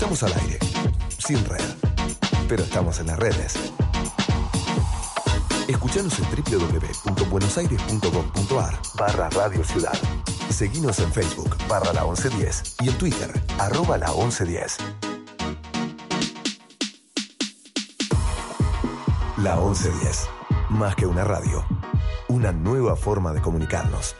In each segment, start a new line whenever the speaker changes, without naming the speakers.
Estamos al aire, sin red, pero estamos en las redes. Escuchanos en www.buenosaires.gov.ar barra Radio Ciudad. Seguinos en Facebook barra la 1110 y en Twitter arroba la 1110. La 1110. Más que una radio. Una nueva forma de comunicarnos.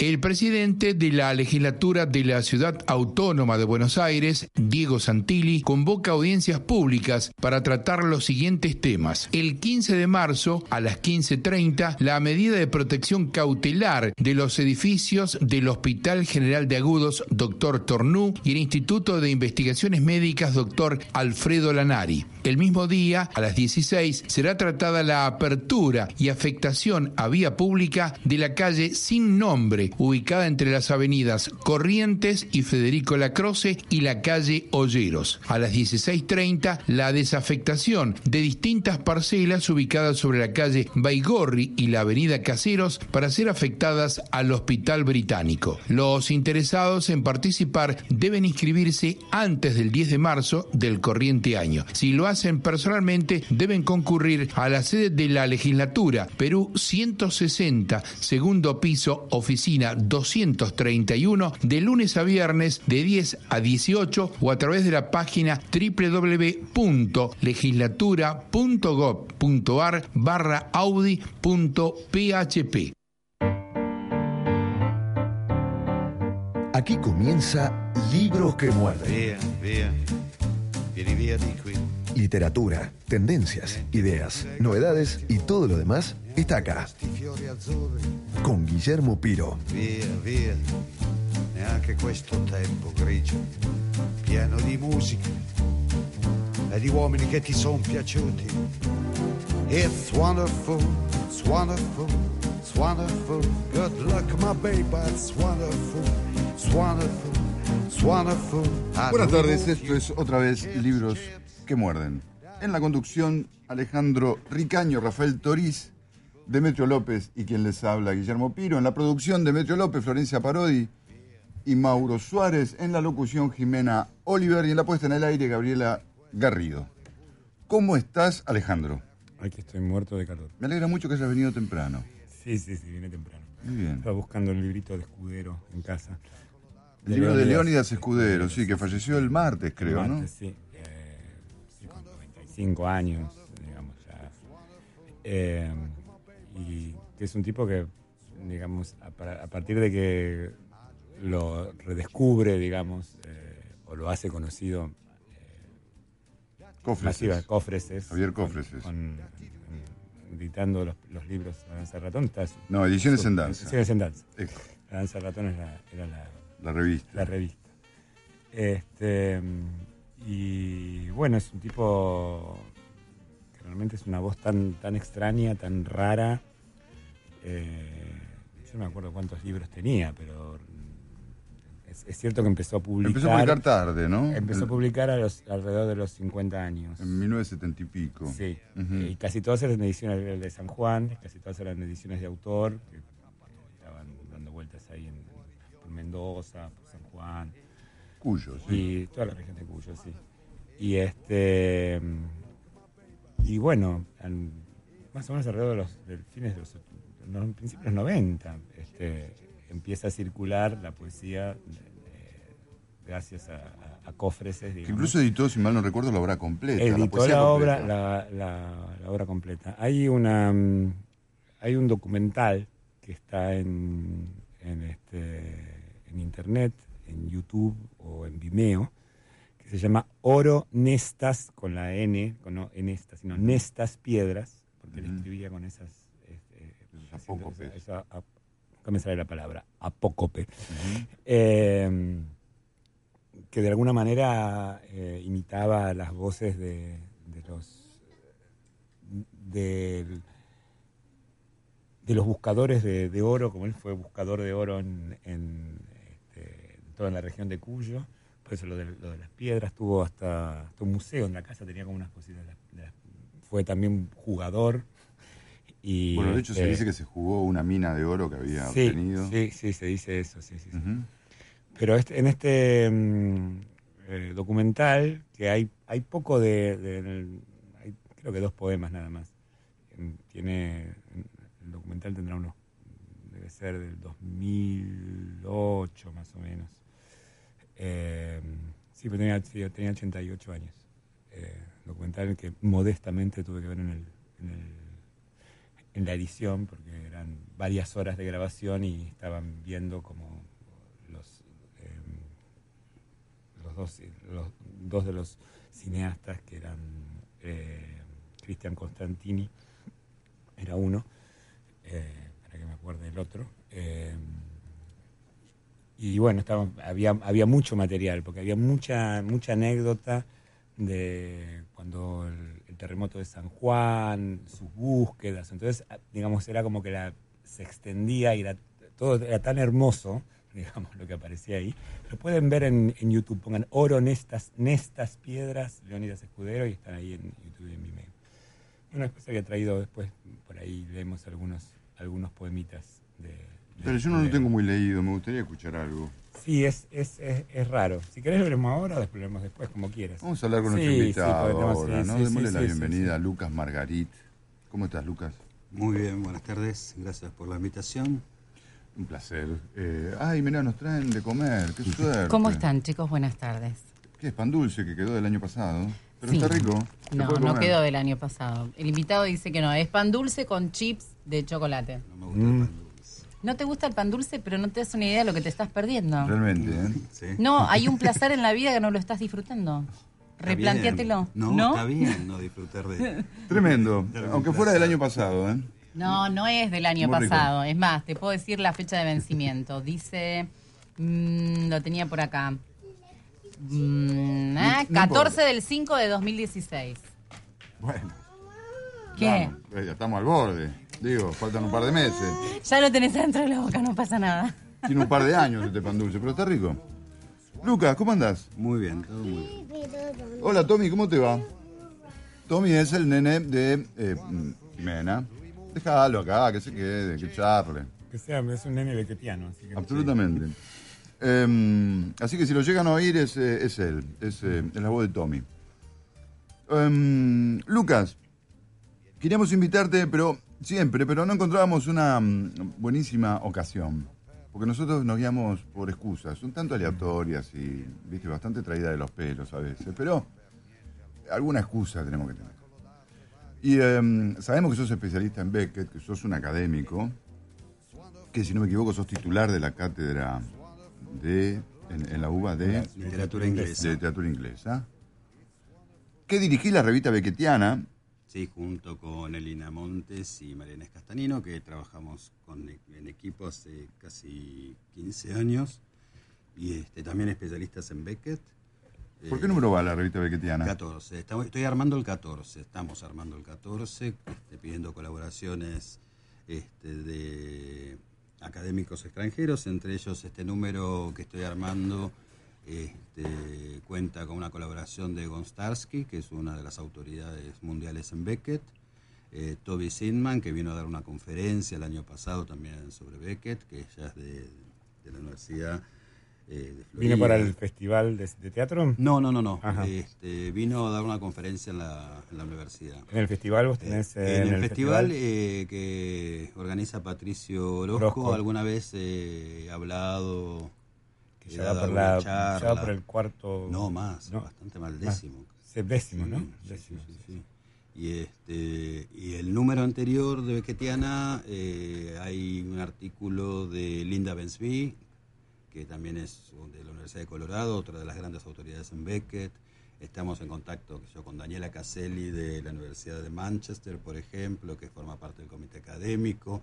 El presidente de la legislatura de la Ciudad Autónoma de Buenos Aires, Diego Santilli, convoca audiencias públicas para tratar los siguientes temas. El 15 de marzo, a las 15.30, la medida de protección cautelar de los edificios del Hospital General de Agudos, Dr. Tornú, y el Instituto de Investigaciones Médicas, Dr. Alfredo Lanari. El mismo día, a las 16, será tratada la apertura y afectación a vía pública de la calle sin nombre, ubicada entre las avenidas Corrientes y Federico Lacroce y la calle Olleros. A las 16.30, la desafectación de distintas parcelas ubicadas sobre la calle Baigorri y la avenida Caseros para ser afectadas al Hospital Británico. Los interesados en participar deben inscribirse antes del 10 de marzo del corriente año. Si lo hacen personalmente, deben concurrir a la sede de la legislatura, Perú 160, segundo piso, oficina 231, de lunes a viernes de 10 a 18 o a través de la página www.legislatura.gov.ar barra audi.php.
Aquí comienza Libros que muerden.
Via di qui.
Literatura, tendencias, ideas, novedades y todo lo demás está acá. Con Guillermo Piro.
via, via. Neanche questo tempo grigio, pieno di musica e di uomini che ti sono piaciuti. It's wonderful, it's wonderful, it's wonderful. Good luck, my baby, it's wonderful, it's wonderful, it's wonderful. I
Buenas tardes, esto es otra vez Libros que Muerden. En la conducción, Alejandro Ricaño, Rafael Toriz, Demetrio López y quien les habla, Guillermo Piro. En la producción, Demetrio López, Florencia Parodi y Mauro Suárez. En la locución, Jimena Oliver. Y en la puesta en el aire, Gabriela Garrido. ¿Cómo estás, Alejandro?
Aquí estoy muerto de calor.
Me alegra mucho que hayas venido temprano.
Sí, sí, sí, vine temprano.
Muy bien.
Estaba buscando el librito de escudero en casa.
El libro de Leónidas Escudero, sí, que falleció el martes, creo, ¿no?
Martes, Sí, eh, sí, con 95 años, digamos ya. Eh, y que es un tipo que, digamos, a, par- a partir de que lo redescubre, digamos, eh, o lo hace conocido,
Cofres.
masiva, Cofreses.
Javier Cofreses.
con- con- editando los, los libros de Danza Ratón. está-
No, Ediciones en Danza.
Ediciones en Danza. Danza Ratón era, era la,
la revista.
la revista. Este, y bueno, es un tipo que realmente es una voz tan, tan extraña, tan rara. Eh, yo no me acuerdo cuántos libros tenía, pero es, es cierto que empezó a publicar.
Empezó a publicar tarde, ¿no?
empezó a publicar a los, alrededor de los 50 años.
En 1970 y pico.
Sí, y casi todas eran ediciones de San Juan, casi todas eran ediciones de autor, que estaban dando vueltas ahí en, por Mendoza, por San Juan,
Cuyo, sí.
y toda la región de Cuyo, sí. Y este y bueno, al- más o menos alrededor de los fines de los, no, principios de los 90, este, empieza a circular la poesía eh, gracias a, a, a Cofreses,
Que incluso editó, si mal no recuerdo, la obra completa. la
Editó
poesía
la, obra,
completa.
la, la- la obra completa. Hay una mm, hay un documental que está en, en este en internet, en YouTube o en Vimeo, que se llama Oro Nestas con la N, con no en estas, sino Nestas Piedras, porque
Ujú.
escribía con esas este,
Esos
haciendo
apócopes.
esa- esa ap- ¿cómo me sale la palabra? Apócope.
Ujú.
Eh, que de alguna manera eh, imitaba las voces de, de los de los buscadores de, de oro, como él fue buscador de oro en, en, este, toda la región de Cuyo, por eso lo de, lo de las piedras, tuvo hasta, hasta un museo en la casa, tenía como unas cositas, de las- de las- fue también jugador. Y,
Bueno, de hecho se
este,
dice que se jugó una mina de oro que había
sí,
obtenido.
Sí, sí, se dice eso, sí, sí. Pero este- en este mm, eh, documental, que hay, hay poco de, de- hay creo que dos poemas nada más. Tiene, el documental tendrá unos, debe ser del 2008 más o menos. Eh, sí, pero tenía, tenía 88 años. Eh, documental que modestamente tuve que ver en, el, en, el- en la edición, porque eran varias horas de grabación y estaban viendo como los, eh, los, dos, los dos de los cineastas que eran eh, Cristian Constantini, era uno, eh, para que me acuerde el otro. eh, y bueno, estaba, había, había mucho material, porque había mucha, mucha anécdota de cuando el terremoto de San Juan, sus búsquedas. Entonces, a- digamos, era como que la, se extendía y era, todo era tan hermoso, digamos, lo que aparecía ahí. Lo pueden ver en, en YouTube, pongan Oro Nestas, Nestas Piedras, Leonidas Escudero, y están ahí en YouTube y en Vimeo. Una cosa que he traído después, por ahí leemos algunos, algunos poemitas de... de
Pero yo no lo tengo muy leído, me gustaría escuchar algo.
Sí, es, es, es, es raro. Si querés lo veremos ahora, después lo vemos después, como quieras.
Vamos a hablar con
Sí,
nuestro
sí,
invitado
podemos-
ahora,
sí,
¿no?
sí,
Démosle
sí,
la
sí,
bienvenida
sí.
a Lucas Margarit. ¿Cómo estás, Lucas?
Muy bien, buenas tardes. Gracias por la invitación.
Un placer. Eh, ay, mirá, nos traen de comer, qué suerte.
¿Cómo están, chicos? Buenas tardes.
¿Qué es pan dulce que quedó del año pasado? Pero
Sí.
está rico. ¿Se
No, no quedó del año pasado. El invitado dice que no, es pan dulce con chips de chocolate.
No me gusta el pan dulce.
No te gusta el pan dulce, pero no te das una idea de lo que te estás perdiendo.
Realmente, ¿eh?
Sí.
No, hay un placer en la vida que no lo estás disfrutando.
Está
Replantéatelo.
bien. No, está bien no disfrutar de...
Tremendo.
De
Aunque fuera del año pasado, ¿eh?
No, no es del año
Muy rico.
pasado. Es más, te puedo decir la fecha de vencimiento. Dice, mm, lo tenía por acá. Mm, ah,
No- no
14 del 5 de 2016.
Bueno.
¿Qué?
vamos, eh, ya estamos al borde. Digo, faltan un par de meses.
Ya lo tenés dentro de la boca, no pasa nada.
Tiene un par de años este pan dulce, pero está rico. Lucas, ¿cómo andás?
Muy bien, todo muy bien.
Hola, Tommy, ¿cómo te va? Tommy es el nene de eh, Jimena. Déjalo acá, que se quede, que charle.
Que sea, es un nene bequetiano. Así que
Absolutamente. Em, así que si lo llegan a oír es, eh, es él, es, eh, es la voz de Tommy. Em, Lucas, queríamos invitarte, pero siempre, pero no encontrábamos una mm, buenísima ocasión. Porque nosotros nos guiamos por excusas, un tanto aleatorias y, viste, bastante traída de los pelos a veces, pero alguna excusa tenemos que tener. Y em, sabemos que sos especialista en Beckett, que sos un académico, que si no me equivoco sos titular de la cátedra de en, en la UBA de,
Literatura inglesa.
de literatura inglesa, que dirigí la revista Beckettiana,
Sí, junto con Elina Montes y Mariana Castanino, que trabajamos con, en equipo hace casi 15 años. Y este, también especialistas en Beckett.
¿por qué número va la revista Beckettiana?
14. Estamos- estoy armando el 14. Estamos armando el 14, este, pidiendo colaboraciones este, de académicos extranjeros. Entre ellos, este número que estoy armando este, cuenta con una colaboración de Gonstarsky, que es una de las autoridades mundiales en Beckett. eh, Toby Sindman, que vino a dar una conferencia el año pasado también sobre Beckett, que ella es de, de la Universidad eh, de Florida.
¿Vino para el festival de, de teatro?
No, no, no, no. Este, vino a dar una conferencia en la, en la universidad.
En el festival vos tenés... eh,
en, el, festival, eh, que organiza Patricio Orozco,
Orozco.
alguna vez eh, he hablado,
que ya va, por la,
alguna
ya va
charla.
por el cuarto...
No, más,
¿no?
bastante mal décimo.
Sí, décimo, ¿no?
Sí, sí,
Décimo,
sí, sí. Y, este, y el número anterior de Beckettiana, eh, hay un artículo de Linda Bensby, que también es de la Universidad de Colorado, otra de las grandes autoridades en Beckett. Estamos en contacto yo, con Daniela Caselli de la Universidad de Manchester, por ejemplo, que forma parte del comité académico.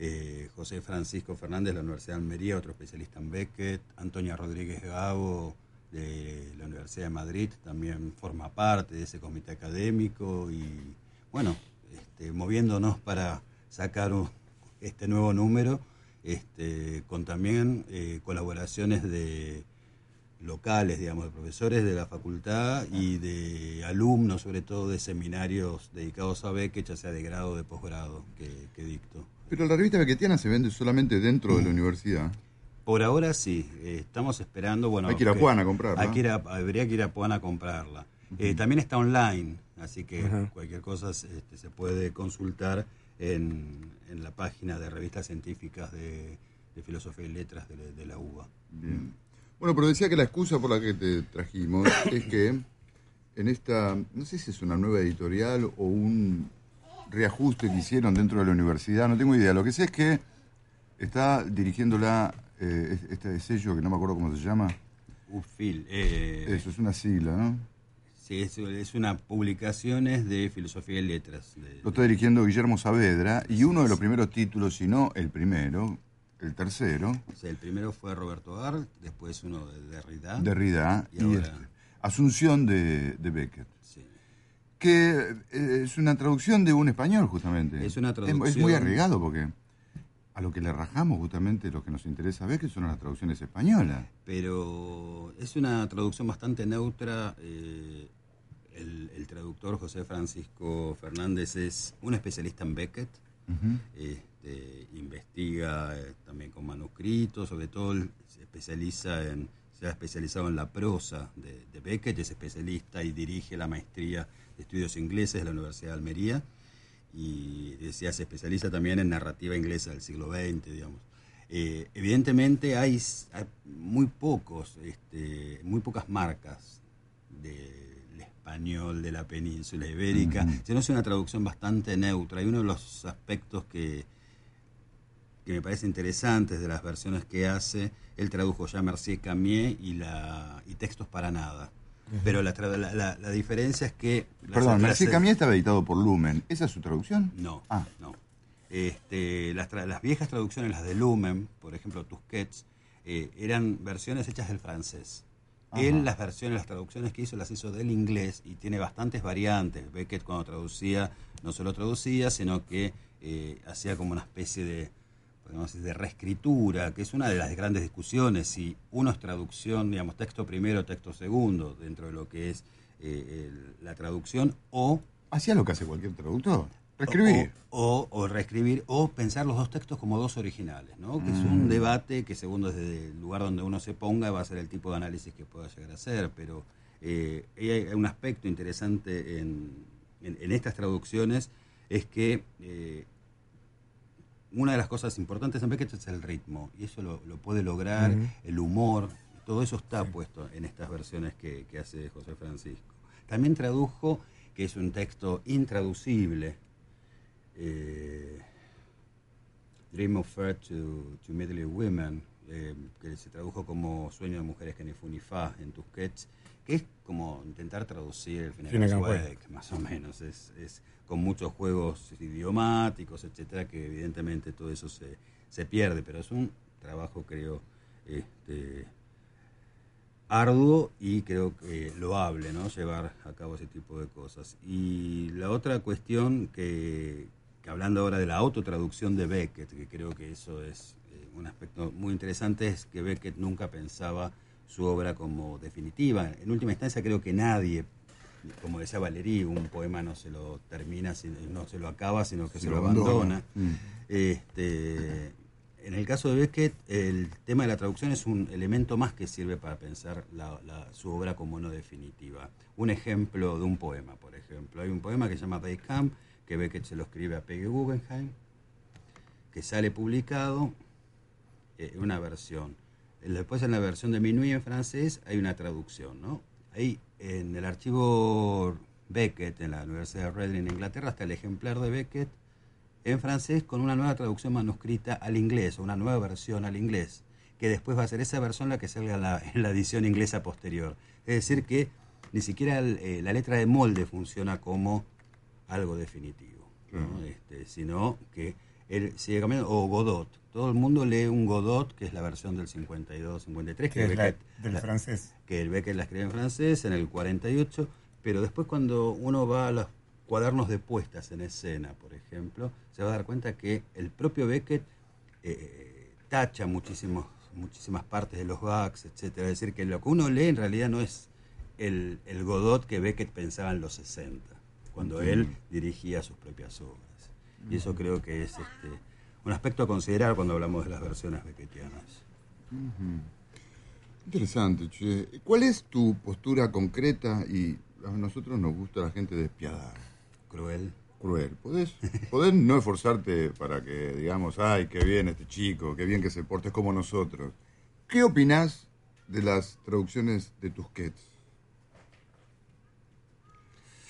Eh, José Francisco Fernández de la Universidad de Almería, otro especialista en Beckett. Antonia Rodríguez Gabo de la Universidad de Madrid también forma parte de ese comité académico y bueno, este, moviéndonos para sacar este nuevo número, este, con también eh, colaboraciones de locales, digamos, de profesores de la facultad y de alumnos, sobre todo de seminarios dedicados a Beckett, ya sea de grado o de posgrado, que dicto.
Pero la revista Beckettiana se vende solamente dentro de la universidad.
Por ahora sí, eh, estamos esperando. Bueno,
Hay que ir a Puan a comprarla.
hay que ir a- habría que ir a Puan a comprarla. Eh, también está online, así que cualquier cosa este, se puede consultar en, en la página de revistas científicas de, de Filosofía y Letras de, la- de la UBA.
Bien. Bueno, pero decía que la excusa por la que te trajimos es que en esta, no sé si es una nueva editorial o un reajuste que hicieron dentro de la universidad, no tengo idea. Lo que sé es que está dirigiéndola eh, este sello que no me acuerdo cómo se llama.
UFIL. eh,
Eso es una sigla, ¿no?
Sí, es, es una publicaciones de Filosofía y Letras. de-
Lo está dirigiendo Guillermo Saavedra y uno de los primeros títulos, si no el primero, el tercero,
o sea, el primero fue Roberto Art, después uno de Derrida.
Derrida
Y
y,
ahora-
este, Asunción de, de Beckett. Que eh, es una traducción de un español justamente.
Es una
Es,
traducción-
muy arriesgado porque a lo que le rajamos justamente lo que nos interesa ver que son las traducciones españolas.
Pero es una traducción bastante neutra. eh, el, el traductor José Francisco Fernández es un especialista en Beckett. este, investiga eh, también con manuscritos, sobre todo se especializa en, se ha especializado en la prosa de, de Beckett, es especialista y dirige la maestría de estudios ingleses de la Universidad de Almería y decía, se especializa también en narrativa inglesa del siglo XX, digamos. Eh, evidentemente hay, hay muy pocos, este, muy pocas marcas del español de la península ibérica, sino es una traducción bastante neutra. Y uno de los aspectos que, que me parece interesantes de las versiones que hace, él tradujo ya Mercier Camier y, la, y Textos para Nada. Pero la, la, la- la diferencia es que...
Perdón, Mercier Camier estaba editado por Lumen. ¿Esa es su traducción?
no,
Ah.
no. Este, las, las viejas traducciones, las de Lumen, por ejemplo, Tusquets, eh, eran versiones hechas del francés. Él las versiones, las traducciones que hizo las hizo del inglés y tiene bastantes variantes. Beckett cuando traducía no solo traducía, sino que eh, hacía como una especie de, podemos decir, de reescritura, que es una de las grandes discusiones, si uno es traducción, digamos, texto primero, texto segundo, dentro de lo que es eh, el- la traducción, o
Hacía lo que hace cualquier traductor. Reescribir.
o, o- o reescribir, o pensar los dos textos como dos originales, ¿no? Que es
Mm.
un debate que según desde el lugar donde uno se ponga va a ser el tipo de análisis que pueda llegar a ser, pero eh, hay un aspecto interesante en, en- en estas traducciones, es que eh, una de las cosas importantes en Beckett es el ritmo, y eso lo, lo puede lograr, el humor, todo eso está puesto en estas versiones que, que hace José Francisco. También tradujo, que es un texto intraducible, eh, Dream of Fair to, to Middle Women, eh, que se tradujo como Sueño de Mujeres que ni fu ni fa en Tusquets, que es como intentar traducir el
Finnegan
Finnegan
Wake.
Wake, más o menos. Es, es con muchos juegos idiomáticos, etcétera, que evidentemente todo eso se, se pierde, pero es un trabajo, creo, este, arduo y creo que loable, ¿no? Llevar a cabo ese tipo de cosas. Y la otra cuestión que, que hablando ahora de la autotraducción de Beckett, que creo que eso es eh, un aspecto muy interesante, es que Beckett nunca pensaba su obra como definitiva. En última instancia creo que nadie, como decía Valerí, un poema no se lo termina, no se lo acaba, sino que se,
Se
lo
abandona.
abandona.
Mm.
Este, en el caso de Beckett, el tema de la traducción es un elemento más que sirve para pensar la- la- su obra como no definitiva. Un ejemplo de un poema, por ejemplo. Hay un poema que se llama They Come, que Beckett se lo escribe a Peggy Guggenheim, que sale publicado, eh, una versión. Después en la versión de Minuit en francés hay una traducción, ¿no? Ahí en el archivo Beckett, en la Universidad de Reading en Inglaterra, está el ejemplar de Beckett en francés con una nueva traducción manuscrita al inglés, o una nueva versión al inglés, que después va a ser esa versión la que salga en la, en la edición inglesa posterior. Es decir, que ni siquiera el- eh, la letra de molde funciona como algo definitivo, ¿no? Este, sino que él sigue cambiando, o Godot. Todo el mundo lee un Godot, que es la versión del 52-53, que,
que es la-
Beckett-
del
la-
francés.
que el Beckett la escribe en francés en el 48, pero después cuando uno va a los cuadernos de puestas en escena, por ejemplo, se va a dar cuenta que el propio Beckett eh, tacha muchísimos, muchísimas partes de los gags, etcétera. Es decir, que lo que uno lee en realidad no es el, el Godot que Beckett pensaba en los 60, cuando él dirigía sus propias obras. Y eso creo que es este, un aspecto a considerar cuando hablamos de las versiones beckettianas.
Interesante, che. ¿Cuál es tu postura concreta? Y a nosotros nos gusta la gente despiadada.
Cruel.
Cruel. ¿Podés, podés no esforzarte para que digamos, ay, qué bien este chico, qué bien que se porte como nosotros? ¿Qué opinás de las traducciones de Tusquets?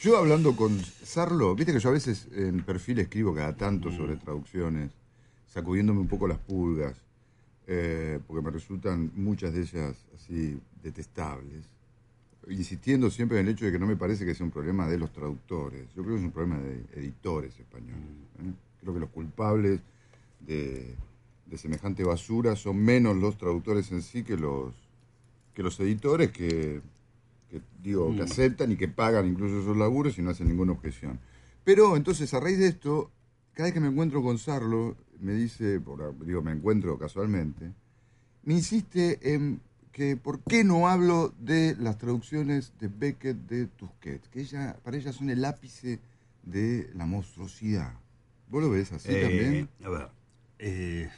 Yo hablando con Sarlo, viste que yo a veces en perfil escribo cada tanto sobre traducciones, sacudiéndome un poco las pulgas, eh, porque me resultan muchas de ellas así detestables, insistiendo siempre en el hecho de que no me parece que sea un problema de los traductores, yo creo que es un problema de editores españoles. ¿eh? Creo que los culpables de, de semejante basura son menos los traductores en sí que los, que los editores que que digo, que aceptan y que pagan incluso esos laburos y no hacen ninguna objeción. Pero entonces, a raíz de esto, cada vez que me encuentro con Sarlo, me dice, por, digo, me encuentro casualmente, me insiste en que por qué no hablo de las traducciones de Beckett de Tusquets, que ella, para ella son el ápice de la monstruosidad. ¿Vos lo ves así
Eh,
también?
A ver, eh,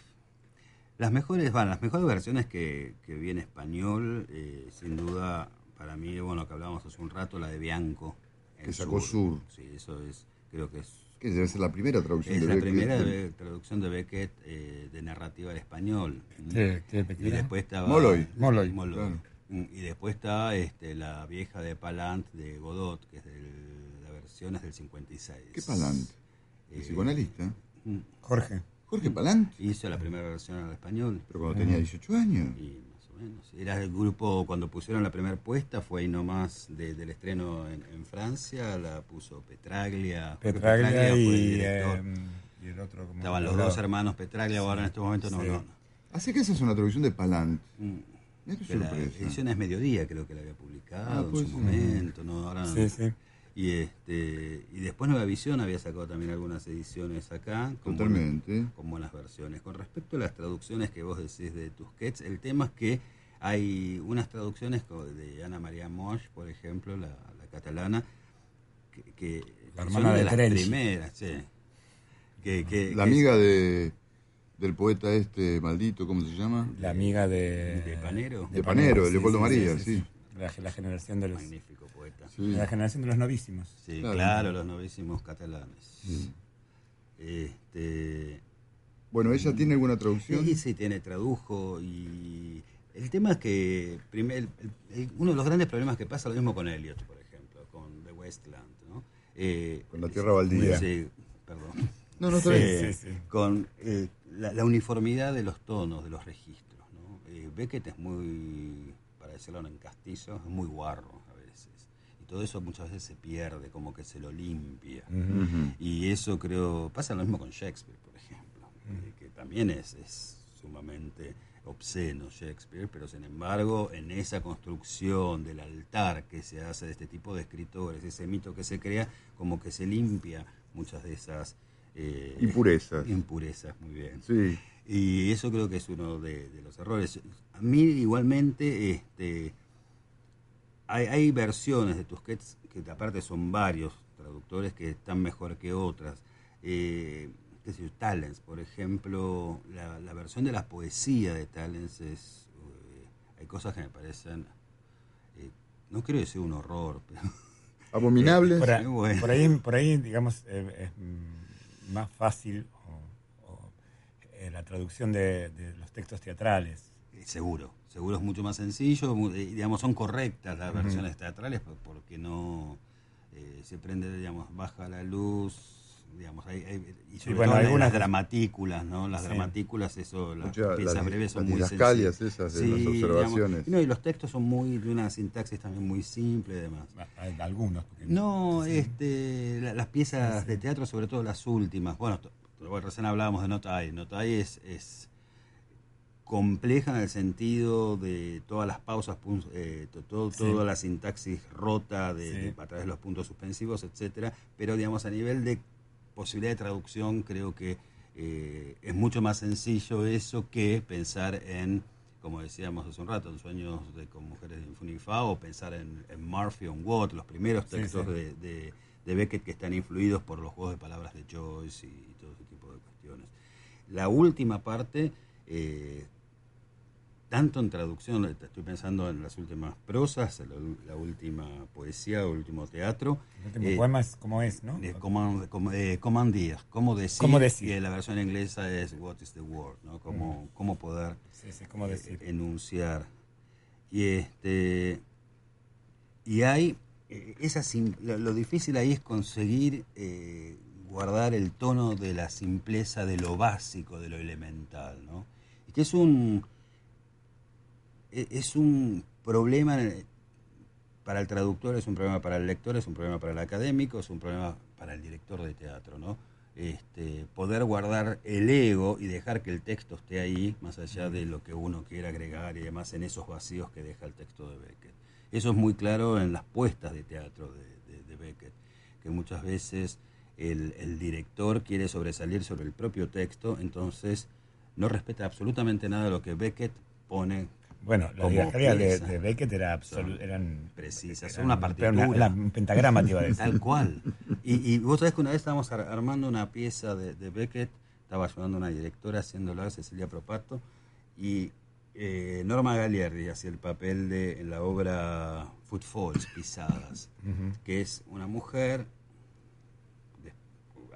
las mejores, van, las mejores versiones que, que vi en español, eh, sin duda, para mí, bueno, que hablábamos hace un rato, la de Bianco. en
Que sacó Sur.
Sí, eso es, creo que es,
Que debe ser la primera traducción
es
de
la
Beckett.
primera de- traducción de Beckett eh, de narrativa al español.
¿Qué- qué
y después estaba...
Molloy.
Molloy,
claro.
Mm, Y después está este, la vieja de Palant de Godot, que es del, la versión es del 56.
¿Qué Palant? ¿El
Eh,
psicoanalista?
Mm,
Jorge.
Jorge Palant,
Hizo la primera versión al español.
pero cuando tenía 18 años.
Y menos. Era el grupo, cuando pusieron la primera puesta, fue ahí nomás de- del estreno en, en Francia, la puso Petraglia. Jorge
Petraglia
fue el
y,
director.
eh, y el otro. como
Estaban los dos hermanos Petraglia, ahora en este momento no.
Sí.
no.
Así que esa es una traducción de Palant.
Mm.
Qué
la edición es mediodía, creo que la había publicado
Ah,
en su
ser.
momento, ¿no? Ahora no.
Sí, sí.
Y este y después Nueva Visión había sacado también algunas ediciones acá. con
Totalmente.
buenas- con buenas versiones. Con respecto a las traducciones que vos decís de Tusquets, el tema es que hay unas traducciones de Ana María Mosch, por ejemplo, la, la catalana, que, que
La
son
hermana de
las
Terence.
primeras, sí. Que, que-
La
que-
amiga de, del poeta este maldito, ¿cómo se llama?
La amiga de.
de Panero,
De Panero, de
sí,
Leopoldo
sí,
María, sí.
La, la generación de los.
magnífico.
Sí.
La generación de los novísimos.
Sí,
Claro.
claro, los novísimos catalanes. Este,
Bueno, ¿ella tiene alguna traducción?
Sí, sí, tiene, tradujo y el tema es que primer, el- el- uno de los grandes problemas que pasa lo mismo con Eliot, por ejemplo, con The Wasteland, ¿no? Eh,
Con la tierra baldía.
Sí, perdón.
No, no está bien.
Sí, sí, sí.
Con eh, la, la uniformidad de los tonos, de los registros, ¿no? Eh, Beckett es muy, para decirlo en castillo, es muy guarro todo eso muchas veces se pierde, como que se lo limpia. Y eso creo, pasa lo mismo con Shakespeare, por ejemplo, eh, que también es, es sumamente obsceno Shakespeare, pero sin embargo en esa construcción del altar que se hace de este tipo de escritores, ese mito que se crea, como que se limpia muchas de esas eh,
Impurezas.
impurezas, muy bien.
Sí.
Y eso creo que es uno de, de los errores. A mí igualmente este, hay, hay versiones de Tusquets que aparte son varios traductores que están mejor que otras. Eh, qué sé yo, Talens, por ejemplo, la, la versión de la poesía de Talens es... eh, hay cosas que me parecen... eh, no quiero decir un horror, pero...
Abominables.
Por,
bueno.
por ahí, por ahí, digamos, eh, es mm, más fácil o- o, eh, la traducción de, de los textos teatrales.
Eh, Seguro, seguro es mucho más sencillo, eh, digamos, son correctas las versiones teatrales por- porque no eh, se prende, digamos, baja la luz, digamos, hay, hay- y sobre
bueno,
todo las-
algunas-
las dramatículas, ¿no? Las
Sí.
dramatícuculas, eso, las piezas
las-
breves son
las
muy sencillas.
esas de las observaciones.
y no, y los textos son muy, de una sintaxis también muy simple y demás.
Bah, hay Algunos.
No, este, la- las piezas de teatro, sobre todo las últimas. Bueno, recién hablábamos de Notai. Notai es, es compleja en el sentido de todas las pausas, eh, to- todo,
Sí.
toda la sintaxis rota de,
Sí.
de- a través de los puntos suspensivos, etcétera. Pero digamos a nivel de posibilidad de traducción, creo que eh, es mucho más sencillo eso que pensar en, como decíamos hace un rato, en sueños de con mujeres de Infunifá o pensar en, en Murphy o en Watt, los primeros textos
sí.
De, de- de Beckett que están influidos por los juegos de palabras de Joyce y, todo ese tipo de cuestiones. La última parte, eh, tanto en traducción, estoy pensando en las últimas prosas, la, última poesía, el último teatro.
El último eh, poema es como es, ¿no?
De Command, como, eh, ¿cómo decir? ¿Cómo decir? Y la versión inglesa es What is the word? ¿no? Cómo, mm. cómo poder
decir?
enunciar. Y, este, y hay, esa, lo, difícil ahí es conseguir guardar el tono de la simpleza, de lo básico, de lo elemental, ¿no? Y que es un e, es un problema para el traductor, es un problema para el lector, es un problema para el académico, es un problema para el director de teatro, ¿no? Este, poder guardar el ego y dejar que el texto esté ahí, más allá de lo que uno quiera agregar y demás en esos vacíos que deja el texto de Beckett. Eso es muy claro en las puestas de teatro de, Beckett, que muchas veces el, el, director quiere sobresalir sobre el propio texto, entonces no respeta absolutamente nada de lo que Beckett pone
bueno, las didascalias de, Beckett era eran
precisas, son una partitura.
un pentagrama te iba a decir.
Tal cual. Y, vos sabés que una vez estábamos armando una pieza de, Beckett, estaba ayudando a una directora haciéndolo, Cecilia Propato, y eh, Norma Galiardi hacía el papel de en la obra Footfalls, Pisadas, que es una mujer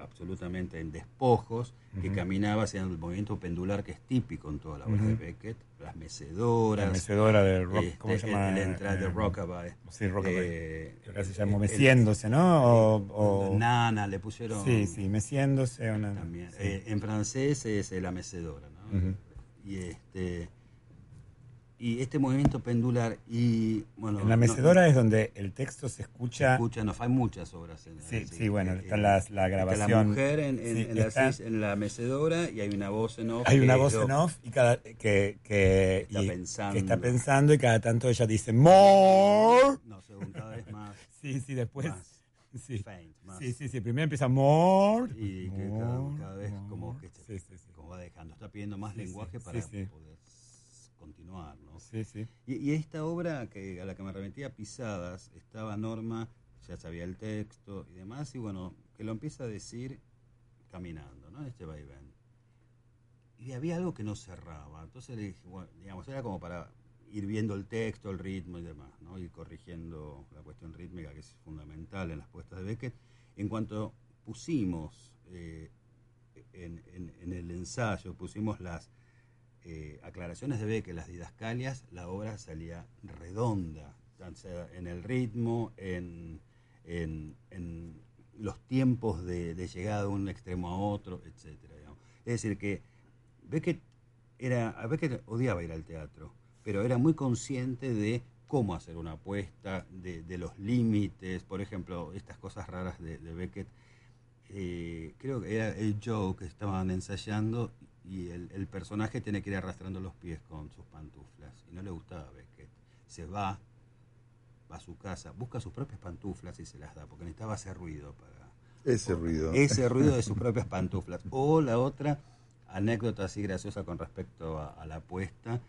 absolutamente en despojos, que caminaba haciendo el movimiento pendular que es típico en toda la obra de Beckett, las mecedoras.
La mecedora del rock, ¿cómo se este, llama?
El, entrada de rockabye.
Sí, rockabye. Eh, casi se llama meciéndose, ¿no?
O, Nana, le pusieron...
Sí, sí, meciéndose.
También. Eh, en francés es la mecedora, ¿no? Y este y este movimiento pendular y bueno
en la mecedora es donde el texto se escucha.
Se escucha no hay muchas obras
en, sí sí, bueno está la, la grabación está
la mujer en, en, la, en, la, mecedora y hay una voz en off
hay una voz en off y cada que, que
está pensando
que está pensando. y cada tanto ella dice more
no según cada vez más.
Sí sí después
sí. Faint, más.
sí sí sí primero empieza more
y que cada, vez como que como va dejando está pidiendo más lenguaje para poder continuar. ¿no?
Sí, sí.
Y, esta obra que, a la que me remitía, Pisadas, estaba Norma, ya sabía el texto y demás, y bueno, que lo empieza a decir caminando, ¿no? Este vaivén. Y había algo que no cerraba. Entonces le dije, bueno, digamos, era como para ir viendo el texto, el ritmo y demás, ¿no? Ir corrigiendo la cuestión rítmica que es fundamental en las puestas de Beckett. En cuanto pusimos eh, en, el ensayo, pusimos las eh, aclaraciones de que las didascalias, la obra salía redonda, en el ritmo, en, los tiempos de, llegada de un extremo a otro, etc. Es decir, que Beckett, era, Beckett odiaba ir al teatro, pero era muy consciente de cómo hacer una apuesta, de, los límites, por ejemplo, estas cosas raras de, Beckett. Eh, creo que era el Joe que estaban ensayando y el, personaje tiene que ir arrastrando los pies con sus pantuflas. Y no le gustaba Beckett. Se va, va a su casa, busca sus propias pantuflas y se las da, porque necesitaba hacer ruido para...
Ese ruido.
Ese ruido de sus propias pantuflas. O la otra anécdota así graciosa con respecto a, la apuesta,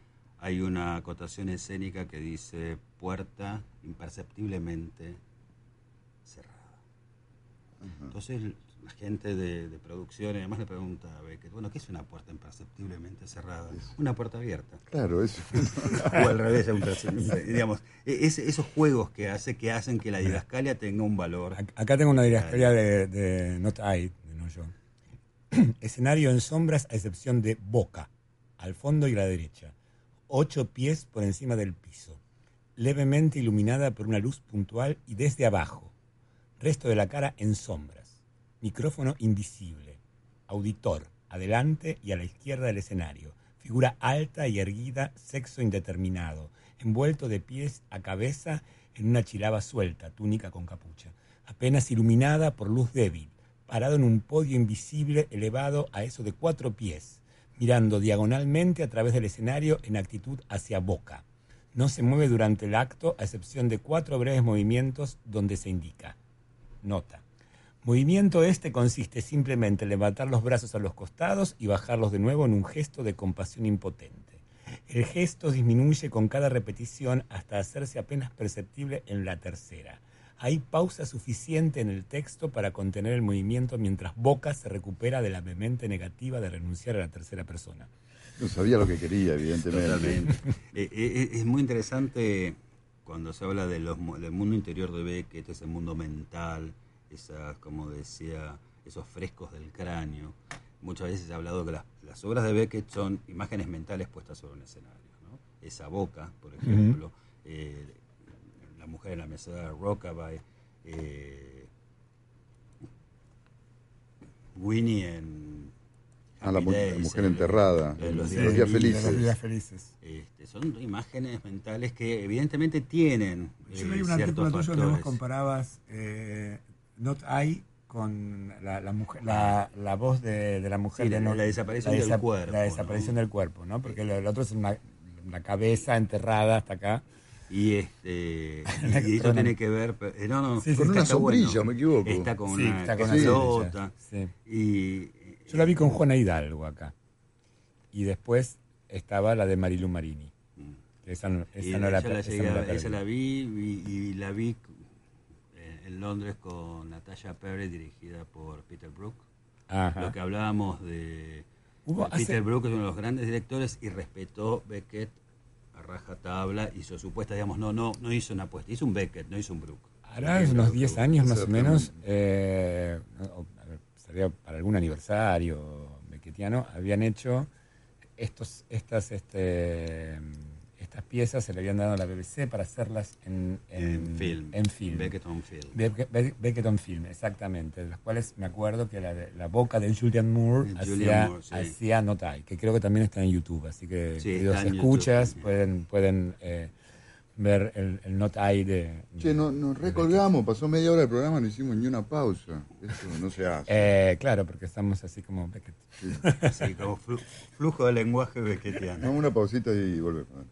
hay una acotación escénica que dice puerta imperceptiblemente cerrada. Entonces la gente de, producción y además le pregunta a Beckett, bueno, ¿qué es una puerta imperceptiblemente cerrada? Una puerta abierta.
Claro, eso.
o al revés, digamos, e, esos juegos que hace que hacen que la didascalia tenga un valor.
Acá tengo una didascalia de, de Not I, de No Yo. Escenario en sombras a excepción de boca, al fondo y a la derecha. Ocho pies por encima del piso. Levemente iluminada por una luz puntual y desde abajo. Resto de la cara en sombras Micrófono invisible. Auditor, adelante y a la izquierda del escenario. Figura alta y erguida, sexo indeterminado. Envuelto de pies a cabeza en una chilaba suelta, túnica con capucha. Apenas iluminada por luz débil. Parado en un podio invisible elevado a eso de cuatro pies. Mirando diagonalmente a través del escenario en actitud hacia boca. No se mueve durante el acto a excepción de cuatro breves movimientos donde se indica. Nota Movimiento este consiste simplemente en levantar los brazos a los costados y bajarlos de nuevo en un gesto de compasión impotente. El gesto disminuye con cada repetición hasta hacerse apenas perceptible en la tercera. Hay pausa suficiente en el texto para contener el movimiento mientras Boca se recupera de la vehemente negativa de renunciar a la tercera persona.
No sabía lo que quería, evidentemente.
Totalmente. Eh, eh, es muy interesante cuando se habla de los, del mundo interior de Beckett, ese mundo mental, esas, como decía, esos frescos del cráneo. Muchas veces se ha hablado que las, las obras de Beckett son imágenes mentales puestas sobre un escenario. ¿no? Esa boca, por ejemplo, eh, la mujer en la mesa de Rockabye, eh, Winnie en
Ah, la, mujer
el-
enterrada.
el- los
Los
días felices.
De los días
felices.
felices.
Este, son imágenes mentales que evidentemente tienen
Yo
eh,
leí un
ciertos
artículo tuyo donde vos comparabas eh, Not I con la, la mujer, la, la voz de, de la mujer
Sí,
de
la- desaparición del cuerpo,
La
¿no?
desaparición del cuerpo, ¿no? Porque lo, lo otro es una, una cabeza enterrada hasta acá.
Y este y esto tiene que ver, eh, no, no,
Sí, sí,
Con
está-
una
está
sombrilla,
bueno.
me equivoco.
Está con
Sí,
una
está con
una
pelota.
Sí.
Y
Yo la vi con Juana Hidalgo acá. Y después estaba la de Marilu Marini. Que esa no, esa no la,
la
esa no la
esa la
perdí.
vi y, y la vi en Londres con Natalia Perry dirigida por Peter Brook.
Ajá.
Lo que hablábamos de
Hubo
Peter
hace-
Brook es uno de los grandes directores y respetó Beckett a rajatabla, hizo su puesta, digamos, no, no, no hizo una apuesta, hizo un Beckett, no hizo un Brook.
Hará unos 10 años más o menos, eh, sería para algún aniversario bequetiano, habían hecho estos, estas, este, estas piezas, se le habían dado a la BBC para hacerlas en,
En, film.
En film.
Beckett on film.
Be- Be- Beckett on film, exactamente. De los cuales me acuerdo que la, de- la boca de Julian Moore hacía,
Moore, sí.
hacía Not I, que creo que también está en YouTube. Así que,
Sí, está en
escuchas,
YouTube.
pueden, pueden eh, ver el, el Not I de.
Che, no, nos recolgamos, pasó media hora del programa, no hicimos ni una pausa. Eso no se hace.
Eh, claro, porque estamos así como Beckett.
Sí, como flu- flujo de lenguaje beckettiano.
Vamos una pausita y volvemos.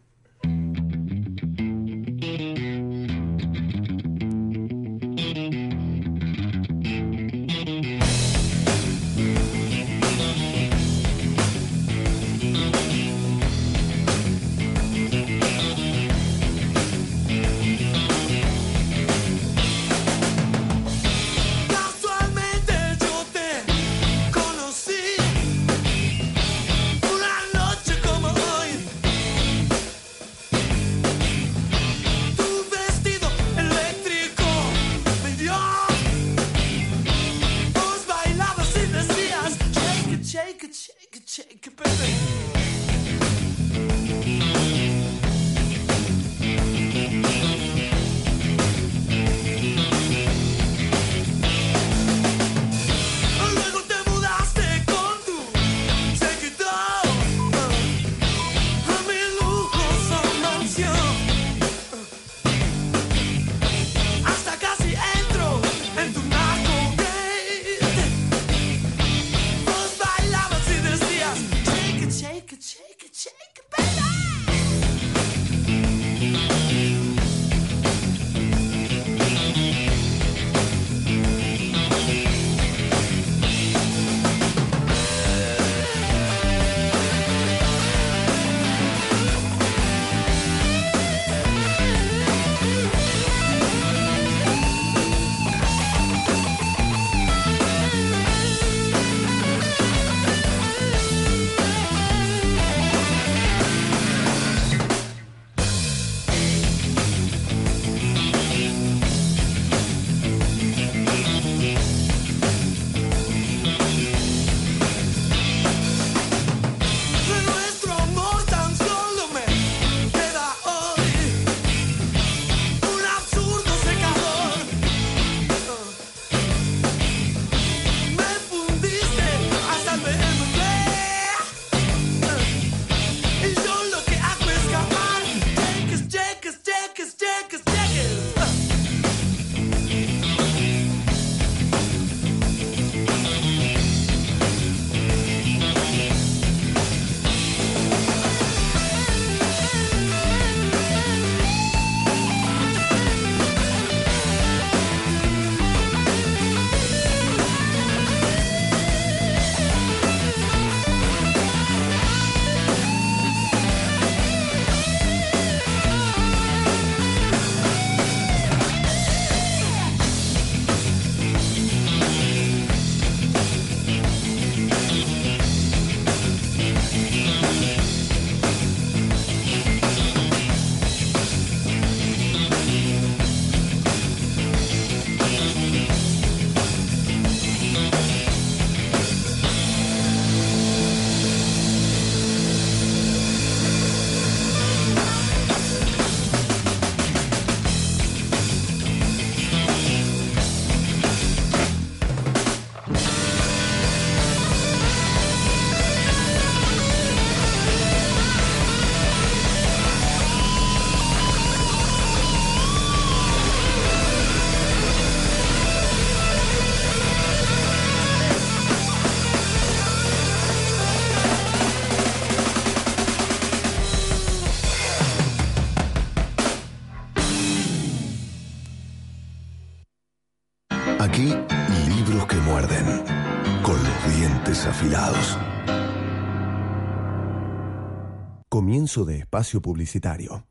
De espacio publicitario.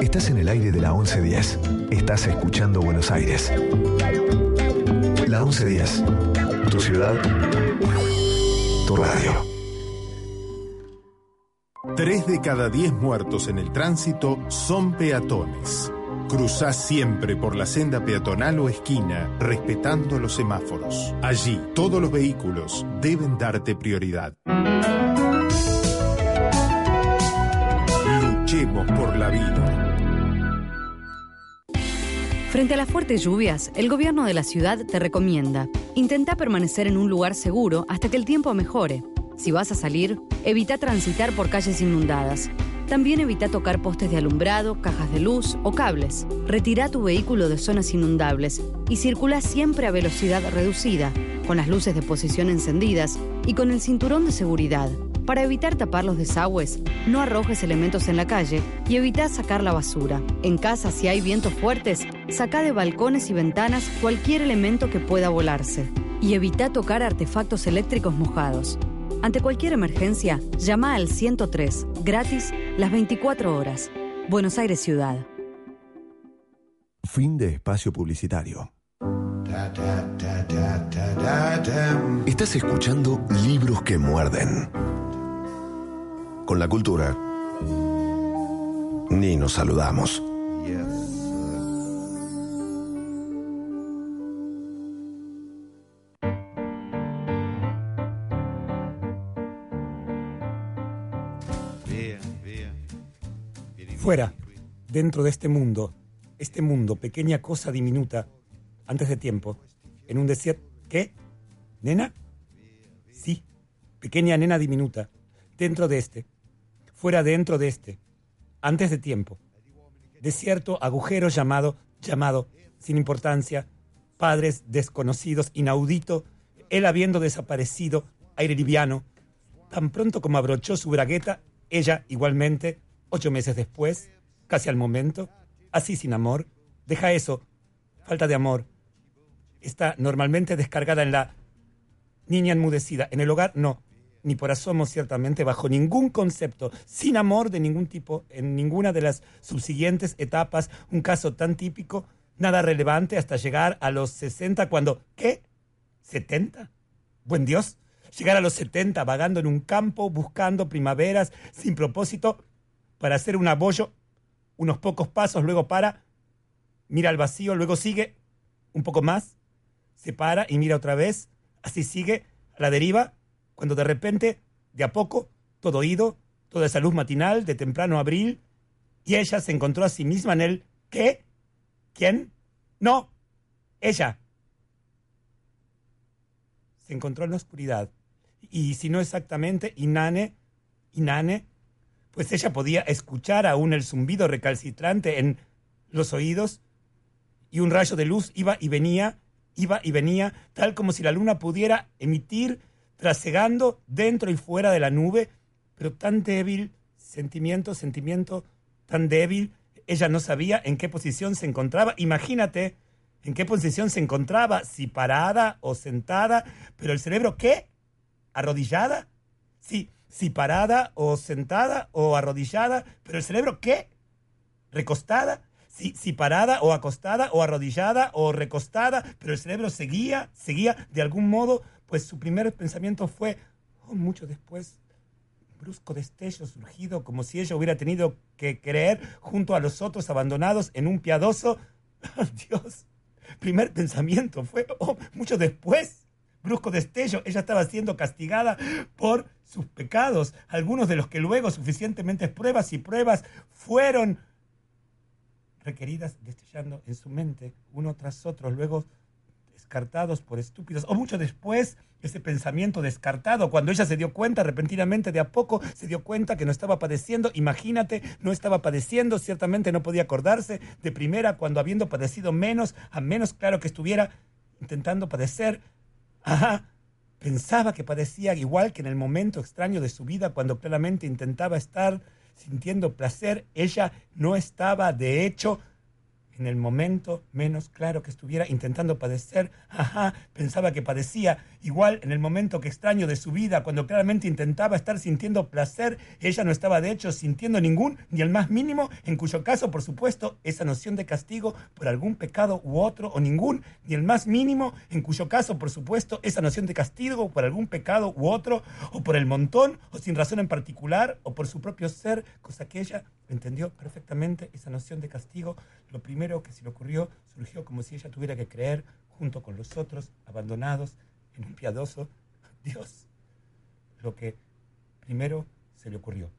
Estás en el aire de la 1110. Estás escuchando Buenos Aires. La 1110. Tu ciudad. Tu radio.
Tres de cada diez muertos en el tránsito son peatones. Cruzá siempre por la senda peatonal o esquina, respetando los semáforos. Allí, todos los vehículos deben darte prioridad. Luchemos por la vida.
Frente a las fuertes lluvias, el gobierno de la ciudad te recomienda, intenta permanecer en un lugar seguro hasta que el tiempo mejore. Si vas a salir, evita transitar por calles inundadas. También evita tocar postes de alumbrado, cajas de luz o cables. Retira tu vehículo de zonas inundables y circula siempre a velocidad reducida, con las luces de posición encendidas y con el cinturón de seguridad. Para evitar tapar los desagües, no arrojes elementos en la calle y evita sacar la basura. En casa, si hay vientos fuertes, saca de balcones y ventanas cualquier elemento que pueda volarse. Y evita tocar artefactos eléctricos mojados. Ante cualquier emergencia, llama al 103, gratis, las 24 horas. Buenos Aires Ciudad.
Fin de espacio publicitario. Estás escuchando Libros que muerden. Con la cultura. Ni nos saludamos.
Fuera, dentro de este mundo, este mundo, pequeña cosa diminuta, antes de tiempo, en un desierto. ¿Qué? ¿Nena? Sí, pequeña nena diminuta, dentro de este, fuera dentro de este, antes de tiempo. Desierto, agujero llamado, llamado, sin importancia, padres desconocidos, inaudito, él habiendo desaparecido, aire liviano. Tan pronto como abrochó su bragueta, ella igualmente, ocho meses después, casi al momento, así sin amor, deja eso, falta de amor. Está normalmente descargada en la niña enmudecida. En el hogar, no, ni por asomo ciertamente, bajo ningún concepto, sin amor de ningún tipo, en ninguna de las subsiguientes etapas, un caso tan típico, nada relevante hasta llegar a los 60 cuando, ¿qué? ¿70? Buen Dios, llegar a los 70 vagando en un campo, buscando primaveras sin propósito para hacer un abollo, unos pocos pasos, luego para, mira al vacío, luego sigue un poco más, se para y mira otra vez, así sigue a la deriva, cuando de repente, de a poco, todo oído, toda esa luz matinal de temprano abril, y ella se encontró a sí misma en el ¿qué? ¿Quién? No, ella. Se encontró en la oscuridad. Y si no exactamente, inane, inane, pues ella podía escuchar aún el zumbido recalcitrante en los oídos, y un rayo de luz iba y venía, iba y venía, tal como si la luna pudiera emitir, trasegando dentro y fuera de la nube, pero tan débil, sentimiento, sentimiento tan débil, ella no sabía en qué posición se encontraba. Imagínate en qué posición se encontraba, si parada o sentada, pero el cerebro, ¿qué? ¿Arrodillada? Sí, si parada o sentada o arrodillada, pero el cerebro, ¿qué? ¿Recostada? Si, si parada o acostada o arrodillada o recostada, pero el cerebro seguía, seguía de algún modo, pues su primer pensamiento fue, oh, mucho después, brusco destello surgido, como si ella hubiera tenido que creer junto a los otros abandonados en un piadoso, oh, Dios, primer pensamiento fue, oh, mucho después, brusco destello, ella estaba siendo castigada por sus pecados, algunos de los que luego suficientemente pruebas y pruebas fueron requeridas destellando en su mente uno tras otro, luego descartados por estúpidos, o mucho después ese pensamiento descartado, cuando ella se dio cuenta repentinamente de a poco, se dio cuenta que no estaba padeciendo, imagínate, no estaba padeciendo, ciertamente no podía acordarse de primera cuando habiendo padecido menos, a menos claro que estuviera intentando padecer, ajá, pensaba que padecía igual que en el momento extraño de su vida cuando claramente intentaba estar sintiendo placer, ella no estaba de hecho en el momento menos claro que estuviera intentando padecer, ajá, pensaba que padecía, igual en el momento que extraño de su vida, cuando claramente intentaba estar sintiendo placer, ella no estaba de hecho sintiendo ningún, ni el más mínimo, en cuyo caso, por supuesto, esa noción de castigo por algún pecado u otro, o ningún, ni el más mínimo, en cuyo caso, por supuesto, esa noción de castigo por algún pecado u otro, o por el montón, o sin razón en particular, o por su propio ser, cosa que ella entendió perfectamente esa noción de castigo. Lo primero que se le ocurrió surgió como si ella tuviera que creer, junto con los otros, abandonados, en un piadoso Dios. Lo que primero se le ocurrió.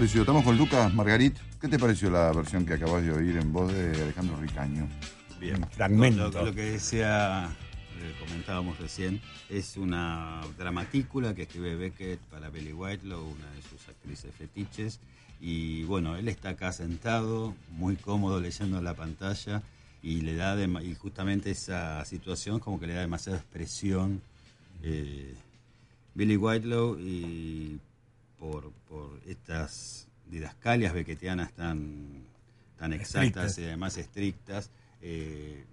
Pareció? Estamos con Lucas Margarit. ¿Qué te pareció la versión que acabas de oír en voz de Alejandro Ricaño?
Bien,
fragmento.
Lo, lo que decía, eh, comentábamos recién, es una dramatícula que escribe Beckett para Billy Whitelow, una de sus actrices fetiches. Y bueno, él está acá sentado, muy cómodo leyendo la pantalla y le da y justamente esa situación como que le da demasiada expresión eh, Billy Whitelow y por, por estas didascalias bequetianas tan, tan exactas y además estrictas, eh,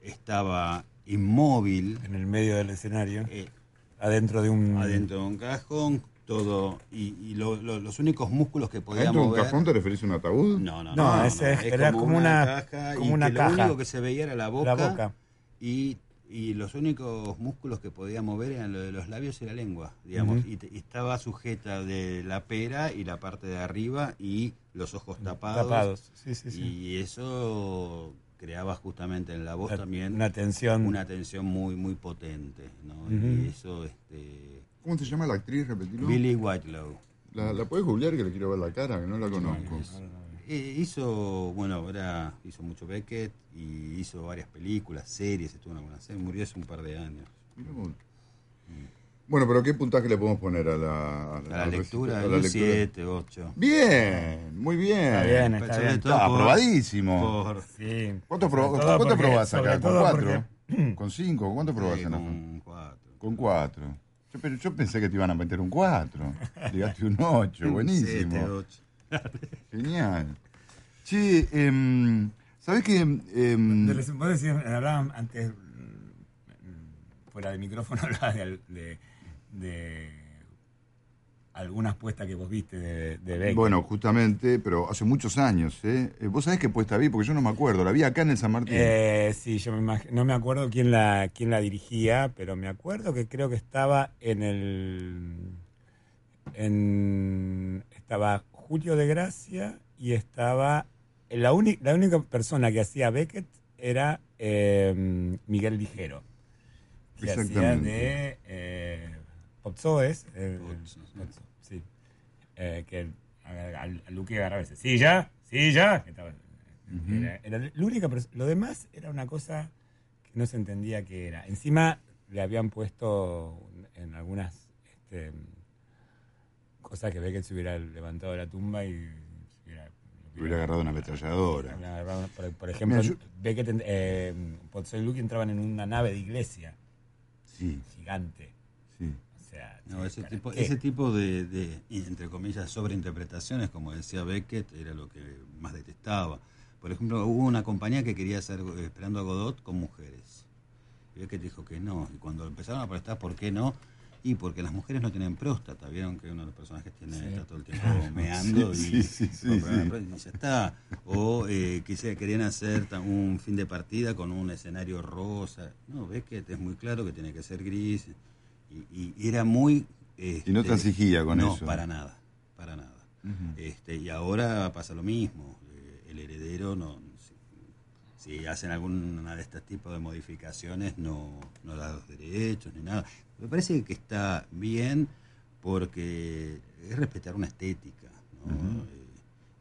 estaba inmóvil.
En el medio del escenario. Eh, adentro de un.
Adentro de un cajón, todo. Y, los únicos músculos que podía mover.
un cajón te referís a un ataúd?
No, no, no.
era como, una, caja. y
Lo único que se veía era la boca. La boca. Y y los únicos músculos que podía mover eran los de los labios y la lengua, digamos, y, estaba sujeta de la pera y la parte de arriba y los ojos tapados.
Tapados, sí, sí, sí.
Y eso creaba justamente en la voz también
una tensión
una tensión muy muy potente, ¿no? Y eso este
¿Cómo se llama la actriz, repetilo?
Billy Whitelow.
¿La, ¿La puedes googlear que le quiero ver la cara, que no la conozco?
Eh, hizo, bueno, era, hizo mucho Beckett y hizo varias películas, series, estuvo en algunas series, murió hace un par de años.
Bueno, pero ¿qué puntaje le podemos poner a la,
a la, lectura? 7, 8.
Bien, muy bien.
Está bien, está bien.
aprobadísimo. sí. ¿Cuánto, probás acá? ¿Con 4? ¿Con 5? ¿Cuánto probás
sí, Con 4.
Con 4. Yo, pero yo pensé que te iban a meter un 4. Llegaste un 8, buenísimo. 7, 8. Genial. Sí, eh, ¿sabes qué? Eh,
Vos decías, hablaban antes, mm, fuera de micrófono, hablabas de, de, algunas puestas que vos viste de, de
Bueno, justamente, pero hace muchos años, ¿eh? eh ¿Vos sabés qué puesta vi? Porque yo no me acuerdo. La vi acá en el San Martín.
Eh, sí, yo no me acuerdo quién la, quién la dirigía, pero me acuerdo que creo que estaba en el... En, estaba Julio de Gracia y estaba. La, la única persona que hacía Beckett era eh, Miguel Ligero. Que hacía de eh, Pozzoes. Eh, sí. Eh, que al, Luque agarraba ese. Sí, ya, sí, ya. Era, lo demás era una cosa que no se entendía qué era. Encima le habían puesto en algunas. Este, cosa que Beckett se hubiera levantado de la tumba y
hubiera, hubiera agarrado una ametralladora.
Por, ejemplo, Beckett, eh, y Luke entraban en una nave de iglesia.
Sí.
Gigante.
Sí.
O sea, no, ese, tipo, ese tipo de, de, entre comillas, sobreinterpretaciones, como decía Beckett, era lo que más detestaba. Por ejemplo, hubo una compañía que quería hacer Esperando a Godot con mujeres. Y Beckett dijo que no. Y cuando empezaron a protestar, ¿por qué no? Y porque las mujeres no tienen próstata, vieron que uno de los personajes tiene, está todo el tiempo meando y, ya está. O eh, querían hacer un fin de partida con un escenario rosa. No, ves que es muy claro que tiene que ser gris. Y, era muy...
y no transigía con eso.
No, para nada, para nada. este, y ahora pasa lo mismo. Eh, el heredero no si hacen alguna de estos tipos de modificaciones no, no da los derechos ni nada. Me parece que está bien porque es respetar una estética. Eh,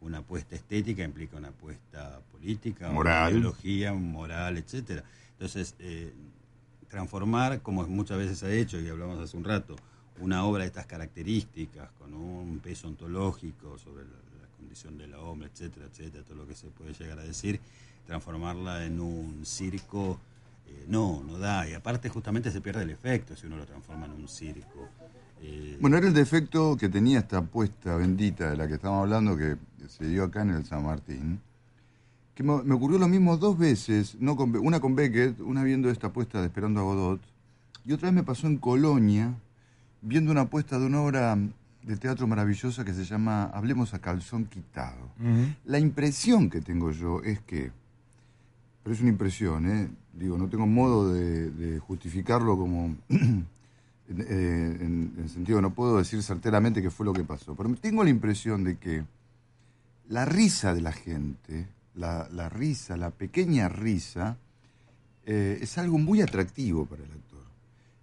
una apuesta estética implica una apuesta política,
moral.
una ideología, moral, etcétera. Entonces, eh, transformar, como muchas veces ha hecho, y hablamos hace un rato, una obra de estas características, con un peso ontológico sobre la, condición del hombre, etcétera, etcétera, todo lo que se puede llegar a decir, transformarla en un circo, eh, no, no da. Y aparte justamente se pierde el efecto si uno lo transforma en un circo.
Eh, bueno, era el defecto que tenía esta apuesta bendita de la que estamos hablando, que se dio acá en el San Martín, que me, ocurrió lo mismo dos veces, no con, una con Beckett, una viendo esta apuesta de Esperando a Godot, y otra vez me pasó en Colonia, viendo una apuesta de una obra de teatro maravillosa que se llama Hablemos a calzón quitado. La impresión que tengo yo es que pero es una impresión, ¿eh? Digo, no tengo modo de, justificarlo como... Eh, en, el sentido, no puedo decir certeramente qué fue lo que pasó, pero tengo la impresión de que la risa de la gente, la, risa, la pequeña risa, eh, es algo muy atractivo para el actor.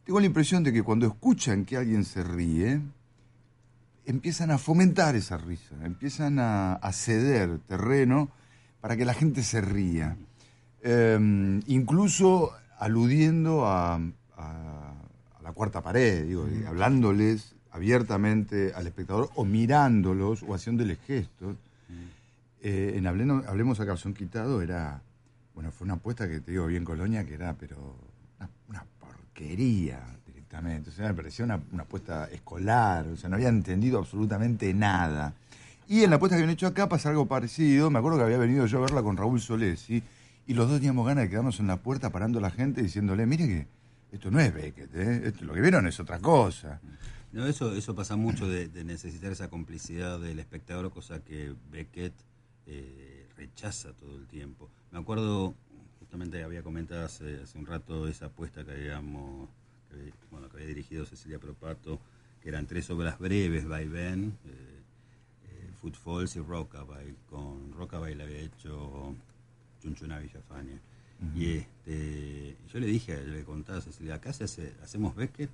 Tengo la impresión de que cuando escuchan que alguien se ríe, empiezan a fomentar esa risa, empiezan a ceder terreno para que la gente se ría. Em, incluso aludiendo a, la cuarta pared, digo, hablándoles abiertamente al espectador o mirándolos o haciéndoles gestos. Eh, en Hablemos, Hablemos a Calzón Quitado era, Bueno, fue una apuesta que te digo bien Colonia, que era, pero una, una porquería directamente. O sea, me parecía una, una apuesta escolar, o sea, no había entendido absolutamente nada. Y en la apuesta que habían hecho acá pasa algo parecido. Me acuerdo que había venido yo a verla con Raúl Solesi y los dos teníamos ganas de quedarnos en la puerta parando a la gente diciéndole, mire que esto no es Beckett, ¿eh? esto, lo que vieron es otra cosa.
No, eso, eso pasa mucho de, necesitar esa complicidad del espectador, cosa que Beckett eh, rechaza todo el tiempo. Me acuerdo, justamente había comentado hace, un rato esa apuesta que habíamos, que, bueno, que había dirigido Cecilia Propato, que eran tres obras breves, Vaivén, eh, eh, Footfalls y Rockabye. Con Rockabye la había hecho Chunchuna Villafaña. Y este, yo le dije, le contaba a Cecilia, acá se hace, hacemos Beckett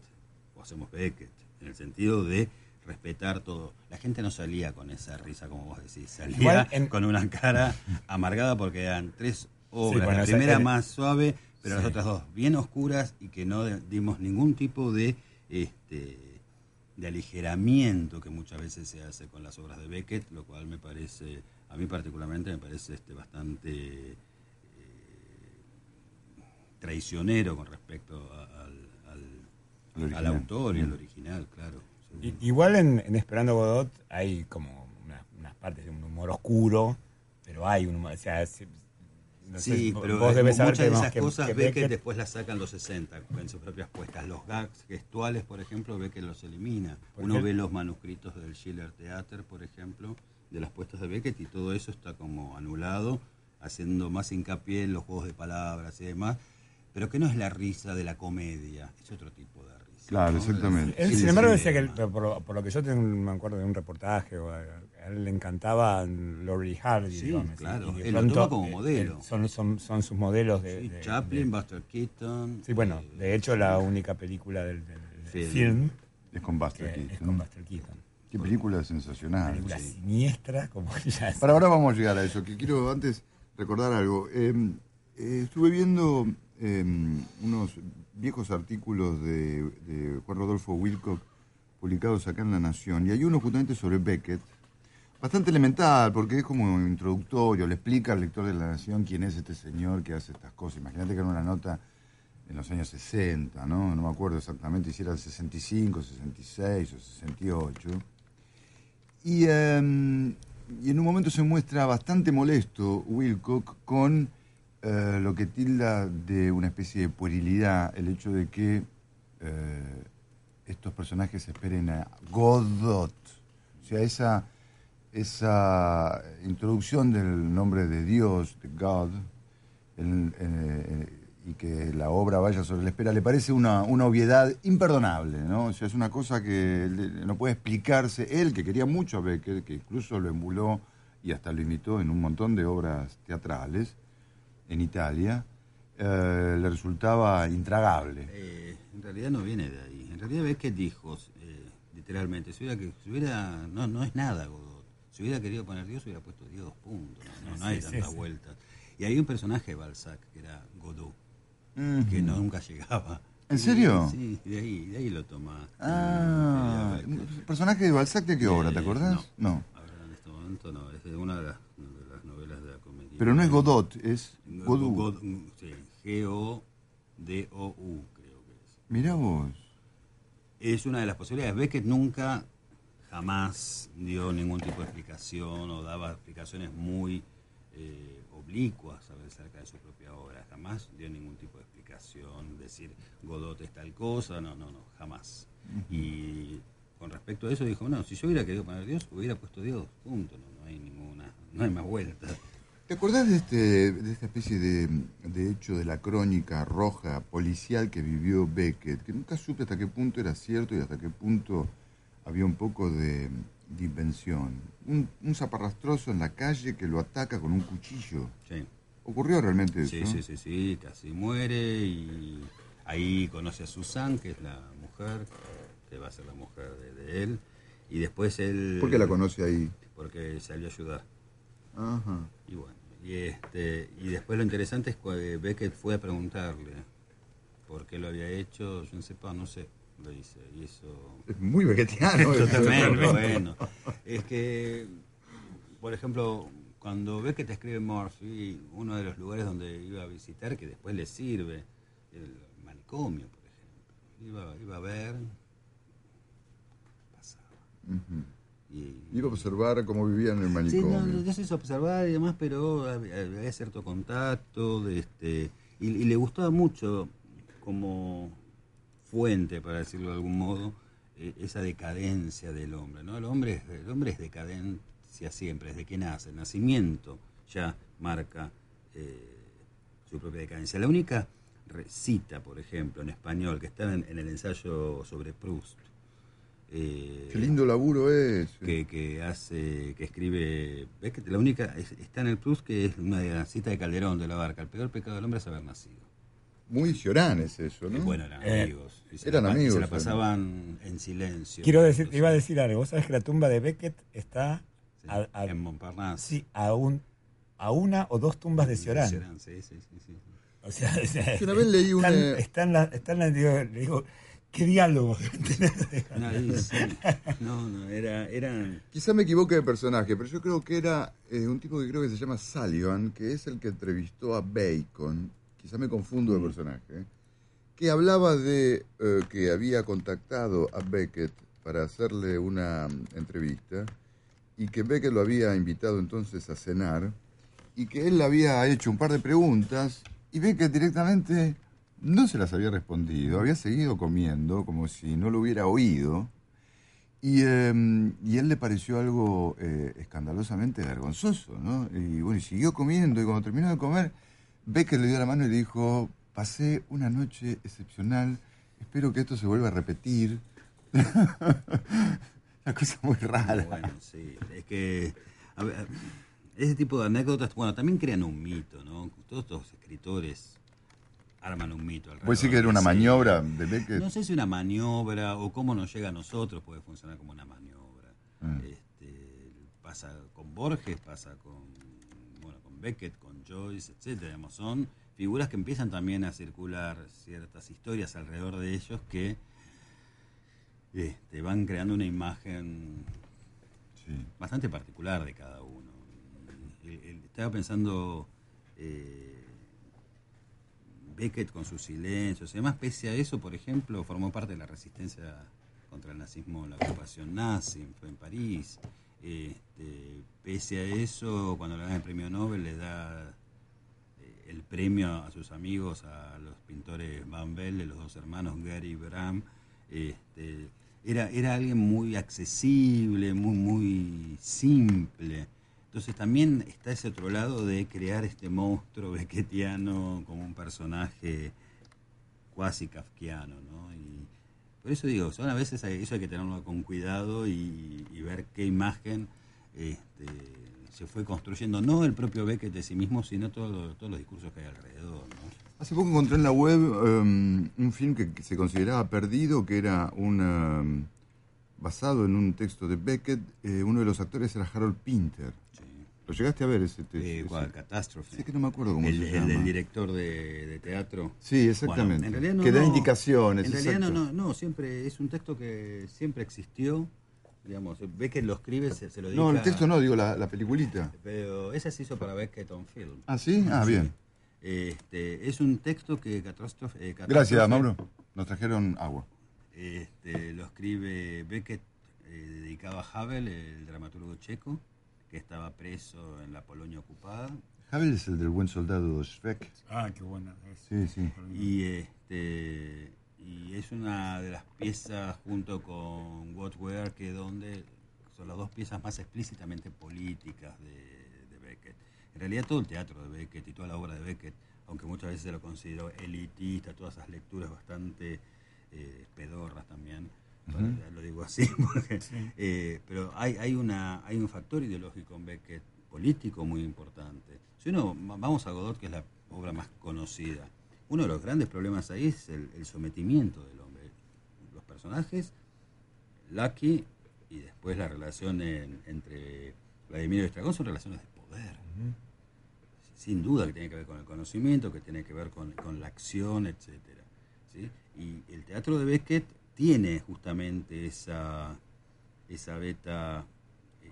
o hacemos Beckett, en el sentido de respetar todo. La gente no salía con esa risa, como vos decís, salía
Igual en-
con una cara amargada porque eran tres obras.
bueno,
la primera
el-
más suave, pero las otras dos bien oscuras y que no dimos ningún tipo de este de aligeramiento que muchas veces se hace con las obras de Beckett, lo cual me parece, a mí particularmente me parece este bastante eh, traicionero con respecto a- al, al- autor y al original, claro.
I- Igual en, en Esperando Godot hay como una- unas partes de un humor oscuro, pero hay un humor, o sea, es- no
Sí, pero
vos
eh,
debes saber
muchas de
que,
esas
que-
cosas
que
Beckett,
Beckett-
después las sacan los 60 en sus propias puestas. Los gags gestuales, por ejemplo, Beckett los elimina.
¿Por
Uno
qué?
ve los manuscritos del Schiller Theater, por ejemplo, de las puestas de Beckett y todo eso está como anulado, haciendo más hincapié en los juegos de palabras y demás, pero que no es la risa de la comedia, es otro tipo de risa.
Claro,
¿no?
exactamente.
Él,
Sí,
sin embargo, decía que, por, lo- por lo que yo tengo, me acuerdo de un reportaje, o a, a él le encantaba Laurie Hardy.
Sí,
digamos,
claro,
y
él lo
pronto,
toma como
eh,
modelo.
eh, son, son, son sus modelos de.
Sí,
de-
Chaplin,
de-
Buster Keaton.
sí, bueno,
eh,
de hecho, la única película del, del- del
Film.
film
Es con Buster
es
Keaton.
con Buster Keaton.
Qué película sensacional.
película
sí.
siniestra, como ya es.
Para ahora vamos a llegar a eso, que quiero antes recordar algo. Eh, eh, estuve viendo eh, unos viejos artículos de, de Juan Rodolfo Wilcock publicados acá en La Nación, y hay uno justamente sobre Beckett, bastante elemental, porque es como introductorio, le explica al lector de La Nación quién es este señor que hace estas cosas. Imagínate que era una nota en los años 60, ¿no? No me acuerdo exactamente si era el 65, 66 o 68. Y, eh, y en un momento se muestra bastante molesto Wilcock con eh, lo que tilda de una especie de puerilidad el hecho de que eh, estos personajes esperen a Godot. O sea, esa, esa introducción del nombre de Dios, de God, el- eh, y que la obra vaya sobre la espera, le parece una, una obviedad imperdonable, ¿no? O sea, es una cosa que no puede explicarse. Él, que quería mucho a Beckett, que incluso lo emuló y hasta lo imitó en un montón de obras teatrales en Italia, eh, le resultaba intragable.
Eh, en realidad no viene de ahí. En realidad ves que dijo, eh, literalmente, si hubiera, que, si hubiera no, no es nada Godot. Si hubiera querido poner Dios, hubiera puesto Dios, punto. No, no, no hay
Sí, sí.
vueltas. Y hay un personaje de Balzac que era Godot, Que no, nunca llegaba.
¿En serio?
Sí, de ahí, de ahí lo toma.
Ah,
eh, Beckett.
¿personaje de Balzac de qué obra, te
Eh,
acordás? No.
Ahora en este momento no, es de una de las, de las novelas de la comedia.
Pero no es Godot, es
God-
Godot.
God- sí, G-O-D-O-U, creo que es.
Mirá vos.
Es una de las posibilidades. Beckett nunca, jamás dio ningún tipo de explicación o daba explicaciones muy eh, oblicuas a ver, acerca de su propia obra. Jamás dio ningún tipo de decir Godot es tal cosa, no, no, no, jamás. Y con respecto a eso dijo, no, si yo hubiera querido poner Dios, hubiera puesto Dios, punto, no, no hay ninguna, no hay más vuelta.
¿Te acordás de, este, de esta especie de, de hecho de la crónica roja policial que vivió Beckett? Que nunca supe hasta qué punto era cierto y hasta qué punto había un poco de, de invención. Un, un zaparrastroso en la calle que lo ataca con un cuchillo.
Sí.
¿Ocurrió realmente eso?
Sí, sí, sí, sí, casi muere y ahí conoce a Susan, que es la mujer, que va a ser la mujer de, de él, y después él...
¿Por qué la conoce ahí?
Porque salió a ayudar.
Ajá.
Y bueno, y, este, y después lo interesante es que Beckett fue a preguntarle por qué lo había hecho, yo no sé, no sé, lo hice, y eso...
Es muy beckettiano.
Totalmente, bueno. Es que, por ejemplo, cuando ves que te escribe Murphy, uno de los lugares donde iba a visitar, que después le sirve, el manicomio, por ejemplo. Iba, a ver, pasaba.
Iba a observar cómo vivían en el manicomio.
Sí, no, no, eso observar y demás, pero había, cierto contacto, de este, y, le gustaba mucho como fuente, para decirlo de algún modo, eh, esa decadencia del hombre. ¿no? El, hombre el hombre es siempre, desde que nace, el nacimiento ya marca eh, su propia decadencia. La única cita, por ejemplo, en español, que está en el ensayo sobre Proust,
eh, Qué lindo laburo es.
Que, hace, que escribe. ¿Ves que la única. está en el plus que es una cita de Calderón de la Barca. El peor pecado del hombre es haber nacido.
Muy Ciorán es eso, ¿no?
bueno, eran eh, amigos.
eran amigos.
Se la pasaban en silencio.
Quiero decir, iba a decir algo. Vos sabés que la tumba de Beckett está.
En Montparnasse.
Sí, a, un, a una o dos tumbas de Ciorán.
sí, sí, sí,
O sea,
una vez leí una.
Están, la, están la, digo, digo, ¿Qué diálogo?
no, no, era, era...
Quizá me equivoque de personaje, pero yo creo que era eh, un tipo que creo que se llama Sullivan, que es el que entrevistó a Bacon, quizá me confundo de mm. personaje, que hablaba de eh, que había contactado a Beckett para hacerle una mm, entrevista y que Beckett lo había invitado entonces a cenar y que él le había hecho un par de preguntas y Beckett directamente no se las había respondido, había seguido comiendo como si no lo hubiera oído. Y, em, y él le pareció algo eh, escandalosamente vergonzoso, ¿no? Y bueno, y siguió comiendo y cuando terminó de comer, Becker le dio la mano y le dijo, pasé una noche excepcional, espero que esto se vuelva a repetir. una cosa muy rara.
Bueno, sí, es que ese tipo de anécdotas, bueno, también crean un mito, ¿no? Todos estos escritores arman un mito.
¿Puede decir que era una maniobra de Beckett?
No sé si una maniobra o cómo nos llega a nosotros puede funcionar como una maniobra. Mm. Este, pasa con Borges, pasa con, bueno, con Beckett, con Joyce, etcétera. son figuras que empiezan también a circular ciertas historias alrededor de ellos que este, van creando una imagen bastante particular de cada uno. Estaba pensando... Eh, Beckett con sus silencios y demás, pese a eso, por ejemplo, formó parte de la resistencia contra el nazismo, la ocupación nazi, fue en París. Este, pese a eso, cuando le dan el premio Nobel, le da eh, el premio a sus amigos, a los pintores Van Belle, los dos hermanos Gary y Bram. Este, era, era alguien muy accesible, muy, muy simple. Entonces también está ese otro lado de crear este monstruo becketiano como un personaje cuasi kafkiano, ¿no? Y por eso digo, son a veces eso hay que tenerlo con cuidado y, ver qué imagen este, se fue construyendo, no el propio Beckett de sí mismo, sino todos los discursos que hay alrededor,
Hace poco encontré en la web um, un film que se consideraba perdido, que era un um, basado en un texto de Beckett. Eh, uno de los actores era Harold Pinter. ¿Lo llegaste a ver ese texto?
Eh, Catástrofe.
Sí, que no me acuerdo cómo
el,
se llama.
El del director de, teatro.
Sí, exactamente. que da indicaciones.
En realidad no, no, no, siempre es un texto que siempre existió. Digamos, Beckett lo escribe, se, lo dedica...
No, el texto no, digo la, la peliculita.
Pero ese se hizo para Beckett on film.
¿Ah, sí? Ah, bien.
Este, es un texto que Catástrofe... Eh,
Gracias, Mauro. Nos trajeron agua.
Este, lo escribe Beckett, eh, dedicado a Havel, el dramaturgo checo que estaba preso en la Polonia ocupada.
Havel es el del buen soldado Schweck.
Ah, qué buena.
Sí, sí.
Y, este, y es una de las piezas junto con What Were, que donde son las dos piezas más explícitamente políticas de. En realidad todo el teatro de Beckett y toda la obra de Beckett, aunque muchas veces se lo considero elitista, todas esas lecturas bastante eh, pedorras también, lo digo así, eh, pero hay, hay, una, hay un factor ideológico en Beckett político muy importante. Si uno, vamos a Godot, que es la obra más conocida, uno de los grandes problemas ahí es el, sometimiento del hombre. Los personajes, Lucky, y después la relación entre Vladimir y Estragón son relaciones de poder. Sin duda que tiene que ver con el conocimiento, que tiene que ver con, con la acción, etc. ¿sí? Y el teatro de Beckett tiene justamente esa, esa beta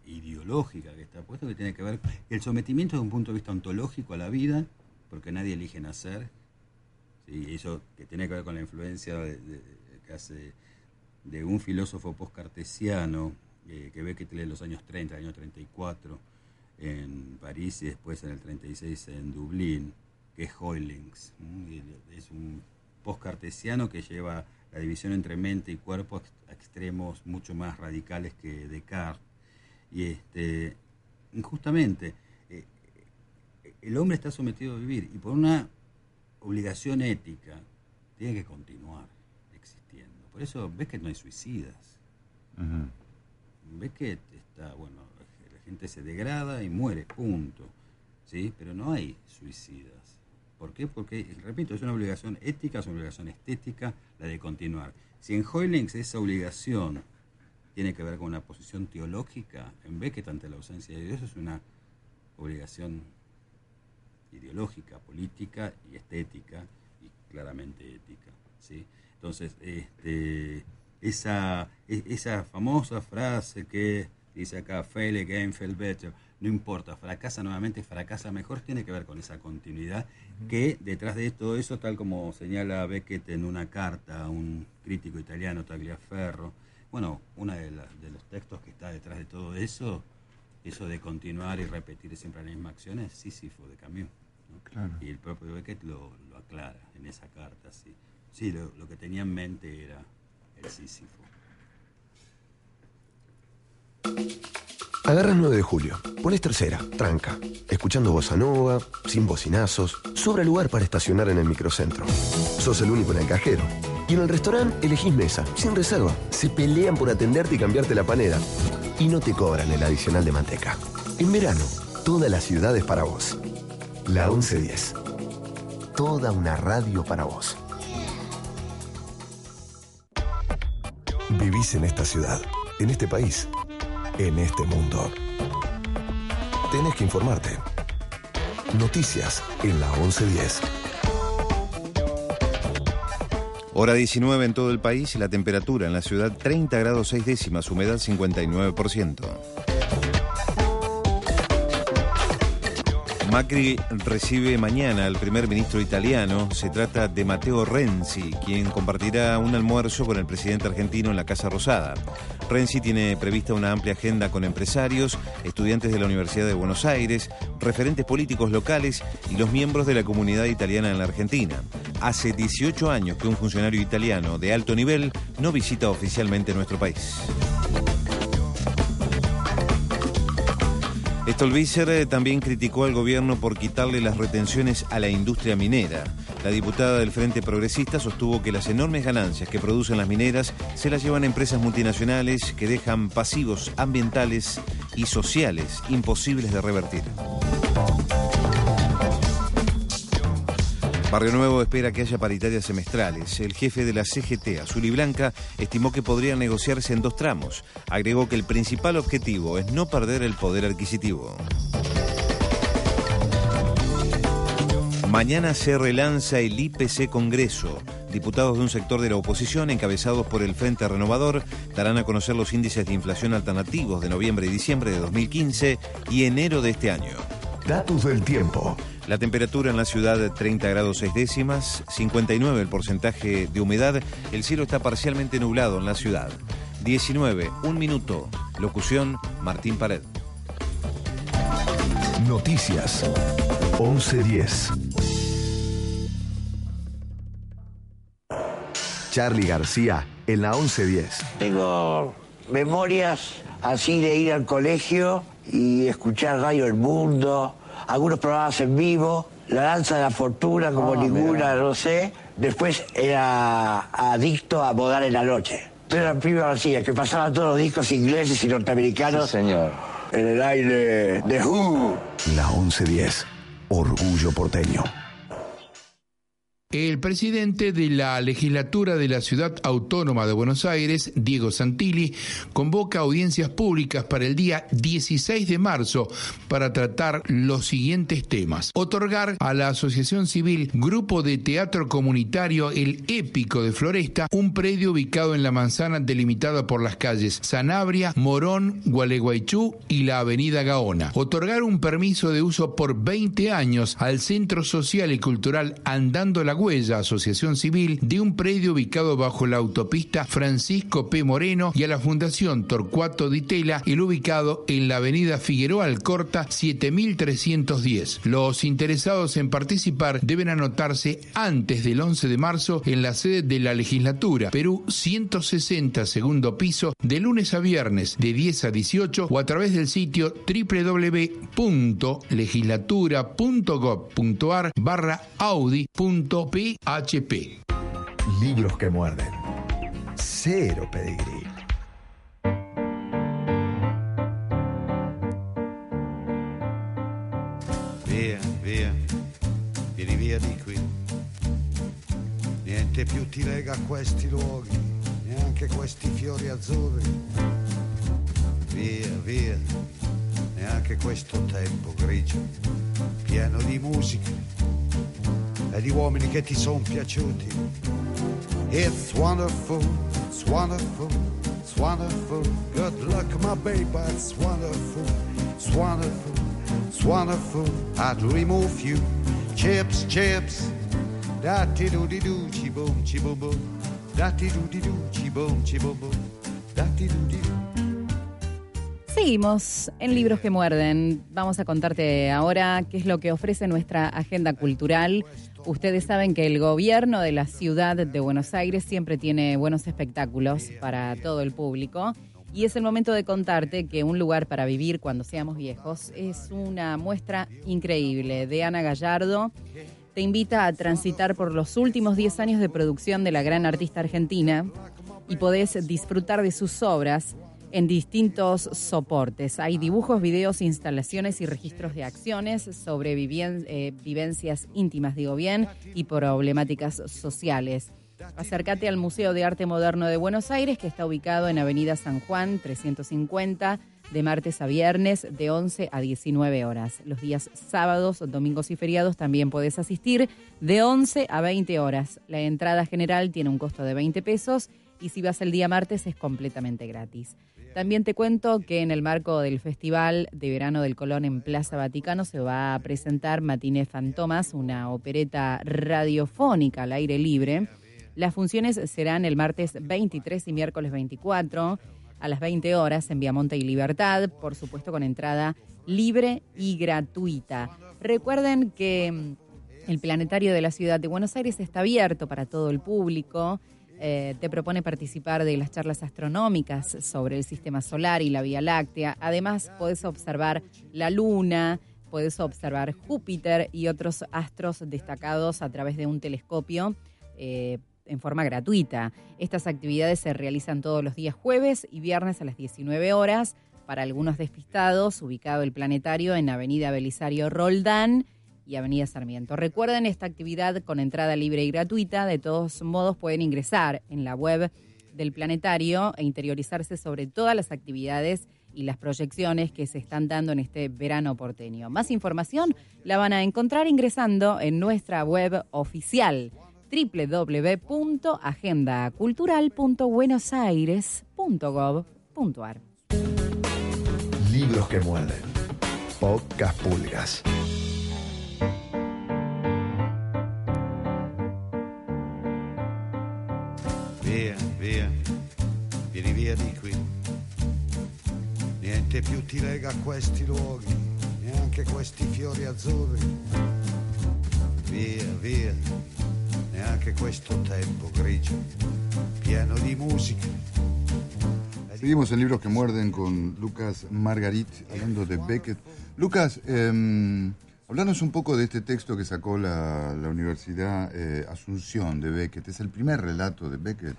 ideológica que está puesto, que tiene que ver el sometimiento desde un punto de vista ontológico a la vida, porque nadie elige nacer, y eso que tiene que ver con la influencia de, que hace de un filósofo postcartesiano eh, que ve que en los años 30, año 34, en París y después en el 36 en Dublín, que es Hoylings. Es un postcartesiano que lleva la división entre mente y cuerpo a extremos mucho más radicales que Descartes. Y este, justamente, eh, el hombre está sometido a vivir y por una obligación ética tiene que continuar existiendo. Por eso ves que no hay suicidas. Ves que está, bueno, gente se degrada y muere, punto. ¿Sí? Pero no hay suicidas. ¿Por qué? Porque, repito, es una obligación ética, es una obligación estética la de continuar. Si en Hoylings esa obligación tiene que ver con una posición teológica, en que ante la ausencia de Dios es una obligación ideológica, política y estética y claramente ética. ¿sí? Entonces, este, esa, e, esa famosa frase que dice acá, fail again, fail better, no importa, fracasa nuevamente, fracasa mejor, tiene que ver con esa continuidad que detrás de todo eso, tal como señala Beckett en una carta a un crítico italiano, Tagliaferro, bueno, uno de, de los textos que está detrás de todo eso, eso de continuar y repetir siempre la misma acción, es Sísifo de Camus. Y el propio Beckett lo, aclara en esa carta. Sí, sí lo, que tenía en mente era el Sísifo.
Agarras 9 de julio, pones tercera, tranca, escuchando bossa nova, sin bocinazos, sobra lugar para estacionar en el microcentro. Sos el único en el cajero. Y en el restaurante elegís mesa, sin reserva. Se pelean por atenderte y cambiarte la panera. Y no te cobran el adicional de manteca. En verano, toda la ciudad es para vos. La 1110. Toda una radio para vos. Vivís en esta ciudad, en este país, en este mundo. Tenés que informarte. Noticias en la 1110.
Hora 19 en todo el país y la temperatura en la ciudad 30 grados 6 décimas, humedad 59%. Macri recibe mañana al primer ministro italiano. Se trata de Matteo Renzi, quien compartirá un almuerzo con el presidente argentino en la Casa Rosada. Renzi tiene prevista una amplia agenda con empresarios, estudiantes de la Universidad de Buenos Aires, referentes políticos locales y los miembros de la comunidad italiana en la Argentina. Hace 18 años que un funcionario italiano de alto nivel no visita oficialmente nuestro país. Stolbizer eh, también criticó al gobierno por quitarle las retenciones a la industria minera. La diputada del Frente Progresista sostuvo que las enormes ganancias que producen las mineras se las llevan empresas multinacionales que dejan pasivos ambientales y sociales imposibles de revertir. Barrio Nuevo espera que haya paritarias semestrales. El jefe de la CGT, Azul y Blanca, estimó que podrían negociarse en dos tramos. Agregó que el principal objetivo es no perder el poder adquisitivo. Mañana se relanza el IPC Congreso. Diputados de un sector de la oposición, encabezados por el Frente Renovador, darán a conocer los índices de inflación alternativos de noviembre y diciembre de 2015 y enero de este año.
Datos del tiempo.
La temperatura en la ciudad 30 grados 6 décimas, 59 el porcentaje de humedad, el cielo está parcialmente nublado en la ciudad. 19, un minuto. Locución Martín Pared.
Noticias 1110. Charlie García en la 1110.
Tengo memorias así de ir al colegio y escuchar Radio El Mundo, algunos programas en vivo, La Danza de la Fortuna como ah, ninguna, no sé. Después era adicto a Modar en la Noche. Pero en primero así, que pasaban todos los discos ingleses y norteamericanos.
señor.
En el aire de Who.
La 1110. Orgullo porteño.
El presidente de la legislatura de la Ciudad Autónoma de Buenos Aires, Diego Santilli, convoca audiencias públicas para el día 16 de marzo para tratar los siguientes temas. Otorgar a la Asociación Civil Grupo de Teatro Comunitario El Épico de Floresta un predio ubicado en la manzana delimitada por las calles Sanabria, Morón, Gualeguaychú y la Avenida Gaona. Otorgar un permiso de uso por 20 años al Centro Social y Cultural Andando la Huella, Asociación Civil, de un predio ubicado bajo la autopista Francisco P. Moreno y a la Fundación Torcuato Di Tela, el ubicado en la Avenida Figueroa Alcorta 7310. Los interesados en participar deben anotarse antes del 11 de marzo en la sede de la legislatura, Perú 160, segundo piso, de lunes a viernes de 10 a 18 o a través del sitio www.legislatura.gov.ar barra audi.php.
Libros que muerden. Cero pedigrí.
Via, via, vieni via di qui. Niente più ti lega a questi luoghi, neanche questi fiori azzurri. Via, via, neanche questo tempo grigio, pieno di musica e di uomini che ti sono piaciuti. It's wonderful, it's wonderful, it's wonderful. Good luck, my baby, it's wonderful, it's wonderful, it's wonderful. I'd remove you. Chips, chips. Da ti do di do, chi boom, chi boom boom. Da ti do di do, chi boom, chi boom boom. Da ti do di do.
Seguimos en Libros que Muerden. Vamos a contarte ahora qué es lo que ofrece nuestra agenda cultural. Ustedes saben que el gobierno de la ciudad de Buenos Aires siempre tiene buenos espectáculos para todo el público. Y es el momento de contarte que Un lugar para vivir cuando seamos viejos es una muestra increíble de Ana Gallardo. Te invita a transitar por los últimos 10 años de producción de la gran artista argentina y podés disfrutar de sus obras en distintos soportes. Hay dibujos, videos, instalaciones y registros de acciones sobre eh, vivencias íntimas, digo bien, y problemáticas sociales. Acércate al Museo de Arte Moderno de Buenos Aires, que está ubicado en Avenida San Juan 350, de martes a viernes, de 11 a 19 horas. Los días sábados, domingos y feriados también puedes asistir de 11 a 20 horas. La entrada general tiene un costo de 20 pesos y si vas el día martes es completamente gratis. También te cuento que en el marco del Festival de Verano del Colón en Plaza Vaticano se va a presentar Matine Fantomas, una opereta radiofónica al aire libre. Las funciones serán el martes 23 y miércoles 24 a las 20 horas en Viamonte y Libertad, por supuesto con entrada libre y gratuita. Recuerden que mm, el planetario de la ciudad de Buenos Aires está abierto para todo el público. Eh, te propone participar de las charlas astronómicas sobre el sistema solar y la Vía Láctea. Además, puedes observar la Luna, puedes observar Júpiter y otros astros destacados a través de un telescopio eh, en forma gratuita. Estas actividades se realizan todos los días jueves y viernes a las 19 horas. Para algunos despistados, ubicado el planetario en Avenida Belisario Roldán y Avenida Sarmiento. Recuerden esta actividad con entrada libre y gratuita. De todos modos, pueden ingresar en la web del planetario e interiorizarse sobre todas las actividades y las proyecciones que se están dando en este verano porteño. Más información la van a encontrar ingresando en nuestra web oficial www.agendacultural.buenosaires.gov.ar.
Libros que muerden. Pocas pulgas.
Via, via, vieni via di qui. Niente più ti lega a questi luoghi, neanche questi fiori azzurri. Via, via, neanche questo tempo grigio, pieno di musica.
Seguimos en Libros que Muerden con Lucas Margarit, hablando de Beckett. Lucas, eh, hablanos un poco de este texto que sacó la, la Universidad eh, Asunción de Beckett. Es el primer relato de Beckett.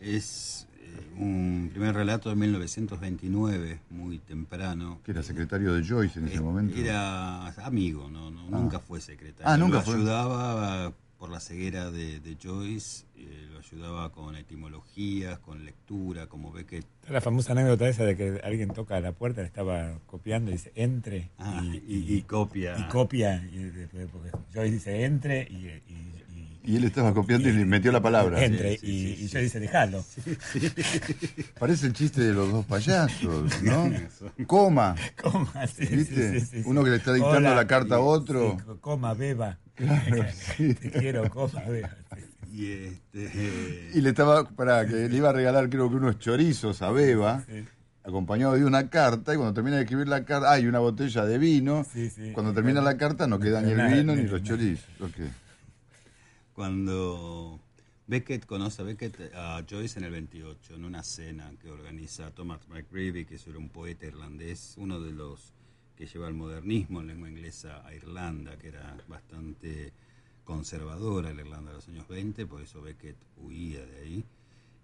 Es eh, un primer relato de 1929, muy temprano.
Que era secretario de Joyce en ese momento.
Era amigo, no, no,
Ah.
nunca fue secretario.
Ah, nunca
Lo
fue.
ayudaba por la ceguera de, de Joyce, eh, lo ayudaba con etimologías, con lectura, como Beckett.
La famosa anécdota esa de que alguien toca a la puerta, le estaba copiando y dice entre
Ah,
y,
y- y copia.
Y copia, y después- porque Joyce dice entre y, y-
Y él estaba copiando y le metió la palabra.
entre y, y Joyce dice dejalo.
Parece el chiste de los dos payasos, ¿no? Coma.
Coma, sí,
¿Viste?
sí, sí, sí,
Uno que le está dictando
Hola,
la carta a otro.
sí, coma, beba. Te quiero, coma.
Y este.
Y le estaba, para que le iba a regalar creo que unos chorizos a Beba, acompañado de una carta, y cuando termina de escribir la carta, hay una botella de vino.
Sí, sí.
Cuando termina la carta no queda ni el vino ni los chorizos. Ok.
Cuando Beckett conoce a Beckett a Joyce en el 28, en una cena que organiza Thomas McGreevy, que era un poeta irlandés, uno de los que lleva el modernismo en lengua inglesa a Irlanda, que era bastante conservadora la Irlanda de los años 20, por eso Beckett huía de ahí.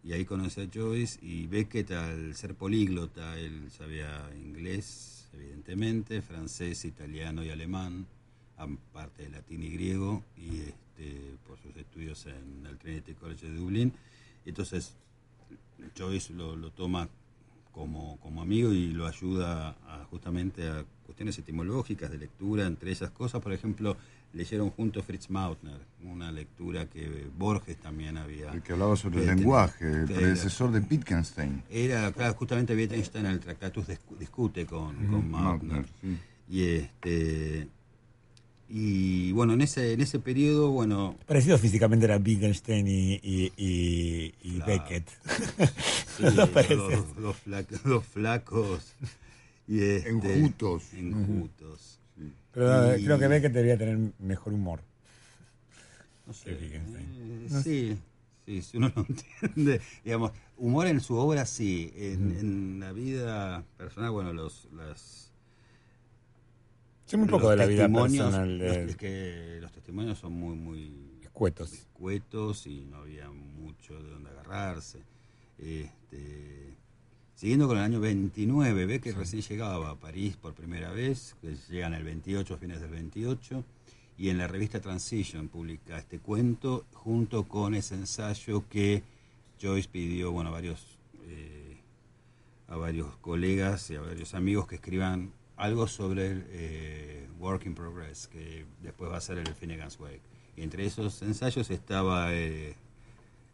Y ahí conoce a Joyce y Beckett al ser políglota, él sabía inglés, evidentemente, francés, italiano y alemán, aparte de latín y griego, y este, por sus estudios en el Trinity College de Dublín. Entonces, Joyce lo, lo toma como, como amigo y lo ayuda a, justamente a cuestiones etimológicas de lectura, entre esas cosas, por ejemplo, leyeron juntos Fritz Mautner, una lectura que Borges también había.
El que hablaba sobre el
ten-
lenguaje, el
que
predecesor de Wittgenstein.
Era, claro, justamente Wittgenstein en el Tractatus discu- discute con,
Ujú,
con Mautner.
Mautner, sí.
Y este y bueno, en ese en ese periodo, bueno,
Parecido físicamente era Wittgenstein y, y, y, y Beckett.
sí,
Los
flacos, dos flacos y este,
Enjutos.
enjutos.
Pero
Y-
creo que Beckett debería tener mejor humor.
No sé,
que Wittgenstein.
eh,
No
sí, sí, si uno lo entiende. Digamos, humor en su obra sí, en, en la vida personal, bueno, los las
Sí, muy poco de la vida personal de
los- es que los testimonios son muy muy
Escuetos.
escuetos y no había mucho de dónde agarrarse. Este, siguiendo con el año 29, ve que recién llegaba a París por primera vez, que llega en el 28, fines del 28, y en la revista Transition publica este cuento junto con ese ensayo que Joyce pidió bueno, a varios eh, a varios colegas y a varios amigos que escriban algo sobre el eh, Work in Progress, que después va a ser el Finnegan's Wake. Y entre esos ensayos estaba eh,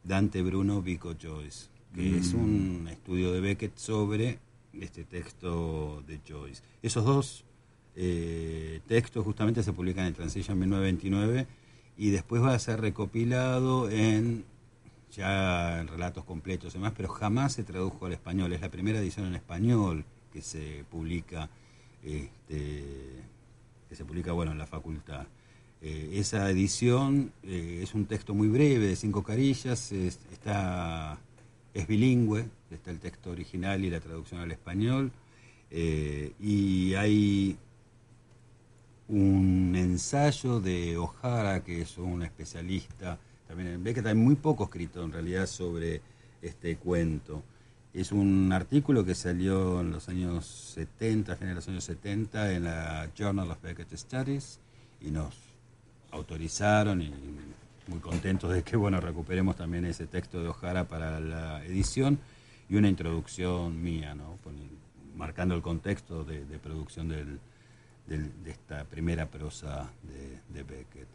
Dante Bruno Vico Joyce, que es un estudio de Beckett sobre este texto de Joyce. Esos dos eh, textos justamente se publican en Transition 1929 y después va a ser recopilado en ya en relatos completos y demás, pero jamás se tradujo al español. Es la primera edición en español que se publica, este, que se publica bueno en la facultad. Eh, esa edición eh, es un texto muy breve, de cinco carillas, es, está, es bilingüe, está el texto original y la traducción al español, eh, y hay un ensayo de O'Hara, que es un especialista, también en Beckett hay muy poco escrito en realidad sobre este cuento. Es un artículo que salió en los años 70, a finales de los años 70, en la Journal of Beckett Studies, y nos autorizaron y muy contentos de que bueno recuperemos también ese texto de O'Hara para la edición y una introducción mía, ¿no? Marcando el contexto de, de producción del, del- de esta primera prosa de, de Beckett.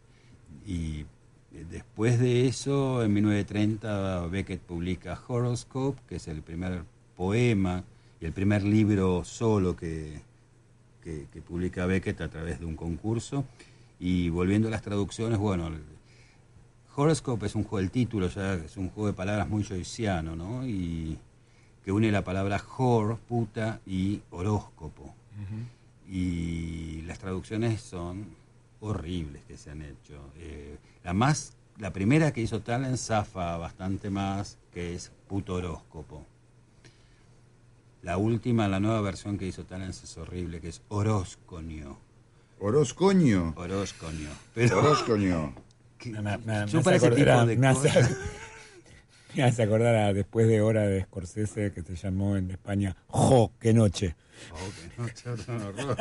Y después de eso, en 1930, Beckett publica Horoscope, que es el primer poema y el primer libro solo que, que, que publica Beckett a través de un concurso. Y volviendo a las traducciones, bueno, Horoscope es un juego, el título ya es un juego de palabras muy joyciano, ¿no? Y que une la palabra hor, puta, y horóscopo. Y las traducciones son horribles que se han hecho. Eh, la más, la primera que hizo Talent zafa bastante más, que es puto horóscopo. La última, la nueva versión que hizo Talent es horrible, que es horósconio.
Oroscoño.
Orosconio.
Oroscoño.
Me, me- me
Yo
hace
para ese
acordar
tipo
a-
de
me hace-
cosas-
me hace acordar a después de hora de Scorsese que se llamó en España Jo, qué noche.
Oh, que no, horror.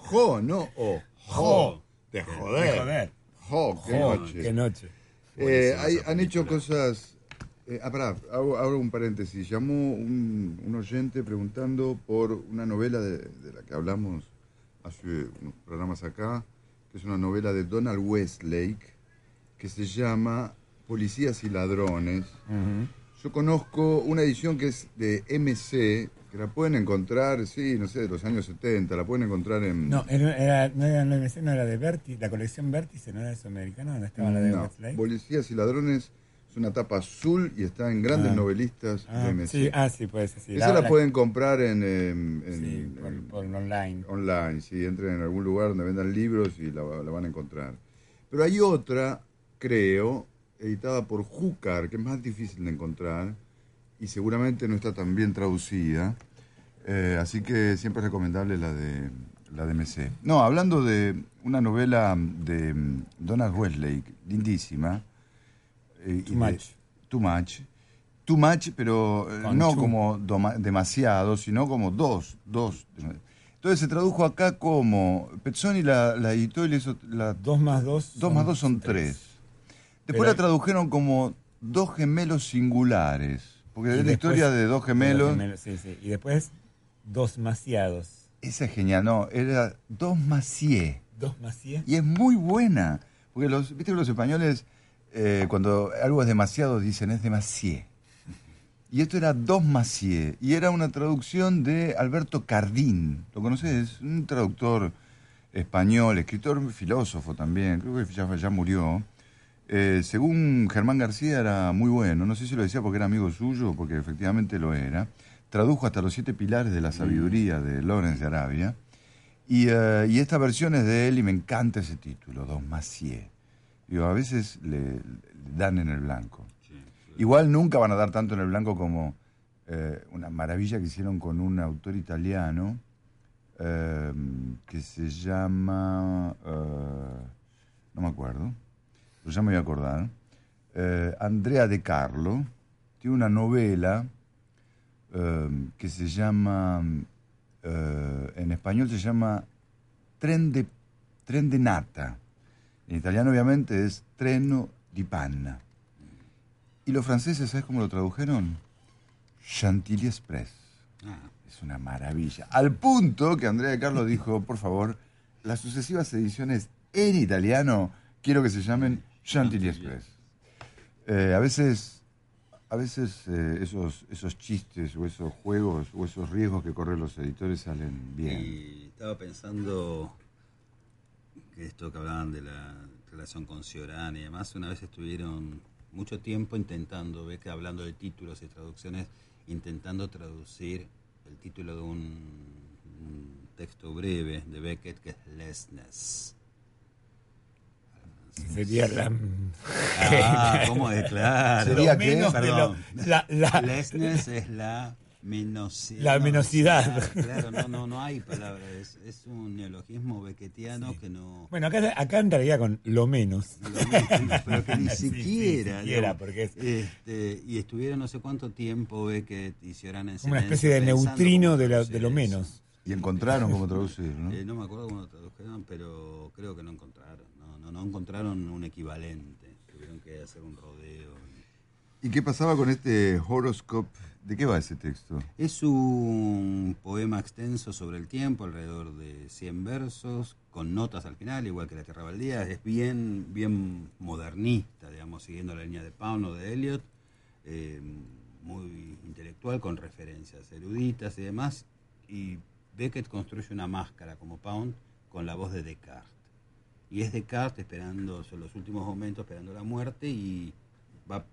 Jo, no o.
Jo.
De
De
joder.
joder.
¡Jo, qué
Jo,
noche!
qué noche.
Eh, hay- han hecho cosas... Eh, ah, pará, hago, hago un paréntesis. Llamó un, un oyente preguntando por una novela de, de la que hablamos hace unos programas acá, que es una novela de Donald Westlake, que se llama Policías y Ladrones. Yo conozco una edición que es de MC, que la pueden encontrar, sí, no sé, de los años 70, la pueden encontrar en...
No, era, era- no era no, MC, no era de Vértice, la colección Vértice, no era de Sudamericano, no estaba la de
No. Policías y Ladrones es una tapa azul y está en grandes
Ah.
novelistas
Ah,
de MC.
sí, ah, sí, puede ser, sí.
Esa
La-
la,
la-
pueden comprar en, em, en-
Sí, por,
en-
por online.
online, si entren en algún lugar donde vendan libros y la, la van a encontrar. Pero hay otra, creo, editada por Júcar, que es más difícil de encontrar y seguramente no está tan bien traducida. Eh, así que siempre es recomendable la de la de MC. No, hablando de una novela de mm, Donald Westlake, lindísima. eh,
Too
de-
much.
Too much. Too much, pero eh,
Con
no como doma- demasiado, sino como dos, dos. Entonces se tradujo acá como Pezzoni la, la editó y le hizo la
Dos más dos.
dos más dos son tres. Después
Pero-
la tradujeron como dos gemelos singulares, porque
Y
es la historia de dos gemelos.
Sí, sí. Y después, dos maciados.
Esa es genial, no, era dos macié.
Dos macié.
Y es muy buena, porque los, viste que los españoles eh, cuando algo es demasiado dicen es demasié. Y esto era dos macié, y era una traducción de Alberto Cardín. ¿Lo conoces? Es un traductor español, escritor, filósofo también, creo que ya, ya murió. Eh, según Germán García era muy bueno, no sé si lo decía porque era amigo suyo, porque efectivamente lo era. Tradujo hasta los siete pilares de la sabiduría de Lorenz de Arabia. Y, eh, y esta versión es de él y me encanta ese título, Don Macié. Digo, a veces le, le dan en el blanco. Igual nunca van a dar tanto en el blanco como eh, una maravilla que hicieron con un autor italiano eh, que se llama... no me acuerdo, pero ya me voy a acordar. eh, Andrea De Carlo tiene una novela eh, que se llama, eh, en español se llama Tren de, Tren de Nata. En italiano obviamente es Treno di Panna. Y los franceses, ¿sabes cómo lo tradujeron? Chantilly Express. Es una maravilla. Al punto que Andrea de Carlo dijo, por favor, las sucesivas ediciones en italiano quiero que se llamen Chantilly Express. Eh, a veces, a veces eh, esos, esos chistes o esos juegos o esos riesgos que corren los editores salen bien.
Y estaba pensando que esto que hablaban de la relación con Ciorán y demás, una vez estuvieron mucho tiempo intentando, ve que hablando de títulos y traducciones, intentando traducir el título de un, un texto breve de Beckett que es Lessness.
Sería la.
Ah, ¿cómo es? Claro.
¿Sería de
Perdón.
lo- la- la-
Lessness es la menosidad.
La menosidad.
Claro, no, no, no hay palabra. Es, es un neologismo becketiano que no.
Bueno, acá, acá entraría con lo menos.
Lo menos, pero que ni
Sí, sí,
siquiera.
siquiera,
digamos.
porque es
Este, y estuvieron no sé cuánto tiempo Beckett y Cioran en
como una especie de neutrino de, la- de lo
eso.
menos.
Y encontraron cómo traducir, ¿no?
Eh, no me acuerdo cómo lo tradujeron, pero creo que no encontraron. No, no, encontraron un equivalente. Tuvieron que hacer un rodeo.
¿Y qué pasaba con este horoscope? ¿De qué va ese texto?
Es un poema extenso sobre el tiempo, alrededor de 100 versos, con notas al final, igual que La Tierra Baldía. Es bien, bien modernista, digamos, siguiendo la línea de Pound o de Eliot. eh, muy intelectual, con referencias eruditas y demás. Y Beckett construye una máscara como Pound con la voz de Descartes. Y es Descartes esperando, son los últimos momentos, esperando la muerte y va,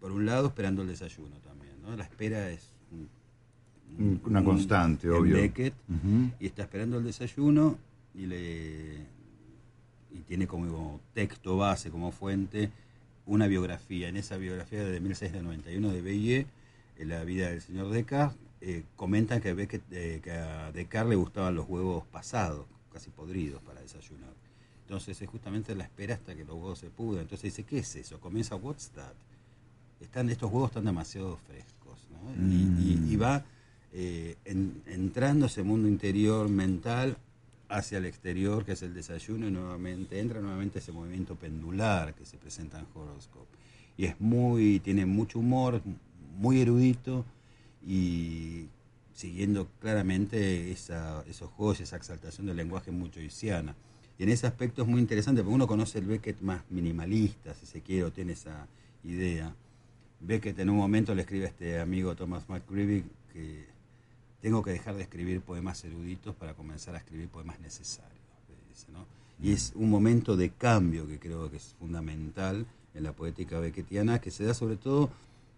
por un lado, esperando el desayuno también. ¿no? La espera es un-
Una constante,
en
obvio.
Beckett, y está esperando el desayuno y le y tiene como texto base, como fuente, una biografía. En esa biografía de 1691 de Bellier, en la vida del señor Descartes, eh, comentan que, Beckett, eh, que a Descartes le gustaban los huevos pasados, casi podridos para desayunar. Entonces es justamente la espera hasta que los huevos se pudran. Entonces dice, ¿qué es eso? Comienza, what's that? Están, estos huevos están demasiado frescos. ¿no? Y- y, y va eh, en- entrando ese mundo interior mental hacia el exterior, que es el desayuno, y nuevamente entra nuevamente ese movimiento pendular que se presenta en Horoscope. Y es muy, tiene mucho humor, muy erudito y siguiendo claramente esa, esos juegos, esa exaltación del lenguaje muy joyciana. Y en ese aspecto es muy interesante, porque uno conoce el Beckett más minimalista, si se quiere, o tiene esa idea. Beckett en un momento le escribe a este amigo Thomas McGreevy que tengo que dejar de escribir poemas eruditos para comenzar a escribir poemas necesarios. Y es un momento de cambio que creo que es fundamental en la poética beckettiana, que se da sobre todo,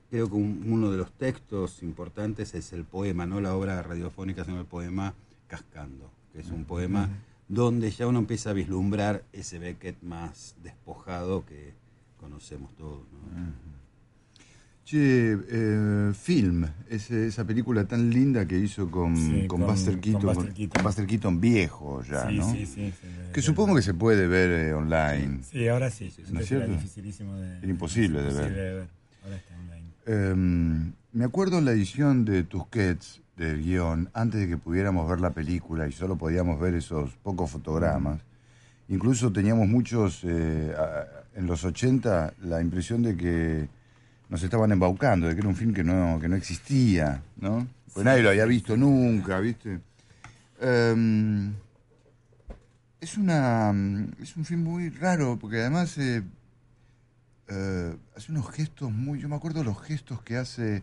creo que uno de los textos importantes es el poema, no la obra radiofónica, sino el poema Cascando, que es un poema donde ya uno empieza a vislumbrar ese Beckett más despojado que conocemos todos.
Che, eh, Film, esa película tan linda que hizo con, con, Buster Keaton, con, Buster Keaton, viejo ya,
sí,
¿no?
Sí, sí,
Que supongo que se puede ver eh, online.
Sí, ahora sí.
¿No es cierto?
dificilísimo de,
Era imposible, de, ver.
de ver. Ahora está online.
Eh, me acuerdo en la edición de Tusquets del guion, antes de que pudiéramos ver la película y solo podíamos ver esos pocos fotogramas, incluso teníamos muchos, eh, en los 80, la impresión de que nos estaban embaucando, de que era un film que no, que no existía, ¿no? Pues nadie lo había visto nunca, ¿viste? Em, es una es un film muy raro, porque además eh, eh, hace unos gestos muy... Yo me acuerdo los gestos que hace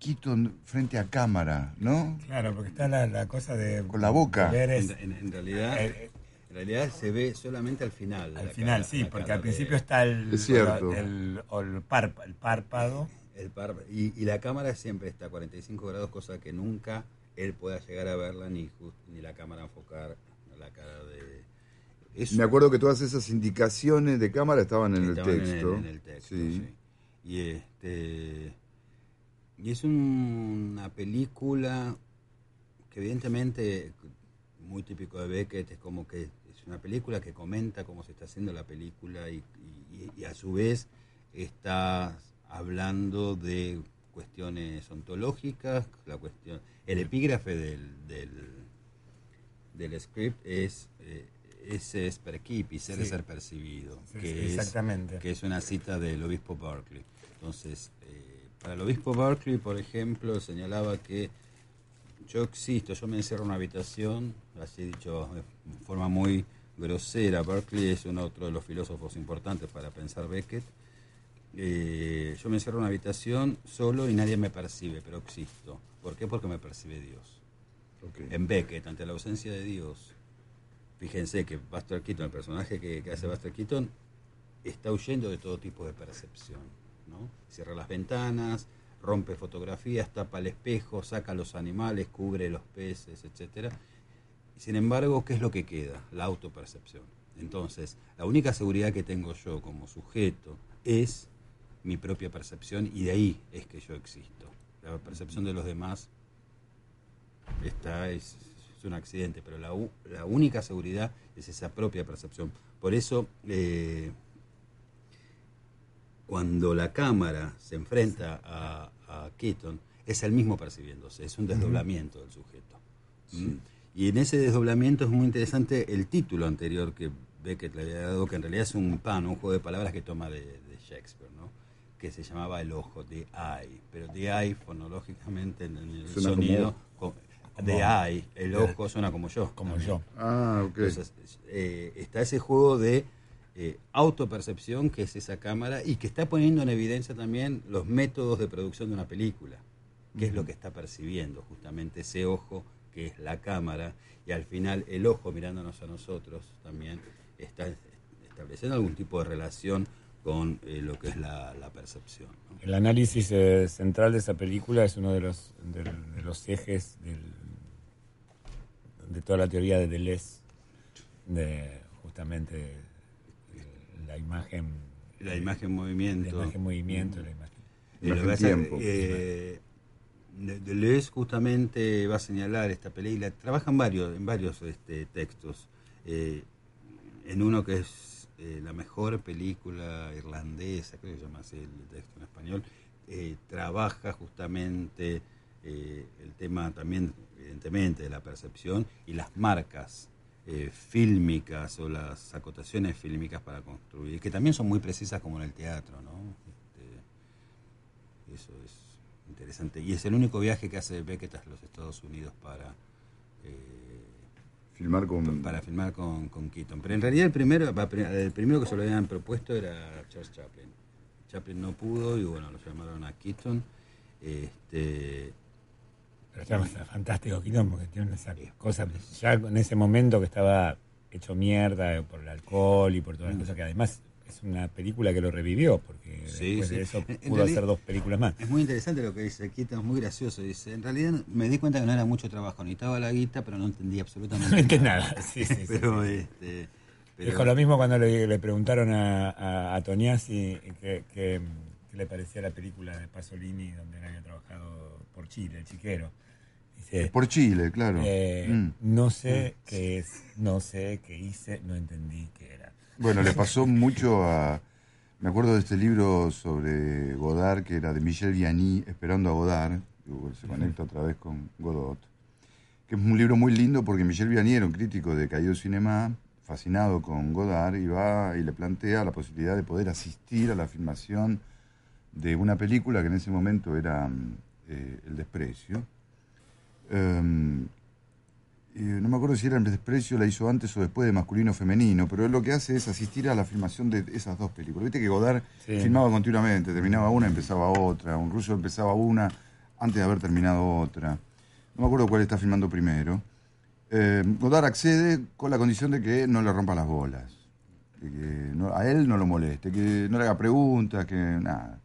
Keaton frente a cámara, ¿no?
Claro, porque está la, cosa de...
Con la boca.
En, realidad... Eh, en realidad se ve solamente al final.
Al final, sí, porque al principio está el, el, el, párpado.
El y, la cámara siempre está a 45 grados, cosa que nunca él pueda llegar a verla ni, ni la cámara enfocar la cara de...
Me acuerdo que todas esas indicaciones de cámara estaban en el texto.
En, el texto, sí. Y, este, y es una película que evidentemente muy típico de Beckett, es como que es una película que comenta cómo se está haciendo la película y, a su vez está hablando de cuestiones ontológicas, la cuestión, el epígrafe del, del, del script es eh, ese es y ser ser percibido, que,
exactamente.
Es, que es una cita del obispo Berkeley. Entonces, eh, para el obispo Berkeley, por ejemplo, señalaba que yo existo, yo me encierro en una habitación, así dicho de forma muy grosera. Berkeley es uno otro de los filósofos importantes para pensar Beckett. Eh, yo me encierro en una habitación solo y nadie me percibe, pero existo. ¿Por qué? Porque me percibe Dios. En Beckett, ante la ausencia de Dios, fíjense que Buster Keaton, el personaje que, hace Buster Keaton, está huyendo de todo tipo de percepción. Cierra las ventanas, rompe fotografías, tapa el espejo, saca los animales, cubre los peces, etcétera. Sin embargo, ¿qué es lo que queda? La autopercepción. Entonces, la única seguridad que tengo yo como sujeto es mi propia percepción y de ahí es que yo existo. La percepción de los demás está, es, un accidente, pero la, la, única seguridad es esa propia percepción. Por eso, eh, cuando la cámara se enfrenta a, Keaton, es el mismo percibiéndose, es un desdoblamiento del sujeto. ¿Mm? Y en ese desdoblamiento es muy interesante el título anterior que Beckett le había dado, que en realidad es un pan, un juego de palabras que toma de, Shakespeare, ¿no? que se llamaba El Ojo, de Eye, pero de Eye fonológicamente en el sonido... de Eye, el ojo suena como yo.
Como yo.
Ah, ok.
Entonces, eh, está ese juego de eh, autopercepción que es esa cámara y que está poniendo en evidencia también los métodos de producción de una película, que es lo que está percibiendo justamente ese ojo que es la cámara y al final el ojo mirándonos a nosotros también está estableciendo algún tipo de relación con eh, lo que es la, percepción.
El análisis eh, central de esa película es uno de los, de, los ejes de toda la teoría de Deleuze, de justamente la imagen.
La imagen movimiento.
La imagen movimiento, la imagen.
Eh, tiempo. Eh, Deleuze justamente va a señalar esta película. Trabajan varios, en varios este, textos. Eh, en uno que es eh, la mejor película irlandesa, creo que se llama así el texto en español, trabaja justamente el tema también, evidentemente, de la percepción y las marcas eh, fílmicas o las acotaciones fílmicas para construir, que también son muy precisas como en el teatro, ¿no? Este, eso es interesante. Y es el único viaje que hace Beckett a los Estados Unidos para... eh,
Filmar con...
para filmar con, con Keaton. Pero en realidad el primero, el primero que se lo habían propuesto era Charles Chaplin. Chaplin no pudo y bueno, lo llamaron a Keaton. Este,
Pero está fantástico Keaton porque tiene esa cosa, ya en ese momento que estaba hecho mierda por el alcohol y por todas las cosas que además es una película que lo revivió porque
Sí,
después
sí.
de eso pudo
realidad-
hacer dos películas más.
Es muy interesante lo que dice Keaton, es muy gracioso. Dice, en realidad me di cuenta que no era mucho trabajo, necesitaba la guita, pero no entendía absolutamente
No entendí nada, sí, sí,
pero,
sí.
este, pero-
Dijo lo mismo cuando le, le preguntaron a, a, a que, que- que le parecía la película de Pasolini donde él había trabajado por Chile, el chiquero. Dice,
Por Chile, claro.
eh,
Mm.
No sé qué es, no sé qué hice, no entendí qué era.
Bueno, le pasó mucho a... Me acuerdo de este libro sobre Godard, que era de Michel Vianney, Esperando a Godard, que se conecta otra vez con Godot, que es un libro muy lindo porque Michel Vianney era un crítico de Caído Cinema, fascinado con Godard, y va y le plantea la posibilidad de poder asistir a la filmación de una película que en ese momento era mm, eh, El Desprecio. Em, y no me acuerdo si era El Desprecio, la hizo antes o después de Masculino o Femenino, pero él lo que hace es asistir a la filmación de esas dos películas. Viste que Godard
Sí.
filmaba continuamente, terminaba una, empezaba otra, un ruso empezaba una antes de haber terminado otra. No me acuerdo cuál está filmando primero. Eh, Godard accede con la condición de que no le rompa las bolas, que no- a él no lo moleste, que no le haga preguntas, que nada.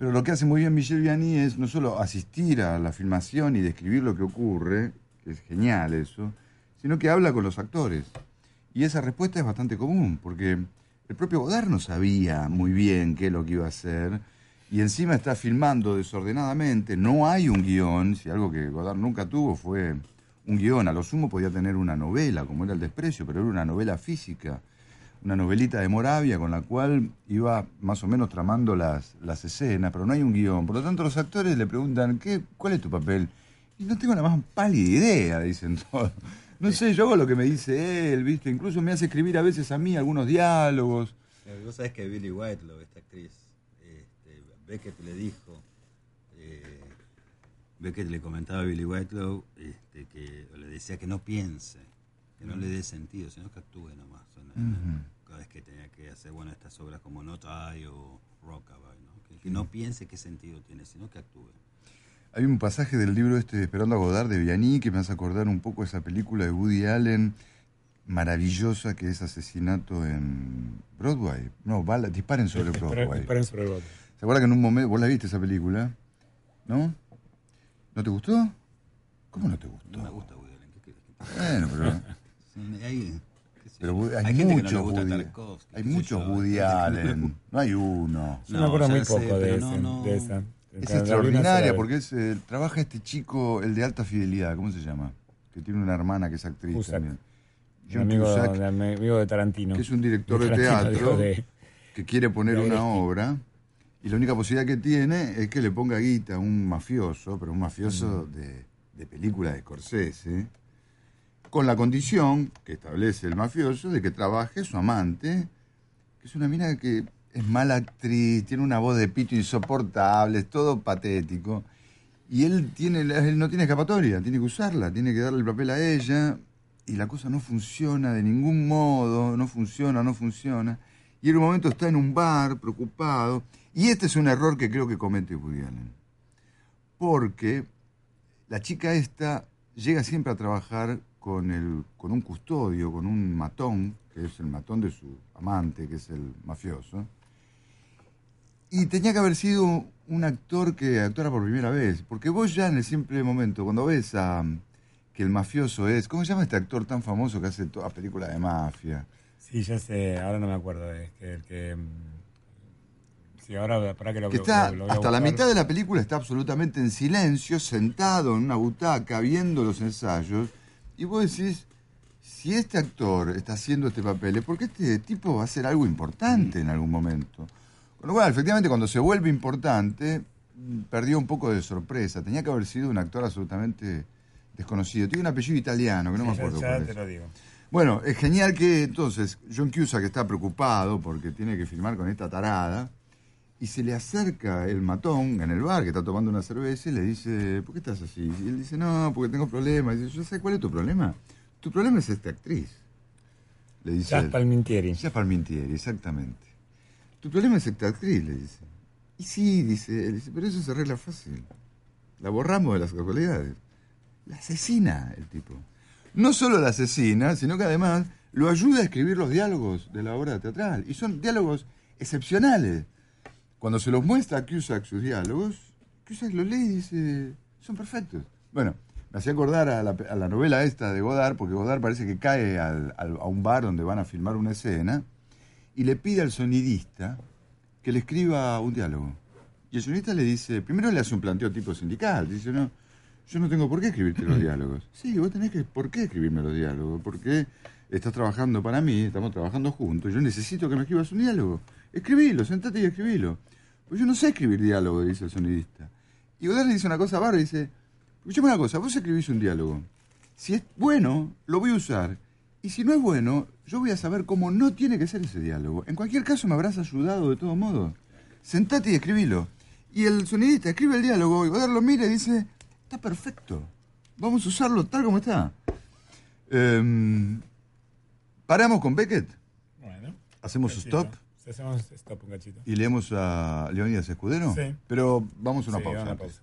Pero lo que hace muy bien Michel Vianney es no solo asistir a la filmación y describir lo que ocurre, que es genial eso, sino que habla con los actores. Y esa respuesta es bastante común, porque el propio Godard no sabía muy bien qué es lo que iba a hacer, y encima está filmando desordenadamente, no hay un guion, si algo que Godard nunca tuvo fue un guion, a lo sumo podía tener una novela, como era El Desprecio, pero era una novela física, una novelita de Moravia con la cual iba más o menos tramando las, las escenas, pero no hay un guion. Por lo tanto, los actores le preguntan, ¿qué, ¿cuál es tu papel? Y no tengo la más pálida idea, dicen todos. No sé, yo hago lo que me dice él, ¿viste? Incluso me hace escribir a veces a mí algunos diálogos.
Vos sabés que Billy Whitelow, esta actriz, este, Beckett le dijo, eh, Beckett le comentaba a Billy Whitelow este, que le decía que no piense, que no le dé sentido, sino que actúe nomás. Cada vez que tenía que hacer bueno estas obras como Not I o Rockabye, ¿no? que, que no piense qué sentido tiene, sino que actúe.
Hay un pasaje del libro este Esperando a Godard de Vianney que me hace acordar un poco esa película de Woody Allen maravillosa que es Asesinato en Broadway. No, bala, disparen sobre Broadway.
Disparen sobre Broadway.
¿Se acuerda que en un momento, vos la viste esa película? ¿No? ¿No te gustó? ¿Cómo no te gustó?
No me gusta Woody Allen. ¿qué querés que te-
Bueno, pero...
Qué sé
Pero hay,
Hay gente que no le
muchos Woody,
Tarkovsky,
hay muchos Woody
no
Allen. No hay uno.
Yo me acuerdo
ya
muy
sé,
poco de,
pero
ese-
no, no.
de esa.
Es extraordinaria porque es, eh, trabaja este chico, el de alta fidelidad, ¿cómo se llama? Que tiene una hermana que es actriz
Cusack.
también.
Un
John
amigo,
Cusack,
de, amigo de Tarantino.
que es un director de, teatro
de-
que quiere poner
de
una obra y la única posibilidad que tiene es que le ponga guita a un mafioso, pero un mafioso
Mm.
de, de película de Scorsese, con la condición que establece el mafioso de que trabaje su amante, que es una mina que es mala actriz, tiene una voz de pito insoportable, es todo patético. Y él, tiene, él no tiene escapatoria, tiene que usarla, tiene que darle el papel a ella y la cosa no funciona de ningún modo, no funciona, no funciona. Y en un momento está en un bar preocupado y este es un error que creo que comete Woody Allen. Porque la chica esta llega siempre a trabajar con, el, con un custodio, con un matón, que es el matón de su amante, que es el mafioso. Y tenía que haber sido un actor que actuara por primera vez. Porque vos ya en el simple momento, cuando ves a, que el mafioso es... ¿Cómo se llama este actor tan famoso que hace todas películas de mafia?
Sí, ya sé, ahora no me acuerdo. Es que el que. mm, Sí, ahora para que lo
que está
lo- lo voy a
hasta la mitad de la película está absolutamente en silencio, sentado en una butaca, viendo los ensayos, y vos decís, si este actor está haciendo este papel, es porque este tipo va a hacer algo importante en algún momento. Con lo cual, efectivamente, cuando se vuelve importante, mm, perdió un poco de sorpresa. Tenía que haber sido un actor absolutamente desconocido. Tiene un apellido italiano, que no
Sí,
me acuerdo
ya te lo digo.
Bueno, es genial que entonces John Cusack está preocupado porque tiene que filmar con esta tarada y se le acerca el matón en el bar que está tomando una cerveza y le dice, ¿por qué estás así? Y él dice, no, porque tengo problemas. Y dice, yo sé cuál es tu problema. Tu problema es esta actriz. Le dice.
Jazz. Palmintieri.
Jazz Palmintieri, exactamente. Tu problema es esta actriz, le dice. Y sí, dice él, dice, pero eso se arregla fácil. La borramos de las casualidades. La asesina el tipo. No solo la asesina, sino que además lo ayuda a escribir los diálogos de la obra teatral. Y son diálogos excepcionales. Cuando se los muestra a Cusack sus diálogos, Cusack los lee y dice, son perfectos. Bueno, me hacía acordar a la, a la novela esta de Godard, porque Godard parece que cae al- al- a un bar donde van a filmar una escena y le pide al sonidista que le escriba un diálogo. Y el sonidista le dice, primero le hace un planteo tipo sindical, dice, no, yo no tengo por qué escribirte los diálogos. Sí, vos tenés que, ¿por qué escribirme los diálogos? Porque estás trabajando para mí, estamos trabajando juntos, yo necesito que me escribas un diálogo. Escribilo, sentate y escribilo. Pues yo no sé escribir diálogo, dice el sonidista. Y Godard le dice una cosa bárbara, dice, escuchame una cosa, vos escribís un diálogo. Si es bueno, lo voy a usar. Y si no es bueno, yo voy a saber cómo no tiene que ser ese diálogo. En cualquier caso me habrás ayudado de todo modo. Sentate y escribilo. Y el sonidista escribe el diálogo y Godard lo mira y dice, está perfecto. Vamos a usarlo tal como está. Em, Paramos con Beckett.
Bueno.
Hacemos
Cachito.
stop
Hacemos stop un cachito.
y leemos a Leonidas Escudero.
Sí.
Pero vamos a una
Sí,
pausa.
una pausa.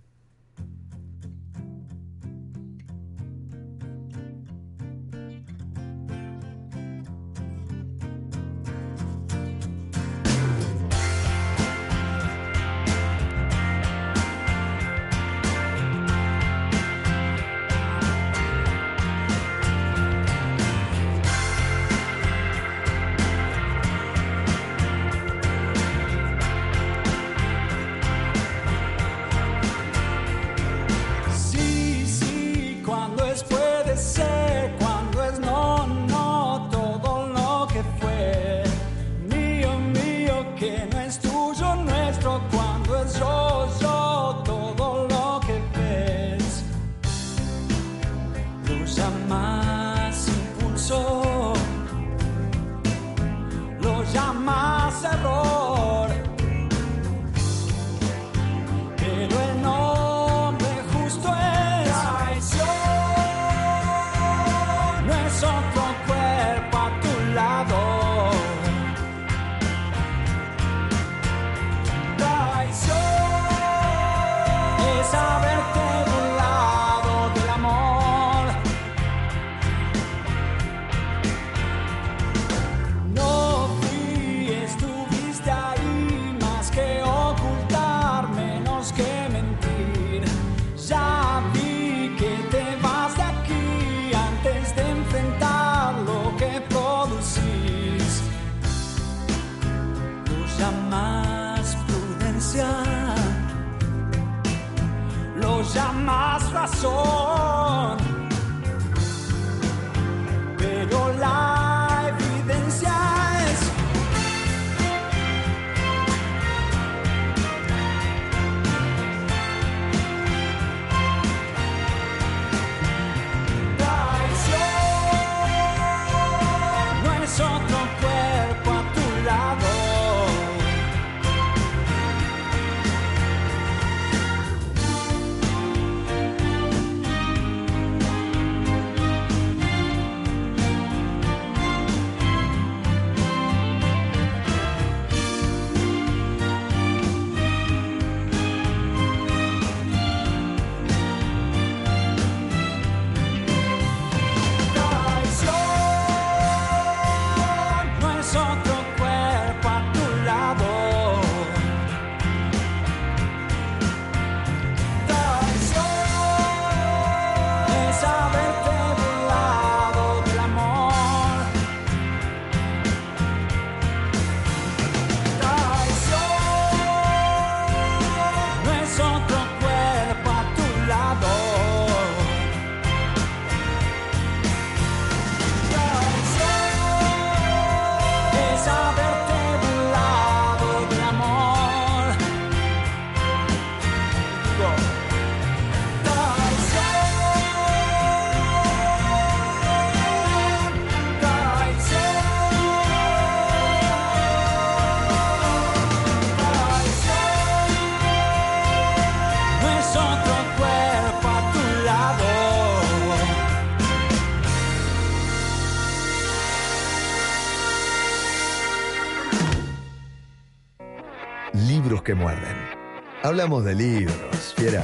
Hablamos de libros, fiera.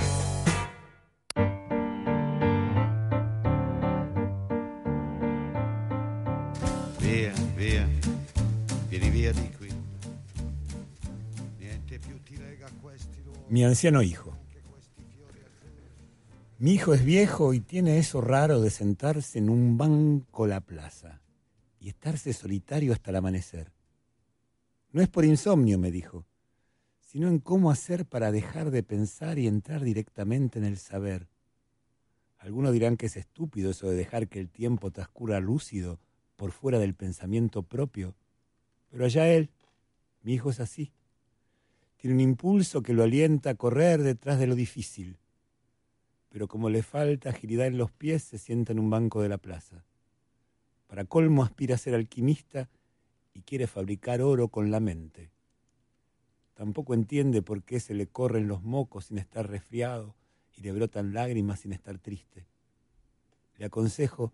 Via, via, vieni via di qui. Niente più ti lega a questi luoghi.
Mi anciano hijo. Mi hijo es viejo y tiene eso raro de sentarse en un banco la plaza y estarse solitario hasta el amanecer. No es por insomnio, me dijo, sino en cómo hacer para dejar de pensar y entrar directamente en el saber. Algunos dirán que es estúpido eso de dejar que el tiempo transcurra lúcido por fuera del pensamiento propio, pero allá él, mi hijo es así. Tiene un impulso que lo alienta a correr detrás de lo difícil, pero como le falta agilidad en los pies, se sienta en un banco de la plaza. Para colmo aspira a ser alquimista y quiere fabricar oro con la mente. Tampoco entiende por qué se le corren los mocos sin estar resfriado y le brotan lágrimas sin estar triste. Le aconsejo,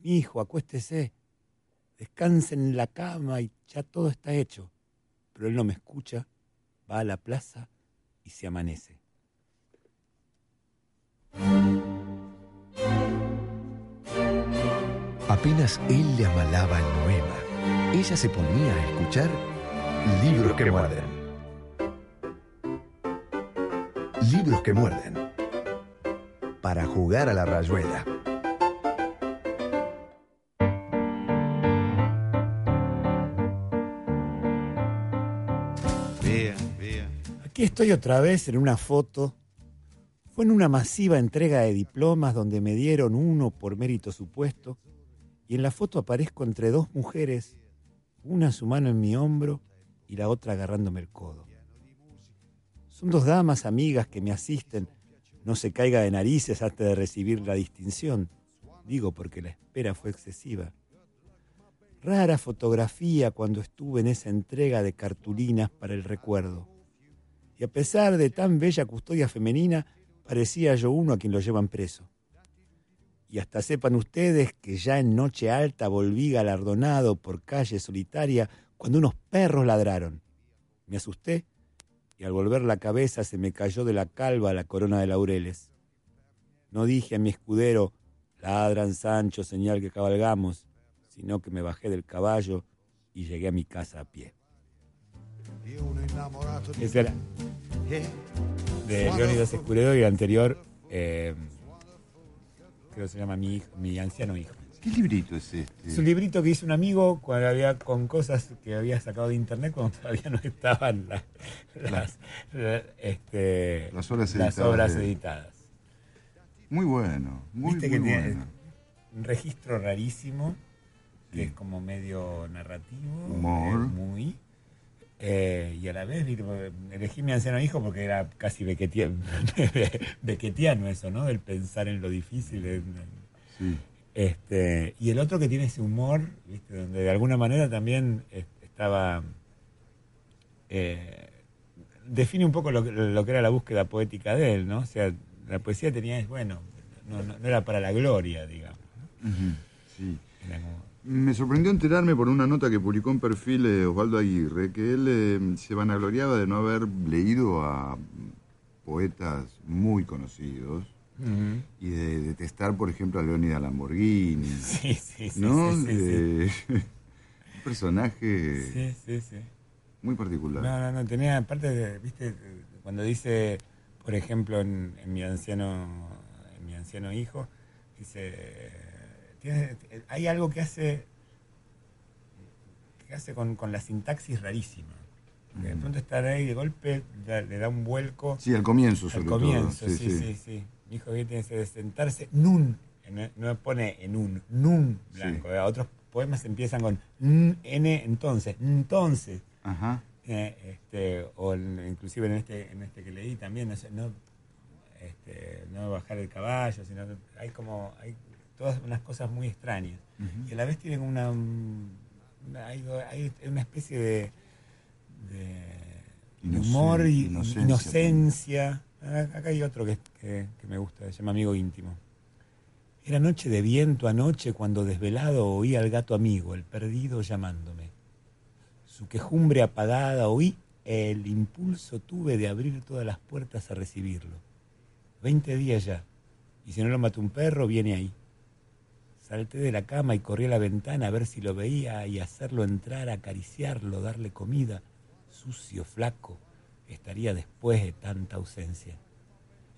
mi hijo, acuéstese, descanse en la cama y ya todo está hecho. Pero él no me escucha, va a la plaza y se amanece.
Apenas él le amalaba el noema, ella se ponía a escuchar Libros que muerden. Libros que muerden. Para jugar a la rayuela.
Via, via.
Aquí estoy otra vez en una foto. Fue en una masiva entrega de diplomas donde me dieron uno por mérito supuesto. Y en la foto aparezco entre dos mujeres, una su mano en mi hombro y la otra agarrándome el codo. Son dos damas amigas que me asisten. No se caiga de narices antes de recibir la distinción. Digo porque la espera fue excesiva. Rara fotografía cuando estuve en esa entrega de cartulinas para el recuerdo. Y a pesar de tan bella custodia femenina, parecía yo uno a quien lo llevan preso. Y hasta sepan ustedes que ya en noche alta volví galardonado por calle solitaria cuando unos perros ladraron. Me asusté y al volver la cabeza se me cayó de la calva la corona de laureles. No dije a mi escudero, ladran Sancho, señal que cabalgamos, sino que me bajé del caballo y llegué a mi casa a pie. Ese era de Leónidas Escuredo y el anterior, eh, creo que se llama mi, mi anciano hijo.
¿Qué librito es este?
Es un librito que hizo un amigo cuando había, con cosas que había sacado de internet cuando todavía no estaban la- las, la- este,
Las obras
las
editadas
obras
de-
editadas.
Muy bueno, muy,
Viste
muy
que tiene
bueno.
un registro rarísimo, que es como medio narrativo,
Humor.
eh, muy. eh, y a la vez elegí mi anciano hijo porque era casi bequetiano, bequetiano eso, ¿no? El pensar en lo difícil. en- en-
Sí.
Este, y el otro que tiene ese humor, ¿viste? donde de alguna manera también estaba. eh, define un poco lo, que- lo que era la búsqueda poética de él, ¿no? O sea, la poesía tenía, bueno, no, no- no era para la gloria, digamos.
Sí.
Como-
Me sorprendió enterarme por una nota que publicó en perfil eh, Osvaldo Aguirre que él eh, se vanagloriaba de no haber leído a poetas muy conocidos Y de detestar, por ejemplo, a Leónida Lamborghini.
Sí, sí, sí,
¿No?
sí, sí, sí.
Un personaje
Sí, sí, sí.
muy particular.
No, no, no, tenía, aparte, de, viste, cuando dice, por ejemplo, en, en mi anciano en mi anciano hijo, dice, tiene- hay algo que hace, que hace con, con la sintaxis rarísima. Que de pronto estar ahí de golpe le da un vuelco.
Sí, al comienzo,
Al
sobre todo.
comienzo,
Sí,
sí,
sí.
sí, sí. Mi hijo que tiene que sentarse nun, no, no pone en un, nun blanco.
Sí.
Otros poemas empiezan con n, n, entonces, entonces.
Ajá.
Eh, este, o inclusive en este, en este que leí también, no, este, no bajar el caballo, sino que hay como, hay todas unas cosas muy extrañas. Y a la vez tienen una, una- hay, hay una especie de, de
Inocen-
humor y
inocencia
inocencia. Ah, Acá hay otro que, me gusta, se llama Amigo Íntimo. Era noche de viento anoche cuando desvelado oí al gato amigo, el perdido, llamándome. Su quejumbre apagada oí el impulso tuve de abrir todas las puertas a recibirlo. Veinte días ya. Y si no lo mató un perro, viene ahí. Salté de la cama y corrí a la ventana a ver si lo veía y hacerlo entrar, acariciarlo, darle comida. Sucio, flaco, estaría después de tanta ausencia.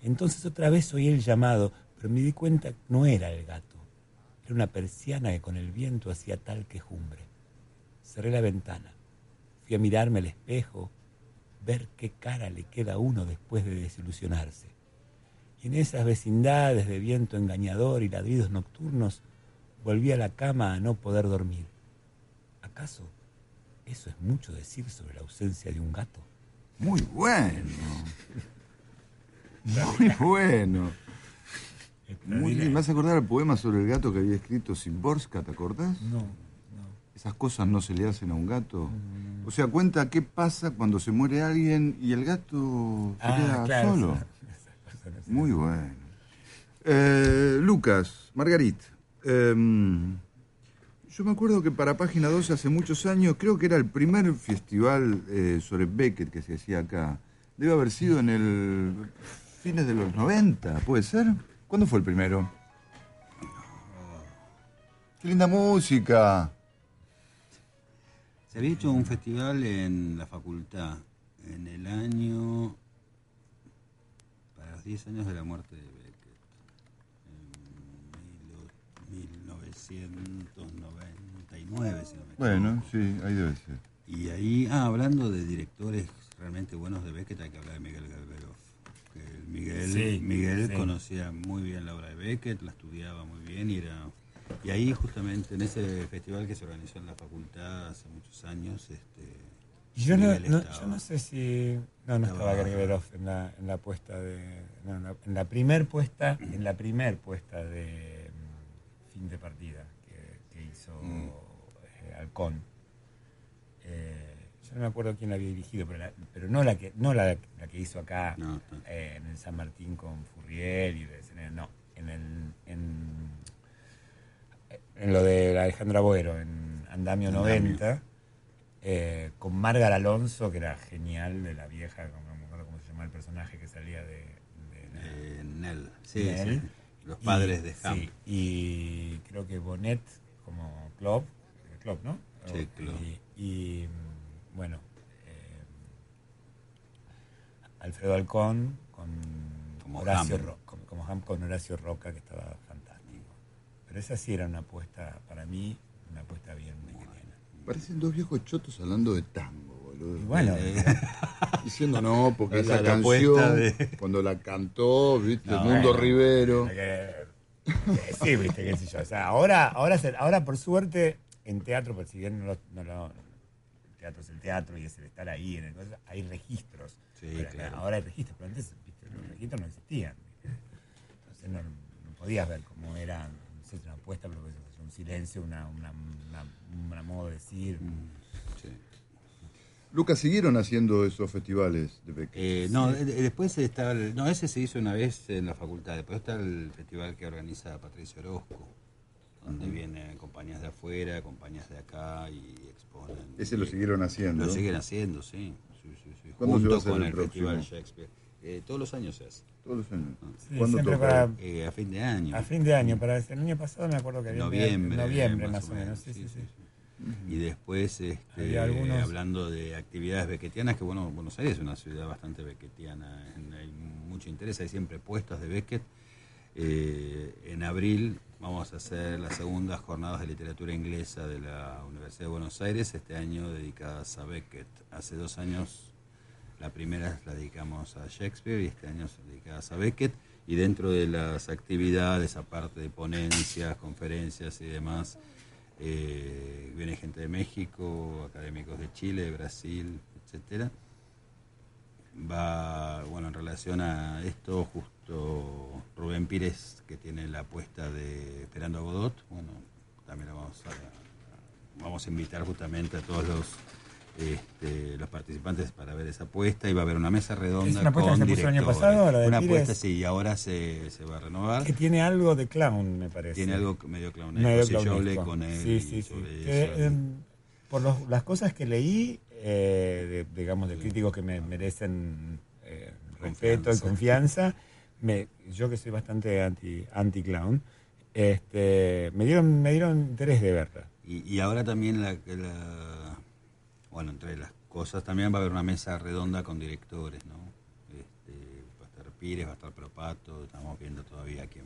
Entonces otra vez oí el llamado, pero me di cuenta que no era el gato. Era una persiana que con el viento hacía tal quejumbre. Cerré la ventana. Fui a mirarme al espejo, ver qué cara le queda a uno después de desilusionarse. Y en esas vecindades de viento engañador y ladridos nocturnos, volví a la cama a no poder dormir. ¿Acaso eso es mucho decir sobre la ausencia de un gato?
Muy bueno. Muy bueno. Muy bien. ¿Me vas a acordar el poema sobre el gato que había escrito Simborska? ¿Te acordás?
No, no.
Esas cosas no se le hacen a un gato. O sea, cuenta qué pasa cuando se muere alguien y el gato se
Ah,
queda
claro,
solo. Muy bueno. Eh, Lucas, Margarit, em, yo me acuerdo que para Página 12 hace muchos años, creo que era el primer festival eh, sobre Beckett que se hacía acá. Debe haber sido en el fines de los 90, ¿puede ser? ¿Cuándo fue el primero? ¡Qué linda música!
Se había hecho un festival en la facultad en el año. para los 10 años de la muerte de Beckett. En 1990.
Bueno, sí, ahí debe ser.
Y ahí, ah, hablando de directores realmente buenos de Beckett, hay que hablar de Miguel Galverov. Miguel, Miguel conocía muy bien la obra de Beckett, la estudiaba muy bien y era... Y ahí justamente en ese festival que se organizó en la facultad hace muchos años, este,
yo no, yo no, sé si. No, no estaba Greberov en la, en la puesta de. En la, en primer puesta, en la primer puesta de mm, fin de partida que, hizo.
Mm
eh, Halcón. Eh, yo no me acuerdo quién la había dirigido, pero, la- pero no la que no la, la que hizo acá
No,
eh, en el San Martín con Furriel y de no, en el en, en lo de Alejandra Boero, en Andamio
Andamio.
90, eh, con Margar Alonso, que era genial, de la vieja, no me acuerdo cómo se llama el personaje que salía de... de-
Eh, Nell, sí, sí. Los padres
Y-
de Ham.
sí, y creo que Bonet como Club, Club, ¿no?
Sí, Club.
Y, y, mm, bueno, eh, Alfredo Alcón con
Como
Horacio
Ham.
Ro- como, como Ham con Horacio Roca, que estaba fantástico. Pero esa sí era una apuesta, para mí, una apuesta bien pequeña.
Parecen dos viejos chotos hablando de tango, boludo.
Y bueno,
Eh,
Diciendo no, porque
La-
esa
la
canción,
de-
cuando la cantó, viste,
No,
Mundo
bueno,
Rivero.
Eh, eh, Sí, viste, qué sé yo. O sea, ahora, ahora, se- ahora por suerte, en teatro, pues si bien no lo, no lo- el teatro es el teatro y es el estar ahí, en el, cosa, hay registros.
Sí,
Ahora-
claro.
Ahora hay registros, pero antes viste, los registros no existían. Entonces no, no podías ver cómo era no sé, una apuesta, pero es un silencio, una, una, una, una modo de decir.
sí.
Lucas, ¿siguieron haciendo esos festivales de Beckett?
Eh, no, de- después está el, no, ese se hizo una vez en la facultad, después está el festival que organiza Patricio Orozco, donde vienen compañías de afuera, compañías de acá y exponen.
Ese lo siguieron haciendo.
Lo siguen haciendo, sí. sí, sí, sí.
¿Cuándo se va a
Junto
hacer
con
el?
Festival Shakespeare. Eh, todos los años se hace.
Todos los años.
Sí,
¿Cuándo
siempre
toca?
para-
Eh, a fin de año.
A fin de año, para el año pasado me acuerdo que había
noviembre,
noviembre más, o menos. Sí,
sí,
sí,
sí,
sí.
Y después, este,
algunos-
hablando de actividades becketianas, que bueno, Buenos Aires es una ciudad bastante becketiana, en- hay mucho interés, hay siempre puestos de Beckett. Eh, en abril vamos a hacer las segundas jornadas de literatura inglesa de la Universidad de Buenos Aires, este año dedicadas a Beckett. Hace dos años la primera la dedicamos a Shakespeare y este año dedicadas a Beckett. Y dentro de las actividades, aparte de ponencias, conferencias y demás, eh, viene gente de México, académicos de Chile, Brasil, etcétera. Va, bueno, en relación a esto, justo Rubén Pires, que tiene la apuesta de Esperando a Godot, bueno, también la vamos a, vamos a invitar justamente a todos los este, los participantes para ver esa apuesta y va a haber una mesa redonda
¿Es una apuesta
con
que se puso el año pasado, la de
una
Pires?
apuesta sí y ahora se, se va a renovar
Que tiene algo de clown, me parece.
tiene algo medio clownesco
Medio
yo hablé con él
Sí, sí, sí. Que,
eso.
Por los- las cosas que leí, eh, de, digamos, de críticos que me merecen eh, respeto y confianza. Me, yo que soy bastante anti, anti-clown, este, me, dieron, me dieron interés de verla.
Y, y ahora también la, la, bueno, entre las cosas también va a haber una mesa redonda con directores, ¿no? Este, va a estar Pires, va a estar Propato, estamos viendo todavía quién,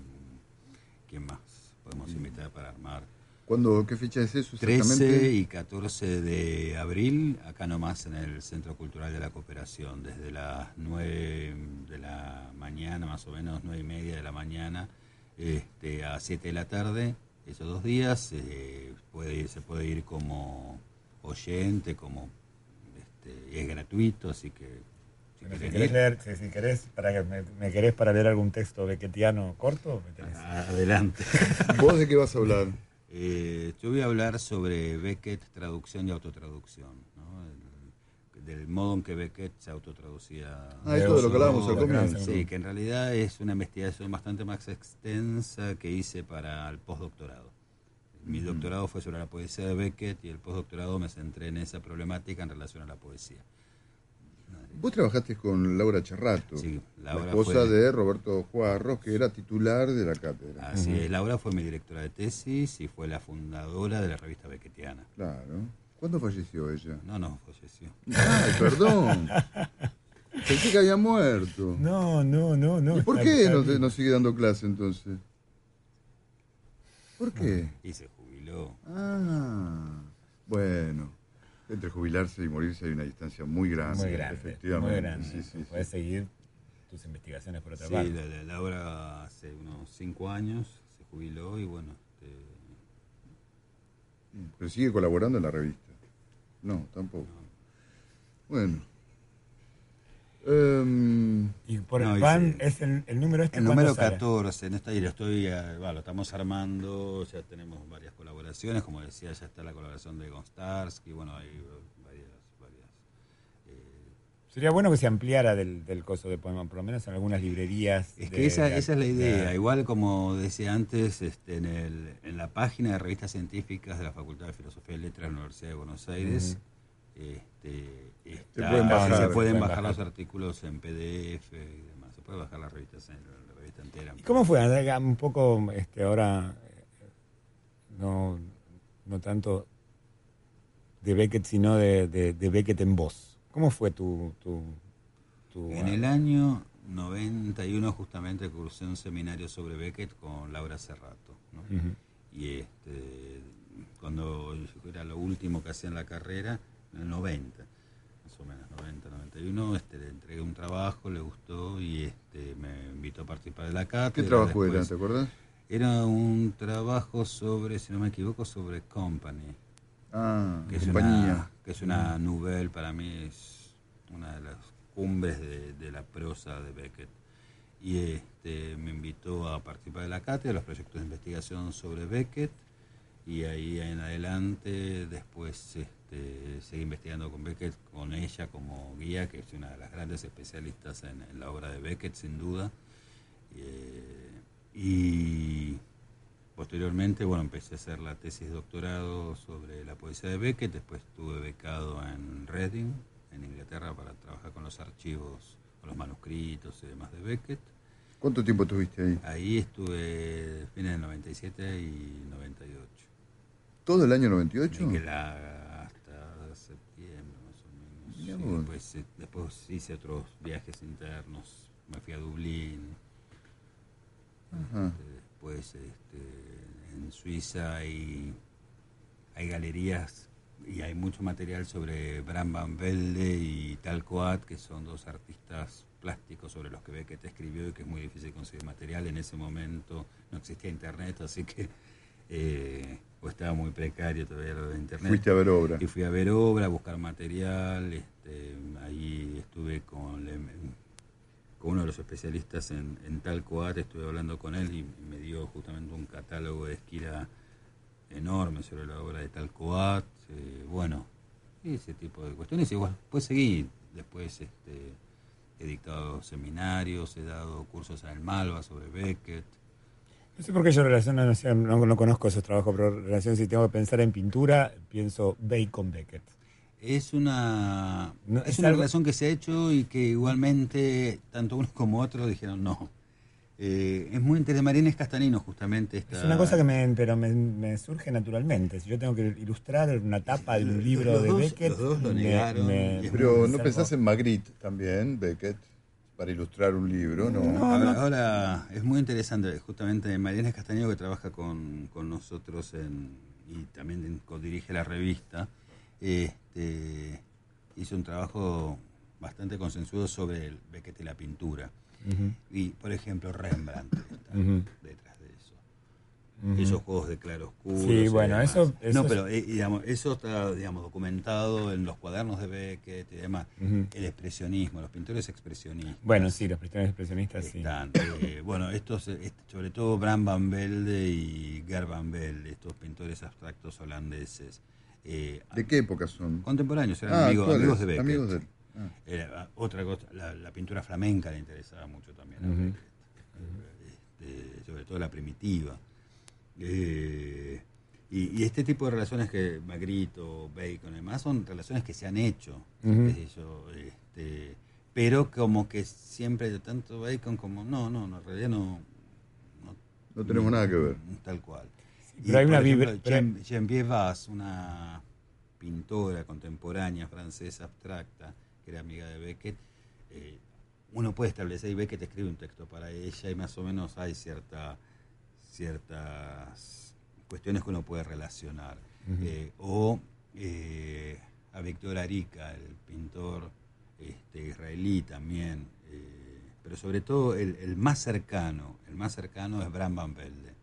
quién más podemos invitar para armar.
¿Cuándo, ¿Qué fecha es eso
13 y 14 de abril, acá nomás en el Centro Cultural de la Cooperación, desde las 9 de la mañana, más o menos 9 y media de la mañana, este, a 7 de la tarde, esos dos días, eh, puede ir, se puede ir como oyente, como este, y es gratuito, así que
si, querés leer, si, querés, para que me, querés para leer algún texto bequetiano corto,
adelante.
¿Vos de qué vas a hablar?
Eh, yo voy a hablar sobre Beckett, traducción y autotraducción, del modo en que Beckett se autotraducía.
Ah, esto de lo que hablábamos al comienzo.
Sí, que en realidad es una investigación bastante más extensa que hice para el postdoctorado. Mi doctorado fue sobre la poesía de Beckett y el postdoctorado me centré en esa problemática en relación a la poesía.
Vos trabajaste con Laura Charrato, la esposa de Roberto Juarros, que era titular de la cátedra.
Así es, Laura fue mi directora de tesis y fue la fundadora de la revista Beckettiana.
Claro. ¿Cuándo falleció ella?
No, no, falleció.
Ay, perdón. Pensé que había muerto.
No, no, no, no.
¿Y por qué no, no, sigue dando clase entonces? ¿Por qué?
Y se jubiló.
Ah, bueno entre jubilarse y morirse hay una distancia muy grande.
Muy grande, efectivamente. Muy grande. Sí, Puedes seguir tus investigaciones por otra parte.
Sí, Laura hace unos cinco años se jubiló y bueno. Este...
Pero sigue colaborando en la revista. No, tampoco. Bueno.
Em, y por el van, es el, número este.
El número 14, en esta lo estoy, eh, lo estamos armando, ya tenemos varias colaboraciones, como decía, ya está la colaboración de Gonstarsky, bueno, hay varias. varias
eh, Sería bueno que se ampliara del, del coso de poema, por lo menos en algunas librerías.
Es que esa, esa, es la idea. Igual como decía antes, este, en, el, en la página de revistas científicas de la Facultad de Filosofía y Letras de la Universidad de Buenos Aires, este, se pueden bajar, los artículos en PDF y demás. Se puede bajar las revistas en la revista entera.
¿Y cómo fue? Un poco este, ahora, no, no tanto de Beckett, sino de, de, Beckett en voz. ¿Cómo fue tu...? tu,
en el año 91 justamente cursé un seminario sobre Beckett con Laura Cerrato. Y este, cuando era lo último que hacía en la carrera, en el 90, más o menos, 90, 91, este, le entregué un trabajo, le gustó y este, me invitó a participar de la cátedra.
¿Qué trabajo era, te acuerdas?
Era un trabajo sobre, si no me equivoco, sobre Company.
Ah,
que es Una, que es una nouvelle, para mí es una de las cumbres de, de la prosa de Beckett. Y este, me invitó a participar de la cátedra, los proyectos de investigación sobre Beckett, y ahí en adelante después este, seguí investigando con Beckett, con ella como guía, que es una de las grandes especialistas en, la obra de Beckett, sin duda. Eh, y posteriormente, bueno, empecé a hacer la tesis de doctorado sobre la poesía de Beckett, después estuve becado en Reading, en Inglaterra, para trabajar con los archivos, con los manuscritos y demás de Beckett.
¿Cuánto tiempo tuviste ahí?
Ahí estuve fines del 97 y 98.
¿Todo el año 98?
Después, eh, después, hice otros viajes internos, me fui a Dublín. Este, después este, en Suiza hay, hay galerías y hay mucho material sobre Bram Van Velde y Talcoat, que son dos artistas plásticos sobre los que ve que te escribió y que es muy difícil conseguir material. En ese momento no existía internet, así que eh, o estaba muy precario todavía lo de internet.
Fuiste a ver obra.
Y fui a ver obra, a buscar material, este, ahí estuve con, con uno de los especialistas en, en Talcoat, estuve hablando con él y, me dio justamente un catálogo de esquira enorme sobre la obra de Talcoat, eh, bueno, ese tipo de cuestiones. Y bueno, pues seguí, después este, he dictado seminarios, he dado cursos en el Malva sobre Beckett,
no sé por qué yo relaciono, no, no, conozco esos trabajos, pero relación si tengo que pensar en pintura, pienso Bacon Beckett.
Es una,
No,
es
es
una
algo-
relación que se ha hecho y que igualmente tanto uno como otro dijeron no. Eh, es muy interesante. Marines Castanino, justamente. Esta,
Es una cosa que me, pero me, me surge naturalmente. Si yo tengo que ilustrar una tapa de un libro
los
de
dos-
Beckett,
los dos lo
me-
negaron,
me-
y es
Pero ¿no pensás en Magritte también, Beckett, para ilustrar un libro? No.
ahora, ahora es muy interesante, justamente Marines Castañino que trabaja con, con nosotros en, y también en- co-dirige la revista, este, hizo un trabajo bastante consensuado sobre el Beckett y la pintura. Y, por ejemplo, Rembrandt está
Ujú.
detrás de Esos juegos de claroscuros.
Sí, bueno, eso- eso
no, pero eh, digamos, eso está digamos, documentado en los cuadernos de Beckett y demás.
Ujú.
El expresionismo, los pintores expresionistas.
Bueno, sí, los pintores expresionistas sí.
Eh, bueno, estos, eh, est- sobre todo Bram van Velde y Ger van Velde, estos pintores abstractos holandeses. eh,
¿De qué época son?
Contemporáneos, eran
Ah,
amigos, amigos de Beckett.
amigos de. Ah.
Era, otra cosa, la, la pintura flamenca le interesaba mucho también a
Ujú.
Beckett, este, sobre todo la primitiva. Eh, y, y este tipo de relaciones que Magritte o Bacon y demás son relaciones que se han hecho, yo, este, pero como que siempre, tanto Bacon como, no, no, no en realidad no,
No tenemos nada que ver.
Tal cual.
pero hay
por
una
ejemplo, Jean- Geneviève Vaz, una pintora contemporánea francesa abstracta, que era amiga de Beckett, eh, uno puede establecer, y Beckett escribe un texto para ella, y más o menos hay cierta, ciertas cuestiones que uno puede relacionar. Eh, o eh, a Víctor Arica, el pintor este, israelí también, eh, pero sobre todo el, el más cercano, el más cercano es Bram Van Velde,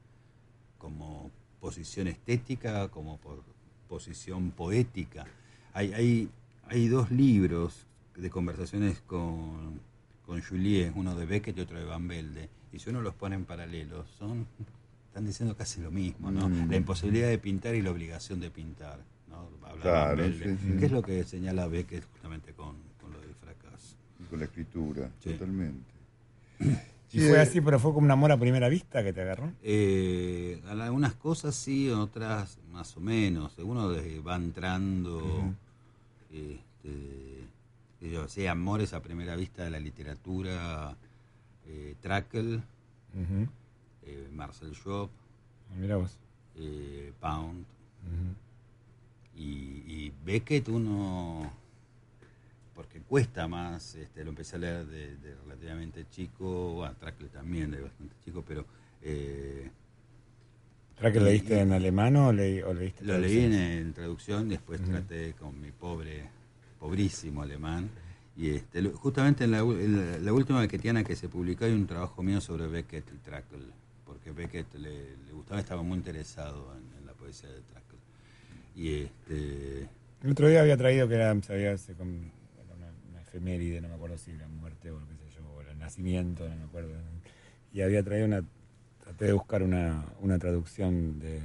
como posición estética, como por posición poética. Hay, hay, hay dos libros de conversaciones con, con Juliet, uno de Beckett y otro de Van Velde, y si uno los pone en paralelo, son, están diciendo casi lo mismo, ¿no?
Mm.
La imposibilidad de pintar y la obligación de pintar, ¿no?
Claro,
Velde,
sí, sí.
que es lo que señala Beckett justamente con, con lo del fracaso.
Y con la escritura,
Sí.
totalmente.
Y fue
eh,
así, pero fue como un amor a primera vista que te agarró.
Eh, algunas cosas sí, otras más o menos. Uno de- va entrando,
Ujú.
este, qué sé yo, sí, amores a primera vista de la literatura, eh, Trackle,
Ujú.
Eh, Marcel Schwab,
Ah, vos.
eh, Pound y, y Beckett uno porque cuesta más este, lo empecé a leer de, de relativamente chico bueno, Trackle también de bastante chico pero eh,
¿Será que leíste
y-
en alemán o, leí, o leíste
Lo leí en, en traducción, después
Ujú.
traté con mi pobre, pobrísimo alemán. Y este, justamente en la, en la- última Beckettiana que se publicó hay un trabajo mío sobre Beckett y Trackle, porque Beckett le, le gustaba, estaba muy interesado en, en la poesía de Trackle. Y este,
El otro día había traído que era, se era una, una efeméride, no me acuerdo si la muerte o qué sé yo, o el nacimiento, no me acuerdo. Y había traído una, traté de buscar una, una traducción de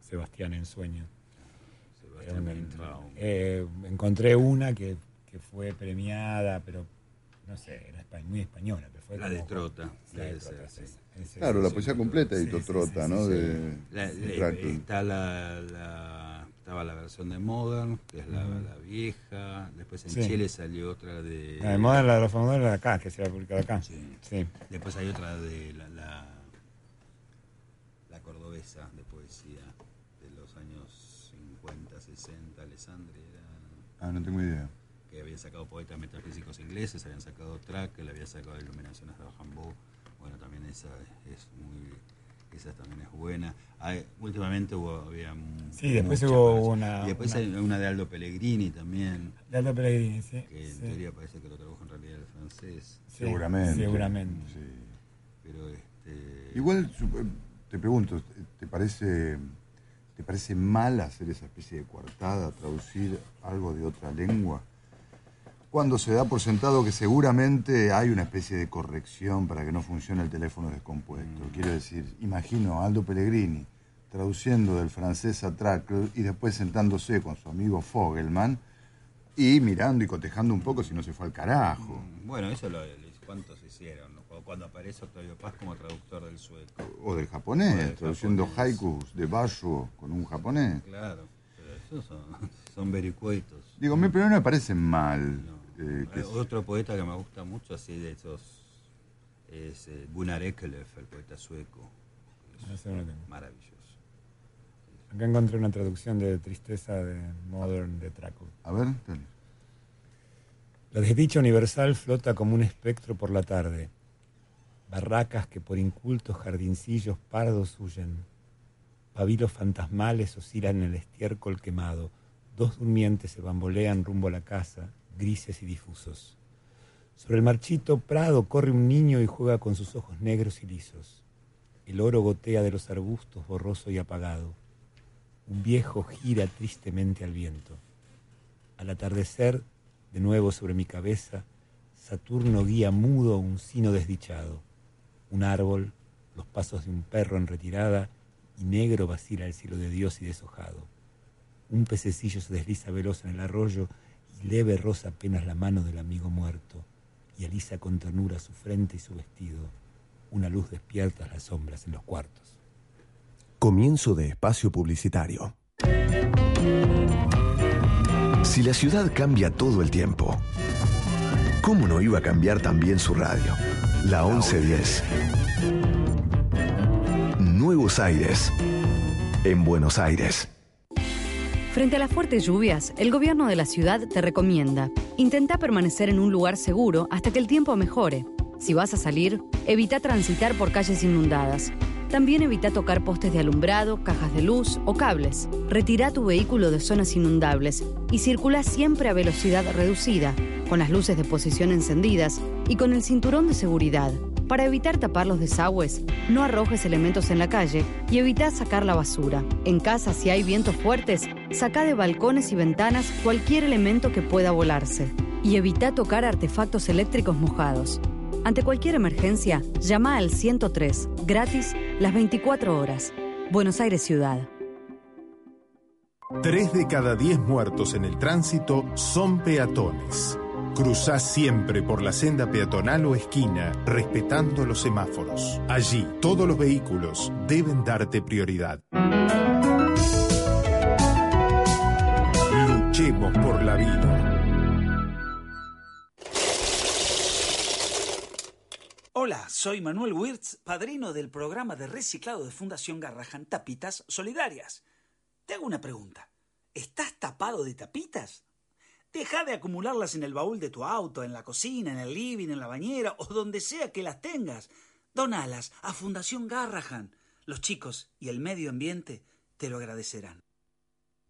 Sebastián en sueño.
Sebastián Weintraub.
eh, encontré una que, que fue premiada, pero no sé, era muy española. Pero fue
La
como-
de Trota,
La de
debe
Trota,
ser,
sí.
Claro, la
sí,
poesía
sí,
completa editó Trota, ¿no? Trackle.
está la, estaba la versión de Modern, que es la, vieja, después en
Sí.
Chile salió otra de...
La de moda, la de los famosos, la de acá, que se va a publicar acá.
Sí.
Sí.
Después hay otra de la, la, la cordobesa de poesía de los años 50, 60, Alessandri, era-
Ah, no tengo idea.
Sacado poetas metafísicos ingleses, habían sacado Track, le había sacado Iluminaciones de Rambo. Bueno, también esa es muy. Esa también es buena. Hay- últimamente hubo, había.
Sí, después hubo una-
Y después
una-
hay una de Aldo Pellegrini también,
De Aldo Pellegrini, sí.
que en
sí.
teoría parece que lo tradujo en realidad el francés.
Sí,
Seguramente.
Seguramente.
Sí.
Pero este.
Igual, su- te pregunto, ¿te parece, ¿te parece mal hacer esa especie de coartada, traducir algo de otra lengua? Cuando se da por sentado que seguramente hay una especie de corrección para que no funcione el teléfono descompuesto.
Mm.
Quiero decir, imagino a Aldo Pellegrini traduciendo del francés a Trackle y después sentándose con su amigo Fogelman y mirando y cotejando un poco si no se fue al carajo.
Mm, Bueno, eso lo, ¿cuántos hicieron? Cuando- aparece Octavio Paz como traductor del sueco.
O del japonés,
O del
traduciendo
japonés.
haikus de Basho con un japonés.
Claro. pero es- Esos son, son vericuetos.
Digo, me- pero no me parece mal. Eh, que
Otro poeta que me gusta mucho, así de esos, es eh, Gunnar Ekelöf, el poeta sueco. Es
Ese no
maravilloso.
Acá encontré una traducción de Tristeza de Modern de Traco.
A ver, dale.
La desdicha universal flota como un espectro por la tarde. Barracas que por incultos jardincillos pardos huyen. Pabilos fantasmales oscilan en el estiércol quemado. Dos durmientes se bambolean rumbo a la casa, grises y difusos. Sobre el marchito prado corre un niño y juega con sus ojos negros y lisos. El oro gotea de los arbustos borroso y apagado. Un viejo gira tristemente al viento. Al atardecer, de nuevo sobre mi cabeza, Saturno guía mudo un sino desdichado. Un árbol, los pasos de un perro en retirada, y negro vacila el cielo de Dios y deshojado. Un pececillo se desliza veloz en el arroyo leve roza apenas la mano del amigo muerto y alisa con ternura su frente y su vestido. Una luz despierta las sombras en los cuartos.
Comienzo de espacio publicitario. Si la ciudad cambia todo el tiempo, ¿cómo no iba a cambiar también su radio? La 1110. Nuevos Aires. En Buenos Aires.
Frente a las fuertes lluvias, el gobierno de la ciudad te recomienda, intenta permanecer en un lugar seguro hasta que el tiempo mejore. Si vas a salir, evita transitar por calles inundadas. También evita tocar postes de alumbrado, cajas de luz o cables. Retira tu vehículo de zonas inundables y circula siempre a velocidad reducida, con las luces de posición encendidas y con el cinturón de seguridad. Para evitar tapar los desagües, no arrojes elementos en la calle y evita sacar la basura. En casa, si hay vientos fuertes, saca de balcones y ventanas cualquier elemento que pueda volarse. Y evita tocar artefactos eléctricos mojados. Ante cualquier emergencia, llama al 103, gratis, las 24 horas. Buenos Aires Ciudad.
Tres de cada diez muertos en el tránsito son peatones. Cruzá siempre por la senda peatonal o esquina, respetando los semáforos. Allí, todos los vehículos deben darte prioridad. Luchemos por la vida.
Hola, soy Manuel Wirtz, padrino del programa de reciclado de Fundación Garrahan Tapitas Solidarias. Te hago una pregunta. ¿Estás tapado de tapitas? Deja de acumularlas en el baúl de tu auto, en la cocina, en el living, en la bañera o donde sea que las tengas. Donalas a Fundación Garrahan. Los chicos y el medio ambiente te lo agradecerán.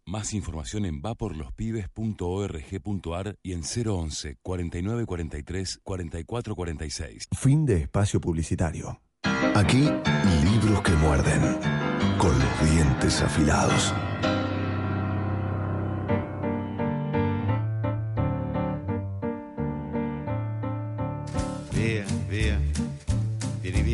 Más información en vaporlospibes.org.ar y en 011 4943 4446.
Fin de espacio publicitario. Aquí, libros que muerden. Con los dientes afilados.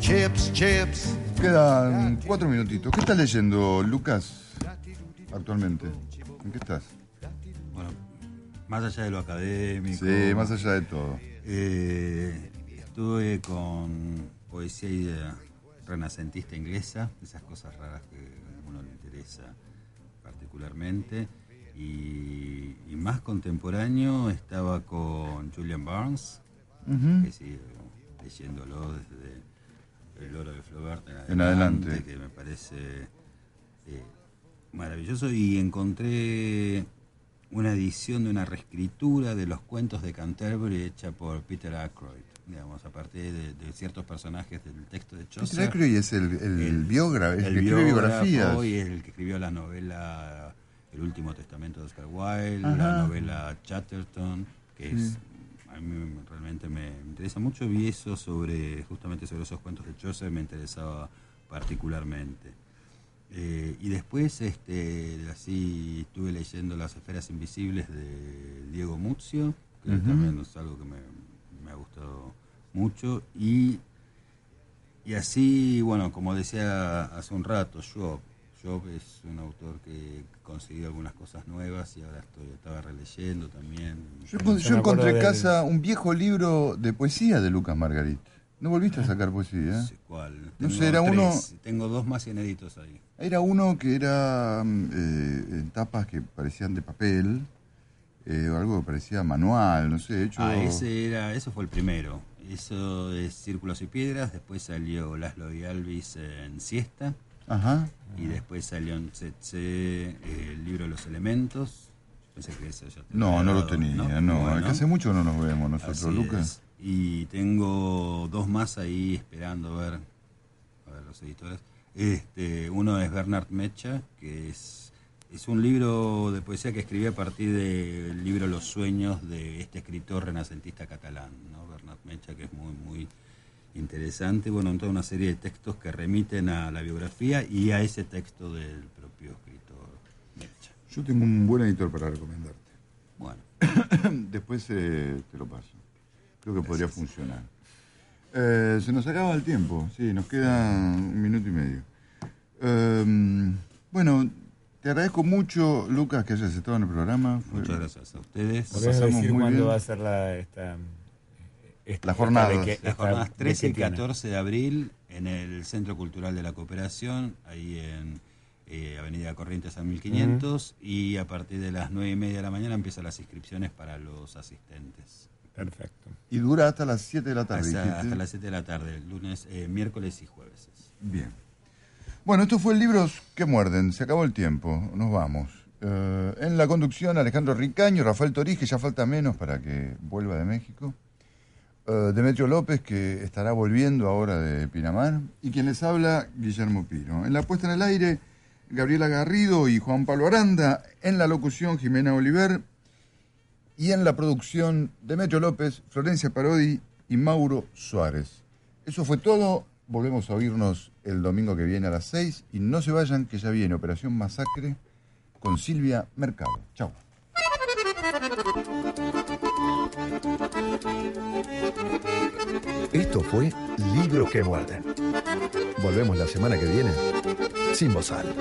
Chips, chips.
Quedan cuatro minutitos. ¿Qué estás leyendo, Lucas, actualmente? ¿En qué estás?
Bueno, más allá de lo académico.
Sí, más allá de todo.
eh, estuve con poesía renacentista inglesa, esas cosas raras que a uno le interesa particularmente. Y, y más contemporáneo estaba con Julian Barnes, que sigo leyéndolo desde El oro de Flaubert en
En
adelante,
adelante.
que me parece eh, maravilloso. Y encontré una edición de una reescritura de los cuentos de Canterbury hecha por Peter Ackroyd, digamos, a partir de, de ciertos personajes del texto de Chaucer.
Peter Ackroyd es el, el, biógrafo, el,
el
que escribe biografías.
Y el que escribió la novela El último testamento de Oscar Wilde,
Ajá.
la novela Chatterton, que es. A mí realmente me interesa mucho. Vi eso sobre, justamente sobre esos cuentos de Chaucer, me interesaba particularmente. Eh, y después, este, así estuve leyendo Las esferas invisibles de Diego Muzio, que también es algo que me, me ha gustado mucho. Y, y así, bueno, como decía hace un rato, Job. Job es un autor que conseguido algunas cosas nuevas y ahora estoy, estaba releyendo también.
Yo, yo encontré en casa un viejo libro de poesía de Lucas Margarit. ¿No volviste a sacar poesía?
¿Cuál?
No
Tengo
sé, era
tres,
uno...
Tengo dos más inéditos ahí.
Era uno que era mm, eh, en tapas que parecían de papel, eh, o algo que parecía manual, no sé, hecho...
Ah, ese era, eso fue el primero. Eso es Círculos y Piedras, después salió Laszlo y Alvis en Siesta.
Ajá.
Y después salió en Tsetse eh, el libro de los elementos. Pensé que eso ya te
No, no lo tenía, no.
Bueno.
Hace mucho no nos vemos nosotros,
Así
Lucas.
es. Y tengo dos más ahí esperando a ver, a ver los editores. Este, uno es Bernard Mecha, que es, es un libro de poesía que escribí a partir del libro Los sueños de este escritor renacentista catalán, ¿no? Bernard Mecha, que es muy, muy interesante. Bueno, en toda una serie de textos que remiten a la biografía y a ese texto del propio escritor Mecha.
Yo tengo un buen editor para recomendarte.
Bueno.
Después eh, te lo paso. Creo que podría funcionar. Eh, se nos acaba el tiempo, sí, nos queda un minuto y medio. Eh, bueno, te agradezco mucho, Lucas, que hayas estado en el programa. Fue-
Muchas gracias a ustedes.
Lo
¿Podés
pasamos
decir
muy
cuándo
bien.
va a ser la, esta-
La jornada.
Las jornadas 13 y
bequetiana?
14 de abril en el Centro Cultural de la Cooperación, ahí en eh, Avenida Corrientes a 1500, y a partir de las 9 y media de la mañana empiezan las inscripciones para los asistentes.
Perfecto.
Y dura hasta las 7 de la tarde.
Hasta, las 7 de la tarde, lunes, eh, miércoles y jueves.
Bien. Bueno, esto fue el Libros que Muerden. Se acabó el tiempo. Nos vamos. Eh, en la conducción, Alejandro Ricaño, Rafael Toriz, que ya falta menos para que vuelva de México. Eh, Demetrio López, que estará volviendo ahora de Pinamar. Y quien les habla, Guillermo Piro. En la puesta en el aire, Gabriela Garrido y Juan Pablo Aranda. En la locución, Jimena Oliver. Y en la producción, Demetrio López, Florencia Parodi y Mauro Suárez. Eso fue todo. Volvemos a oírnos el domingo que viene a las 6. Y no se vayan, que ya viene Operación Masacre con Silvia Mercado. Chau.
Esto fue Libros que Muerden. Volvemos la semana que viene sin bozal.